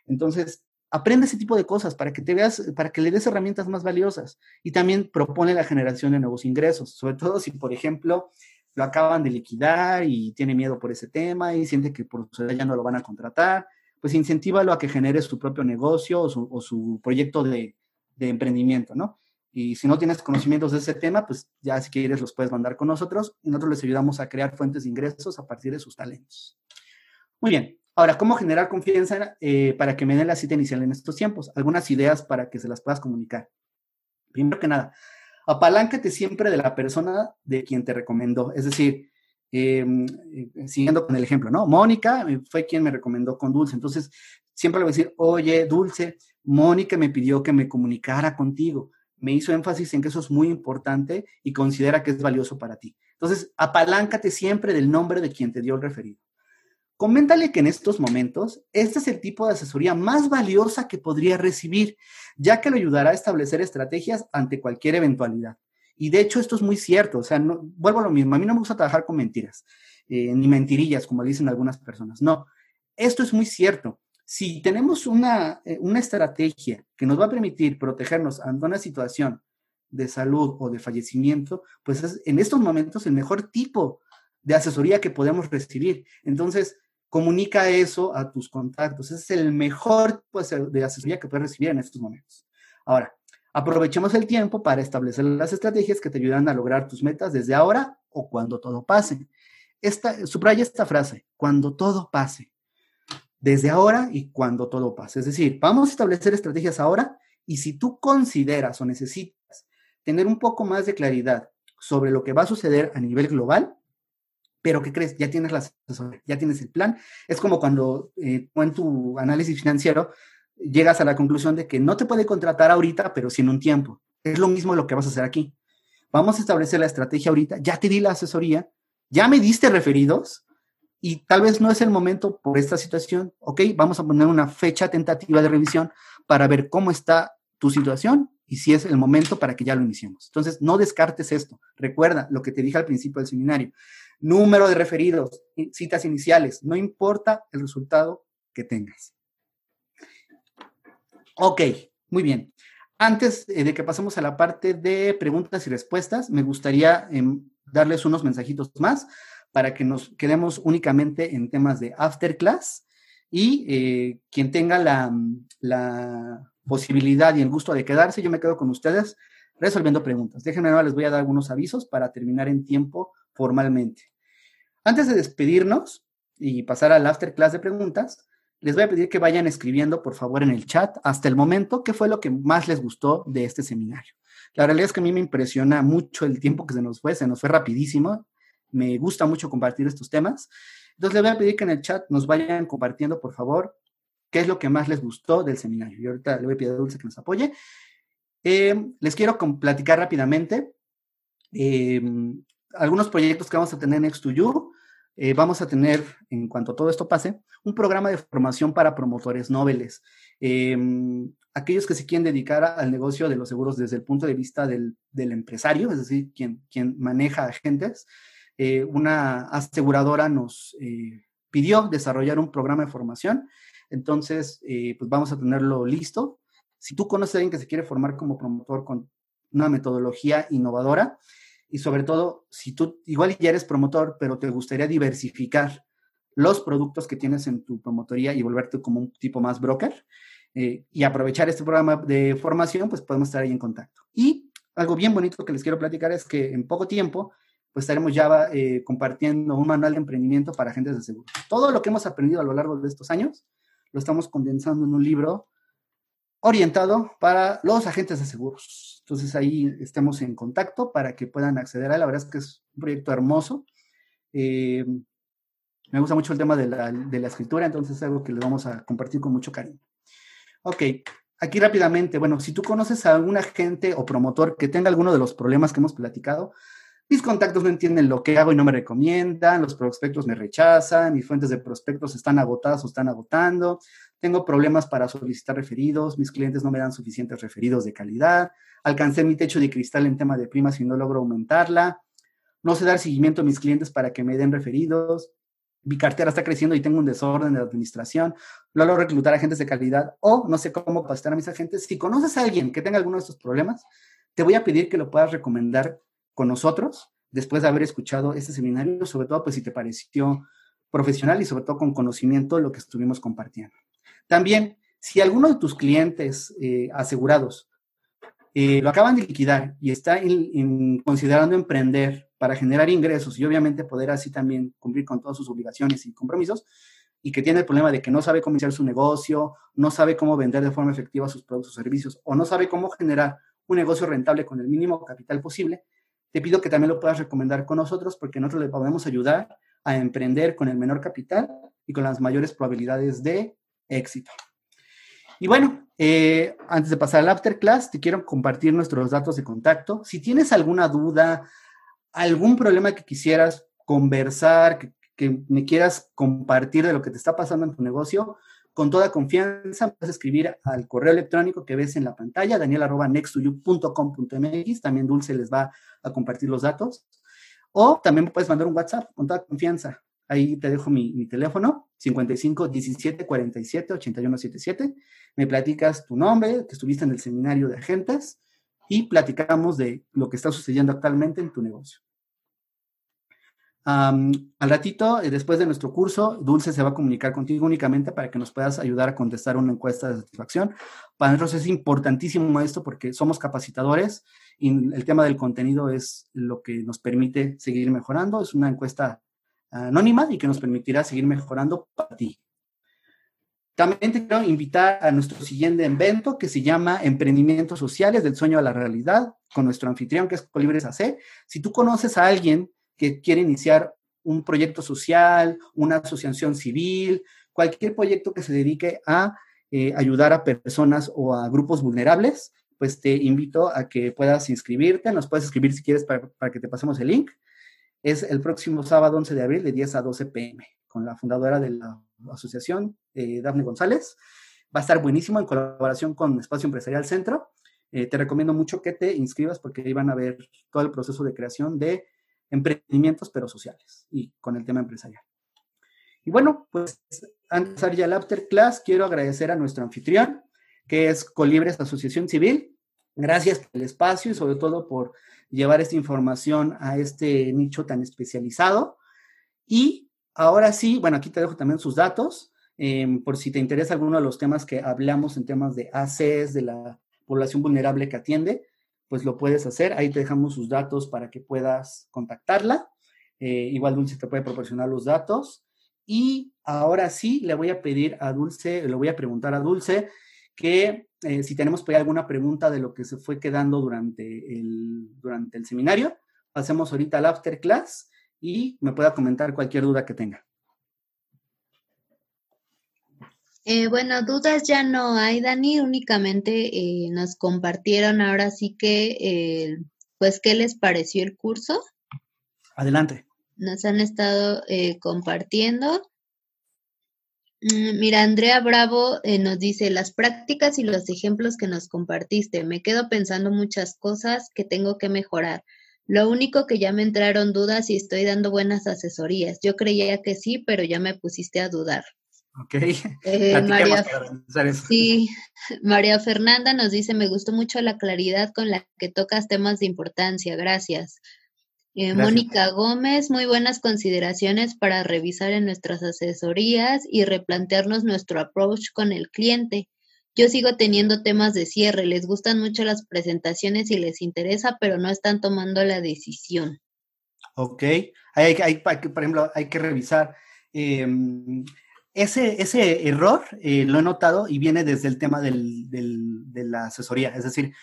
Entonces, Aprende ese tipo de cosas para que te veas, para que le des herramientas más valiosas. Y también propone la generación de nuevos ingresos, sobre todo si, por ejemplo, lo acaban de liquidar y tiene miedo por ese tema y siente que por su ya no lo van a contratar, pues incentívalo a que genere su propio negocio o su, proyecto de, de, emprendimiento, ¿no? Y si no tienes conocimientos de ese tema, pues ya si quieres los puedes mandar con nosotros y nosotros les ayudamos a crear fuentes de ingresos a partir de sus talentos. Muy bien, Ahora, ¿cómo generar confianza eh, para que me den la cita inicial en estos tiempos? Algunas ideas para que se las puedas comunicar. Primero que nada, apaláncate siempre de la persona de quien te recomendó. Es decir, em, eh, siguiendo con el ejemplo, ¿no? Mónica eh, fue quien me recomendó con Dulce. Entonces, siempre le voy a decir, oye, Dulce, Mónica me pidió que me comunicara contigo. Me hizo énfasis en que eso es muy importante y considera que es valioso para ti. Entonces, apaláncate siempre del nombre de quien te dio el referido. Coméntale que en estos momentos este es el tipo de asesoría más valiosa que podría recibir, ya que lo ayudará a establecer estrategias ante cualquier eventualidad. Y de hecho esto es muy cierto, o sea, no, vuelvo a lo mismo, a mí no me gusta trabajar con mentiras, eh, ni mentirillas, como dicen algunas personas, no, esto es muy cierto. Si tenemos una, eh, una estrategia que nos va a permitir protegernos ante una situación de salud o de fallecimiento, pues es en estos momentos el mejor tipo de asesoría que podemos recibir. Entonces, comunica eso a tus contactos. Ese es el mejor pues, de asesoría que puedes recibir en estos momentos. Ahora, aprovechemos el tiempo para establecer las estrategias que te ayudan a lograr tus metas desde ahora o cuando todo pase. Esta, subraya esta frase, cuando todo pase. Desde ahora y cuando todo pase. Es decir, vamos a establecer estrategias ahora y si tú consideras o necesitas tener un poco más de claridad sobre lo que va a suceder a nivel global, pero ¿qué crees? Ya tienes la ya tienes el plan. Es como cuando eh, en tu análisis financiero llegas a la conclusión de que no te puede contratar ahorita, pero sin un tiempo. Es lo mismo lo que vas a hacer aquí. Vamos a establecer la estrategia ahorita, ya te di la asesoría, ya me diste referidos y tal vez no es el momento por esta situación, ok, vamos a poner una fecha tentativa de revisión para ver cómo está tu situación y si es el momento para que ya lo iniciemos. Entonces, no descartes esto. Recuerda lo que te dije al principio del seminario número de referidos, citas iniciales, no importa el resultado que tengas. Ok, muy bien. Antes eh, de que pasemos a la parte de preguntas y respuestas, me gustaría em, darles unos mensajitos más para que nos quedemos únicamente en temas de afterclass y eh, quien tenga la, la, posibilidad y el gusto de quedarse, yo me quedo con ustedes resolviendo preguntas. Déjenme ahora, les voy a dar algunos avisos para terminar en tiempo formalmente. Antes de despedirnos y pasar al afterclass de preguntas, les voy a pedir que vayan escribiendo, por favor, en el chat hasta el momento qué fue lo que más les gustó de este seminario. La realidad es que a mí me impresiona mucho el tiempo que se nos fue, se nos fue rapidísimo. Me gusta mucho compartir estos temas. Entonces, les voy a pedir que en el chat nos vayan compartiendo, por favor, qué es lo que más les gustó del seminario. Y ahorita le voy a pedir a Dulce que nos apoye. Eh, les quiero platicar rápidamente eh, algunos proyectos que vamos a tener en Next2You. Eh, vamos a tener, en cuanto todo esto pase, un programa de formación para promotores nobles. Em, aquellos que se quieren dedicar al negocio de los seguros desde el punto de vista del, empresario, es decir, quien, quien maneja agentes, eh, una aseguradora nos eh, pidió desarrollar un programa de formación. Entonces, pues vamos a tenerlo listo. Si tú conoces a alguien que se quiere formar como promotor con una metodología innovadora, y sobre todo, si tú igual ya eres promotor, pero te gustaría diversificar los productos que tienes en tu promotoría y volverte como un tipo más broker eh, y aprovechar este programa de formación, pues podemos estar ahí en contacto. Y algo bien bonito que les quiero platicar es que en poco tiempo, pues estaremos ya eh, compartiendo un manual de emprendimiento para agentes de seguro. Todo lo que hemos aprendido a lo largo de estos años lo estamos condensando en un libro orientado para los agentes de seguros. Entonces ahí estamos en contacto para que puedan acceder a él. La verdad es que es un proyecto hermoso. Eh, me gusta mucho el tema de la, de la, escritura, entonces es algo que le vamos a compartir con mucho cariño. Ok, aquí rápidamente, bueno, si tú conoces a algún agente o promotor que tenga alguno de los problemas que hemos platicado, mis contactos no entienden lo que hago y no me recomiendan, los prospectos me rechazan, mis fuentes de prospectos están agotadas o están agotando, tengo problemas para solicitar referidos, mis clientes no me dan suficientes referidos de calidad, alcancé mi techo de cristal en tema de primas y no logro aumentarla, no sé dar seguimiento a mis clientes para que me den referidos, mi cartera está creciendo y tengo un desorden de administración, no logro reclutar agentes de calidad o no sé cómo capacitar a mis agentes. Si conoces a alguien que tenga alguno de estos problemas, te voy a pedir que lo puedas recomendar con nosotros después de haber escuchado este seminario, sobre todo pues si te pareció profesional y sobre todo con conocimiento lo que estuvimos compartiendo. También, si alguno de tus clientes eh, asegurados eh, lo acaban de liquidar y está considerando emprender para generar ingresos y obviamente poder así también cumplir con todas sus obligaciones y compromisos, y que tiene el problema de que no sabe cómo iniciar su negocio, no sabe cómo vender de forma efectiva sus productos o servicios, o no sabe cómo generar un negocio rentable con el mínimo capital posible, te pido que también lo puedas recomendar con nosotros porque nosotros le podemos ayudar a emprender con el menor capital y con las mayores probabilidades de éxito. Y bueno, eh, antes de pasar al afterclass, te quiero compartir nuestros datos de contacto. Si tienes alguna duda, algún problema que quisieras conversar, que, me quieras compartir de lo que te está pasando en tu negocio, con toda confianza puedes escribir al correo electrónico que ves en la pantalla, daniel.nextoyou.com.mx, también Dulce les va a compartir los datos, o también puedes mandar un WhatsApp con toda confianza. Ahí te dejo mi, teléfono, 55 17 47 81 77. Me platicas tu nombre, que estuviste en el seminario de agentes y platicamos de lo que está sucediendo actualmente en tu negocio al ratito, eh, después de nuestro curso, Dulce se va a comunicar contigo únicamente para que nos puedas ayudar a contestar una encuesta de satisfacción. Para nosotros es importantísimo esto porque somos capacitadores y el tema del contenido es lo que nos permite seguir mejorando. Es una encuesta anónima y que nos permitirá seguir mejorando para ti. También te quiero invitar a nuestro siguiente evento que se llama Emprendimientos Sociales del Sueño a la Realidad con nuestro anfitrión que es Colibres AC. Si tú conoces a alguien que quiere iniciar un proyecto social, una asociación civil, cualquier proyecto que se dedique a eh, ayudar a personas o a grupos vulnerables, pues te invito a que puedas inscribirte. Nos puedes escribir si quieres para, que te pasemos el link. Es el próximo sábado 11 de abril de 10 a 12 pm con la fundadora de la asociación, eh, Dafne González. Va a estar buenísimo en colaboración con Espacio Empresarial Centro. Eh, te recomiendo mucho que te inscribas porque ahí van a ver todo el proceso de creación de emprendimientos, pero sociales y con el tema empresarial. Y bueno, pues antes de empezar ya el after class, quiero agradecer a nuestro anfitrión, que es Colibres Asociación Civil. Gracias por el espacio y sobre todo por llevar esta información a este nicho tan especializado. Y ahora sí, bueno, aquí te dejo también sus datos, em, por si te interesa alguno de los temas que hablamos en temas de ACES, de la población vulnerable que atiende, pues lo puedes hacer. Ahí te dejamos sus datos para que puedas contactarla. Eh, igual Dulce te puede proporcionar los datos. Y ahora sí, le voy a pedir a Dulce, le voy a preguntar a Dulce que eh, si tenemos alguna pregunta de lo que se fue quedando durante el, durante el seminario, pasemos ahorita al after class y me pueda comentar cualquier duda que tenga. Eh, bueno, dudas ya no hay, Dani, únicamente eh, nos compartieron ahora sí que, eh, pues, ¿qué les pareció el curso? Adelante. Nos han estado compartiendo. Mm, mira, Andrea Bravo nos dice, las prácticas y los ejemplos que nos compartiste, me quedo pensando muchas cosas que tengo que mejorar. Lo único que ya me entraron dudas y estoy dando buenas asesorías. Yo creía que sí, pero ya me pusiste a dudar. Ok. Eh, María, sí, María Fernanda nos dice, me gustó mucho la claridad con la que tocas temas de importancia, gracias. Eh, Mónica Gómez, muy buenas consideraciones para revisar en nuestras asesorías y replantearnos nuestro approach con el cliente. Yo sigo teniendo temas de cierre, les gustan mucho las presentaciones y les interesa, pero no están tomando la decisión. Ok, hay, hay, por ejemplo, hay que revisar. Em, ese, ese error eh, lo he notado y viene desde el tema del, de la asesoría. Es decir,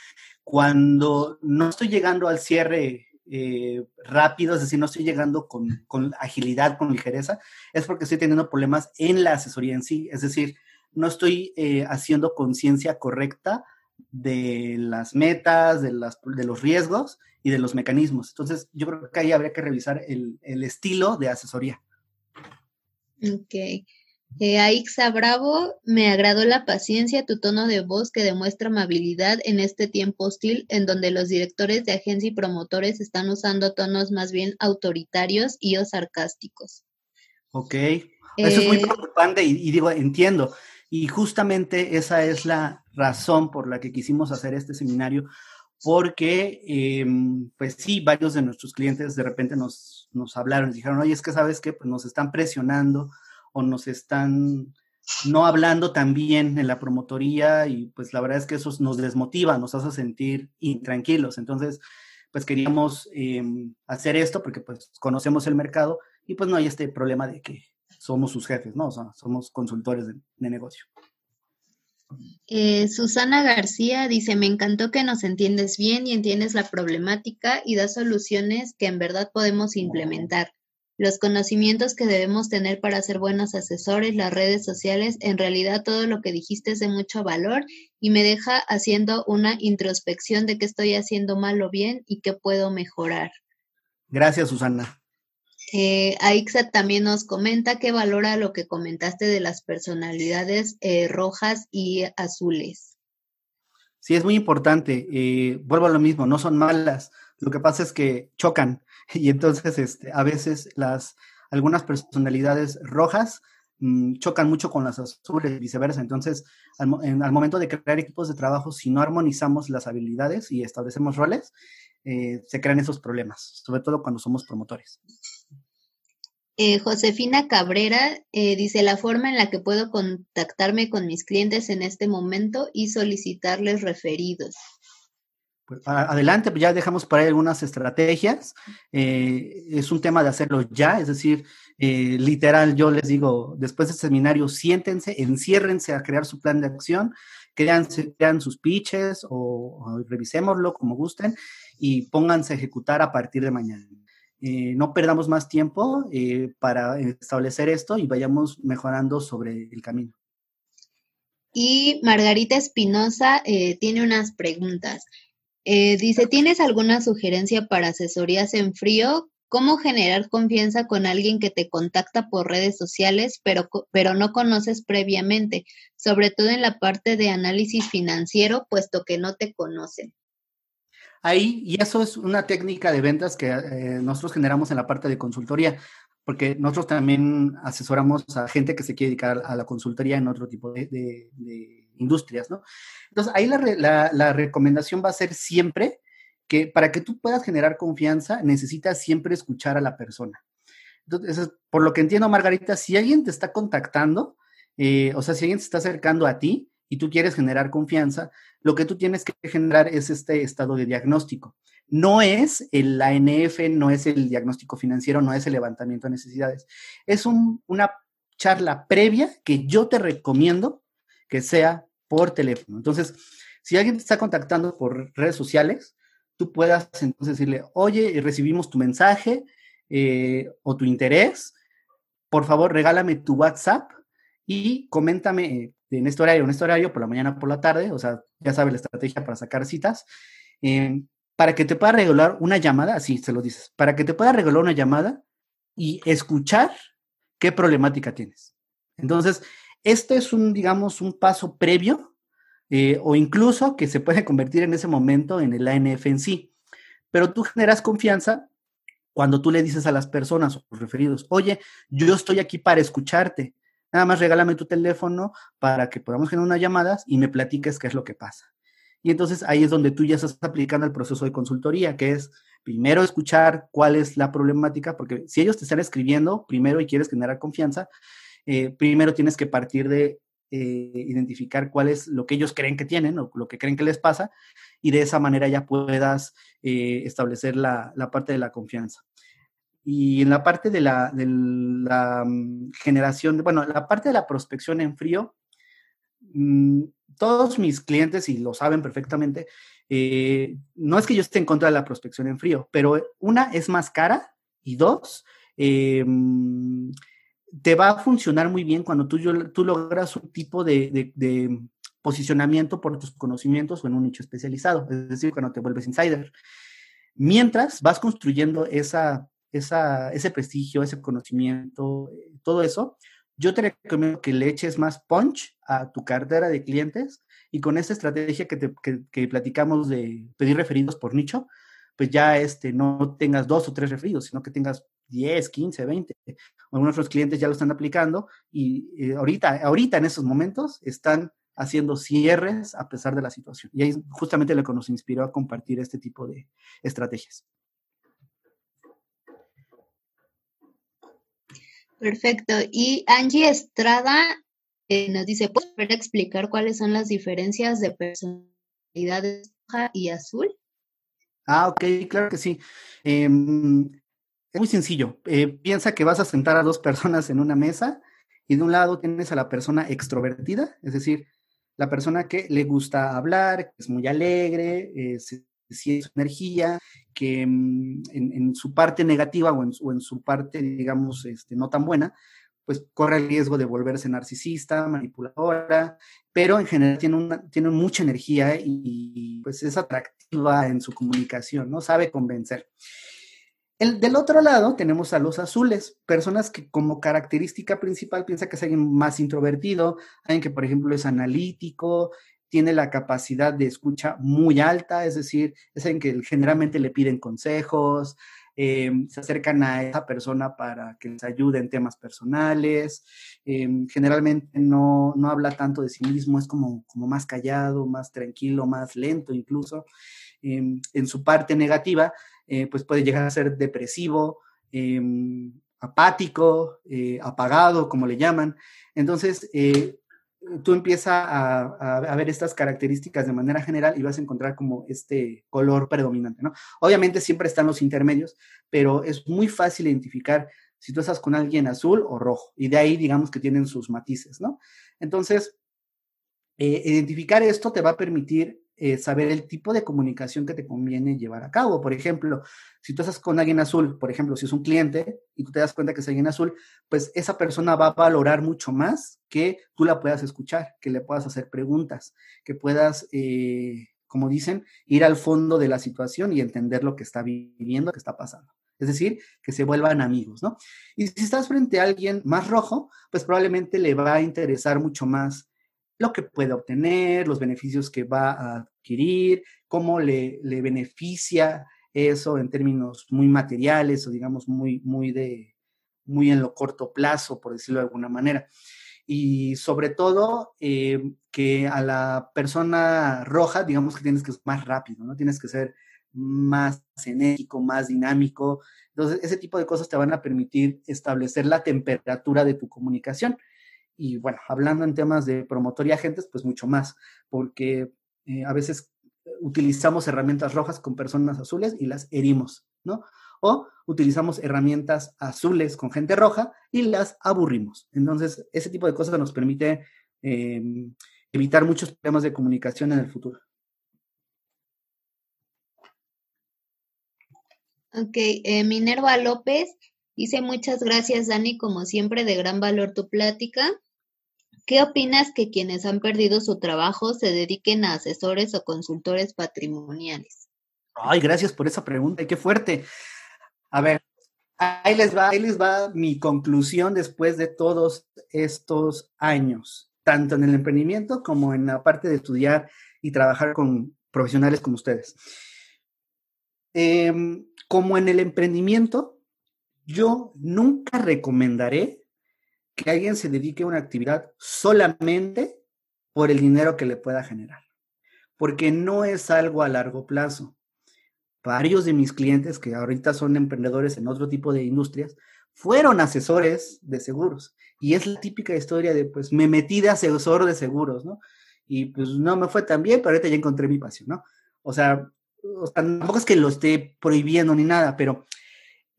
cuando no estoy llegando al cierre eh, rápido, es decir, no estoy llegando con, con, agilidad, con ligereza, es porque estoy teniendo problemas en la asesoría en sí. Es decir, no estoy eh, haciendo conciencia correcta de las metas, de, las, de los riesgos y de los mecanismos. Entonces, yo creo que ahí habría que revisar el, el estilo de asesoría. Ok. Eh, Aixa Bravo, me agradó la paciencia, tu tono de voz que demuestra amabilidad en este tiempo hostil en donde los directores de agencia y promotores están usando tonos más bien autoritarios y o sarcásticos. Ok, eso es muy eh, preocupante y, digo, entiendo. Y justamente esa es la razón por la que quisimos hacer este seminario, porque, em, pues sí, varios de nuestros clientes de repente nos, nos hablaron, dijeron, oye, es que sabes que pues nos están presionando o nos están no hablando tan bien en la promotoría y pues la verdad es que eso nos desmotiva, nos hace sentir intranquilos. Entonces, pues queríamos em, hacer esto porque pues conocemos el mercado y pues no hay este problema de que somos sus jefes, ¿no? O sea, somos consultores de, negocio. Eh, Susana García dice, me encantó que nos entiendes bien y entiendes la problemática y das soluciones que en verdad podemos implementar los conocimientos que debemos tener para ser buenos asesores, las redes sociales, en realidad todo lo que dijiste es de mucho valor y me deja haciendo una introspección de qué estoy haciendo mal o bien y qué puedo mejorar. Gracias, Susana. Eh, Aixa también nos comenta que valora lo que comentaste de las personalidades eh, rojas y azules. Sí, es muy importante. Eh, vuelvo a lo mismo, no son malas. Lo que pasa es que chocan y entonces este, a veces las, algunas personalidades rojas mm, chocan mucho con las azules y viceversa. Entonces, al, momento de crear equipos de trabajo, si no armonizamos las habilidades y establecemos roles, eh, se crean esos problemas, sobre todo cuando somos promotores. Eh, Josefina Cabrera eh, dice la forma en la que puedo contactarme con mis clientes en este momento y solicitarles referidos. Pues, adelante, pues ya dejamos para ahí algunas estrategias. Eh, es un tema de hacerlo ya, es decir, eh, literal, yo les digo, después del seminario, siéntense, enciérrense a crear su plan de acción, crean, crean sus pitches o, revisémoslo como gusten y pónganse a ejecutar a partir de mañana. eh, no perdamos más tiempo para establecer esto y vayamos mejorando sobre el camino. Y Margarita Espinosa tiene unas preguntas. Dice, ¿tienes alguna sugerencia para asesorías en frío? ¿Cómo generar confianza con alguien que te contacta por redes sociales, pero, pero no conoces previamente, sobre todo en la parte de análisis financiero, puesto que no te conocen? Ahí, y eso es una técnica de ventas que eh, nosotros generamos en la parte de consultoría, porque nosotros también asesoramos a gente que se quiere dedicar a la consultoría en otro tipo de, industrias, ¿no? Entonces, ahí la, recomendación va a ser siempre que para que tú puedas generar confianza, necesitas siempre escuchar a la persona. Entonces, por lo que entiendo, Margarita, si alguien te está contactando, eh, o sea, si alguien se está acercando a ti, y tú quieres generar confianza, lo que tú tienes que generar es este estado de diagnóstico. No es el ANF, no es el diagnóstico financiero, no es el levantamiento de necesidades. Es una charla previa que yo te recomiendo que sea por teléfono. Entonces, si alguien te está contactando por redes sociales, tú puedas entonces decirle, oye, recibimos tu mensaje eh, o tu interés, por favor, regálame tu WhatsApp y coméntame en este horario, en este horario, por la mañana, por la tarde, o sea, ya sabes la estrategia para sacar citas, em, para que te pueda regular una llamada, así se lo dices, para que te pueda regular una llamada y escuchar qué problemática tienes. Entonces, este es un, digamos, un paso previo eh, o incluso que se puede convertir en ese momento en el ANF en sí. Pero tú generas confianza cuando tú le dices a las personas o referidos, oye, yo estoy aquí para escucharte, Nada más regálame tu teléfono para que podamos generar unas llamadas y me platiques qué es lo que pasa. Y entonces ahí es donde tú ya estás aplicando el proceso de consultoría, que es primero escuchar cuál es la problemática, porque si ellos te están escribiendo primero y quieres generar confianza, eh, primero tienes que partir de eh, identificar cuál es lo que ellos creen que tienen o lo que creen que les pasa, y de esa manera ya puedas eh, establecer la, la parte de la confianza. Y en la parte de la, de mm, generación, bueno, la parte de la prospección en frío, mm, todos mis clientes, y lo saben perfectamente, no es que yo esté en contra de la prospección en frío, pero una es más cara y dos, mm, te va a funcionar muy bien cuando tú, tú logras un tipo de, de, posicionamiento por tus conocimientos o en un nicho especializado, es decir, cuando te vuelves insider. Mientras vas construyendo esa ese prestigio, ese conocimiento, eh, todo eso, yo te recomiendo que le eches más punch a tu cartera de clientes y con esta estrategia que, te, platicamos de pedir referidos por nicho, pues ya este, no tengas dos o tres referidos, sino que tengas 10, 15, 20. Algunos de clientes ya lo están aplicando y eh, ahorita, ahorita en esos momentos están haciendo cierres a pesar de la situación. Y ahí justamente lo que nos inspiró a compartir este tipo de estrategias. Perfecto. Y Angie Estrada eh, nos dice, ¿puedes explicar cuáles son las diferencias de personalidades roja y azul? Ah, ok, claro que sí. Em, es muy sencillo. Eh, piensa que vas a sentar a dos personas en una mesa y de un lado tienes a la persona extrovertida, es decir, la persona que le gusta hablar, que es muy alegre, eh, si es energía, que mm, en, su parte negativa o en, su parte, digamos, este, no tan buena, pues corre el riesgo de volverse narcisista, manipuladora, pero en general tiene, una, mucha energía y, pues es atractiva en su comunicación, ¿no? Sabe convencer. El, del otro lado tenemos a los azules, personas que como característica principal piensa que es alguien más introvertido, alguien que por ejemplo es analítico, tiene la capacidad de escucha muy alta, es decir, es en que generalmente le piden consejos, em, se acercan a esa persona para que les ayude en temas personales, em, generalmente no, no, habla tanto de sí mismo, es como, como más callado, más tranquilo, más lento incluso. Em, en su parte negativa, eh, pues puede llegar a ser depresivo, apático, eh, apagado, como le llaman. Entonces, eh, tú empiezas a, ver estas características de manera general y vas a encontrar como este color predominante, ¿no? Obviamente siempre están los intermedios, pero es muy fácil identificar si tú estás con alguien azul o rojo, y de ahí digamos que tienen sus matices, ¿no? Entonces, identificar esto te va a permitir eh, saber el tipo de comunicación que te conviene llevar a cabo. Por ejemplo, si tú estás con alguien azul, por ejemplo, si es un cliente y tú te das cuenta que es alguien azul, pues esa persona va a valorar mucho más que tú la puedas escuchar, que le puedas hacer preguntas, que puedas, eh, como dicen, ir al fondo de la situación y entender lo que está viviendo, que está pasando. Es decir, que se vuelvan amigos, ¿no? Y si estás frente a alguien más rojo, pues probablemente le va a interesar mucho más lo que puede obtener, los beneficios que va a adquirir, cómo le, beneficia eso en términos muy materiales o digamos muy, muy de, muy en lo corto plazo, por decirlo de alguna manera. Y sobre todo eh, que a la persona roja, digamos que tienes que ser más rápido, ¿no? Tienes que ser más enérgico, más dinámico. Entonces, ese tipo de cosas te van a permitir establecer la temperatura de tu comunicación. Y bueno, hablando en temas de promotor y agentes, pues mucho más, porque eh, a veces utilizamos herramientas rojas con personas azules y las herimos, ¿no? O utilizamos herramientas azules con gente roja y las aburrimos. Entonces, ese tipo de cosas nos permite em, evitar muchos temas de comunicación en el futuro. Ok, eh, Minerva López dice muchas gracias Dani, como siempre de gran valor tu plática. ¿Qué opinas que quienes han perdido su trabajo se dediquen a asesores o consultores patrimoniales? Ay, gracias por esa pregunta, qué fuerte. A ver, ahí les va, ahí les va mi conclusión después de todos estos años, tanto en el emprendimiento como en la parte de estudiar y trabajar con profesionales como ustedes. Em, como en el emprendimiento, yo nunca recomendaré que alguien se dedique a una actividad solamente por el dinero que le pueda generar, porque no es algo a largo plazo. Varios de mis clientes que ahorita son emprendedores en otro tipo de industrias fueron asesores de seguros y es la típica historia de pues me metí de asesor de seguros, ¿no? Y pues no me fue tan bien, pero ahorita ya encontré mi pasión, ¿no? O sea, o tampoco es que lo esté prohibiendo ni nada, pero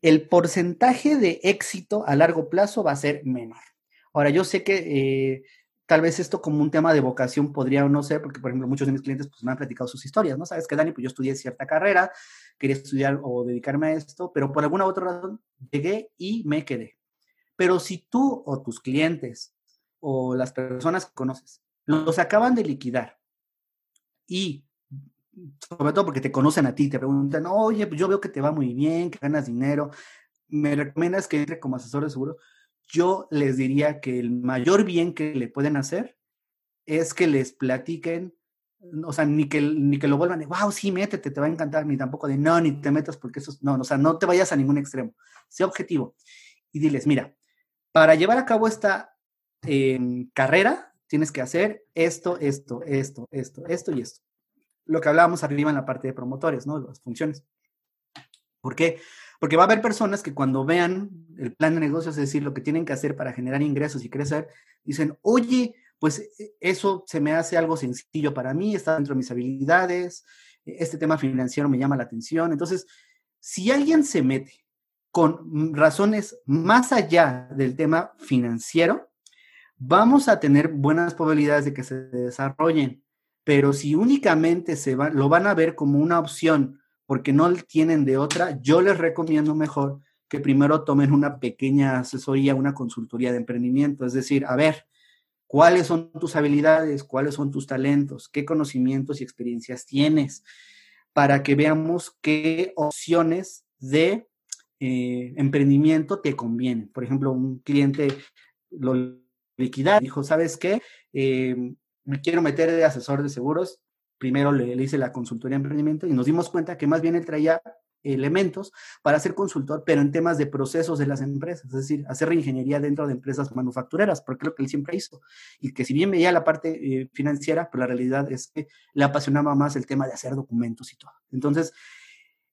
el porcentaje de éxito a largo plazo va a ser menor. Ahora, yo sé que eh, tal vez esto como un tema de vocación podría o no ser, porque por ejemplo muchos de mis clientes pues, me han platicado sus historias, ¿no? Sabes que Dani, pues yo estudié cierta carrera, quería estudiar o dedicarme a esto, pero por alguna u otra razón llegué y me quedé. Pero si tú o tus clientes o las personas que conoces los acaban de liquidar y sobre todo porque te conocen a ti, te preguntan, oye, pues yo veo que te va muy bien, que ganas dinero, me recomiendas que entre como asesor de seguros yo les diría que el mayor bien que le pueden hacer es que les platiquen, o sea, ni que, ni que lo vuelvan de, wow, sí, métete, te va a encantar, ni tampoco de, no, ni te metas porque eso, no, o sea, no te vayas a ningún extremo, sea objetivo. Y diles, mira, para llevar a cabo esta em, carrera, tienes que hacer esto, esto, esto, esto, esto y esto. Lo que hablábamos arriba en la parte de promotores, ¿no? Las funciones. ¿Por qué? Porque va a haber personas que cuando vean el plan de negocios, es decir, lo que tienen que hacer para generar ingresos y crecer, dicen, oye, pues e, eso se me hace algo sencillo para mí, está dentro de mis habilidades, e, este tema financiero me llama la atención. Entonces, si alguien se mete con razones más allá del tema financiero, vamos a tener buenas probabilidades de que se desarrollen. Pero si únicamente se va, lo van a ver como una opción porque no tienen de otra, yo les recomiendo mejor que primero tomen una pequeña asesoría, una consultoría de emprendimiento, es decir, a ver, cuáles son tus habilidades, cuáles son tus talentos, qué conocimientos y experiencias tienes, para que veamos qué opciones de eh, emprendimiento te convienen. Por ejemplo, un cliente lo liquidar, dijo, ¿sabes qué? Eh, me quiero meter de asesor de seguros, primero le, hice la consultoría de emprendimiento y nos dimos cuenta que más bien él traía elementos para ser consultor, pero en temas de procesos de las empresas, es decir, hacer reingeniería dentro de empresas manufactureras, porque es lo que él siempre hizo. Y que si bien veía la parte eh, financiera, pero la realidad es que le apasionaba más el tema de hacer documentos y todo. Entonces,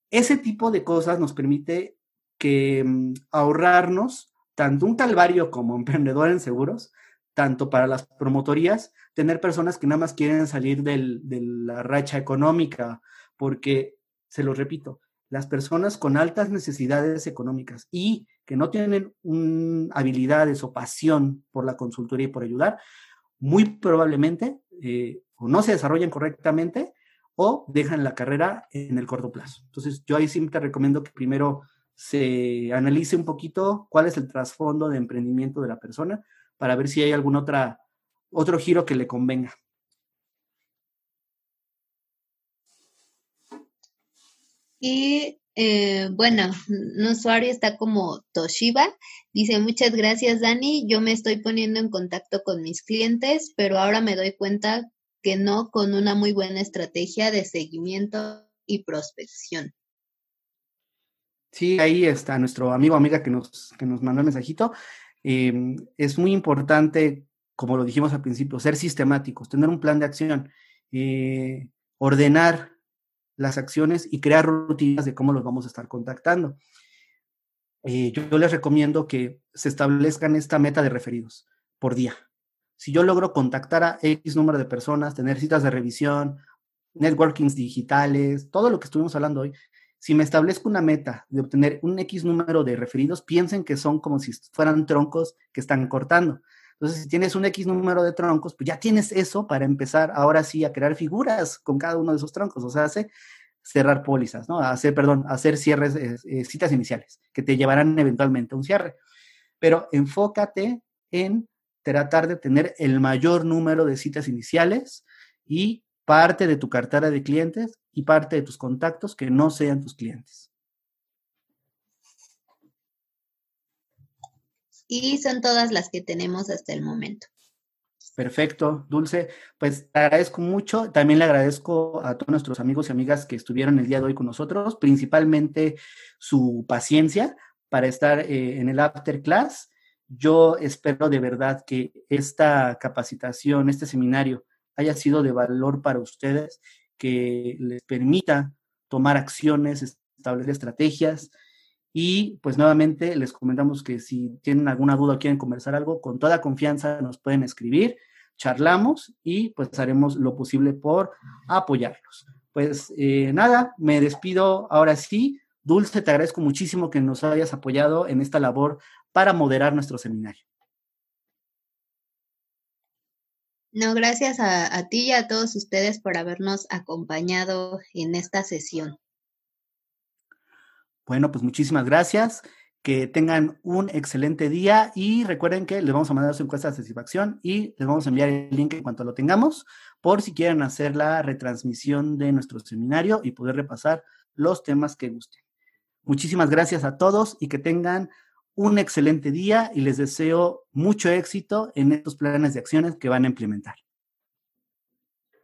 ese tipo de cosas nos permite que mm, ahorrarnos tanto un calvario como emprendedor en seguros, tanto para las promotorías, tener personas que nada más quieren salir de la racha económica, porque, se lo repito, las personas con altas necesidades económicas y que no tienen habilidades o pasión por la consultoría y por ayudar, muy probablemente eh, no se desarrollan correctamente o dejan la carrera en el corto plazo. Entonces, yo ahí siempre recomiendo que primero se analice un poquito cuál es el trasfondo de emprendimiento de la persona para ver si hay algún otra, otro giro que le convenga. Y eh, bueno, un usuario está como Toshiba. Dice, muchas gracias Dani, yo me estoy poniendo en contacto con mis clientes, pero ahora me doy cuenta que no con una muy buena estrategia de seguimiento y prospección. Sí, ahí está nuestro amigo amiga que nos, que nos mandó el mensajito. Em, es muy importante, como lo dijimos al principio, ser sistemáticos, tener un plan de acción, eh, ordenar las acciones y crear rutinas de cómo los vamos a estar contactando. Eh, yo, les recomiendo que se establezcan esta meta de referidos por día. Si yo logro contactar a X número de personas, tener citas de revisión, networkings digitales, todo lo que estuvimos hablando hoy, si me establezco una meta de obtener un X número de referidos, piensen que son como si fueran troncos que están cortando. Entonces, si tienes un X número de troncos, pues ya tienes eso para empezar ahora sí a crear figuras con cada uno de esos troncos, o sea, hace cerrar pólizas, ¿no? Hacer, perdón, hacer cierres, eh, eh, citas iniciales, que te llevarán eventualmente a un cierre. Pero enfócate en tratar de tener el mayor número de citas iniciales y parte de tu cartera de clientes y parte de tus contactos que no sean tus clientes. y son todas las que tenemos hasta el momento. Perfecto, Dulce. Pues te agradezco mucho. También le agradezco a todos nuestros amigos y amigas que estuvieron el día de hoy con nosotros, principalmente su paciencia para estar eh, en el after class. Yo espero de verdad que esta capacitación, este seminario, haya sido de valor para ustedes, que les permita tomar acciones, establecer estrategias, y pues nuevamente les comentamos que si tienen alguna duda o quieren conversar algo, con toda confianza nos pueden escribir, charlamos y pues haremos lo posible por apoyarlos. Pues eh, nada, me despido ahora sí. Dulce, te agradezco muchísimo que nos hayas apoyado en esta labor para moderar nuestro seminario. No, gracias a, ti y a todos ustedes por habernos acompañado en esta sesión. Bueno, pues muchísimas gracias. Que tengan un excelente día y recuerden que les vamos a mandar su encuesta de satisfacción y les vamos a enviar el link en cuanto lo tengamos por si quieren hacer la retransmisión de nuestro seminario y poder repasar los temas que gusten. Muchísimas gracias a todos y que tengan un excelente día y les deseo mucho éxito en estos planes de acciones que van a implementar.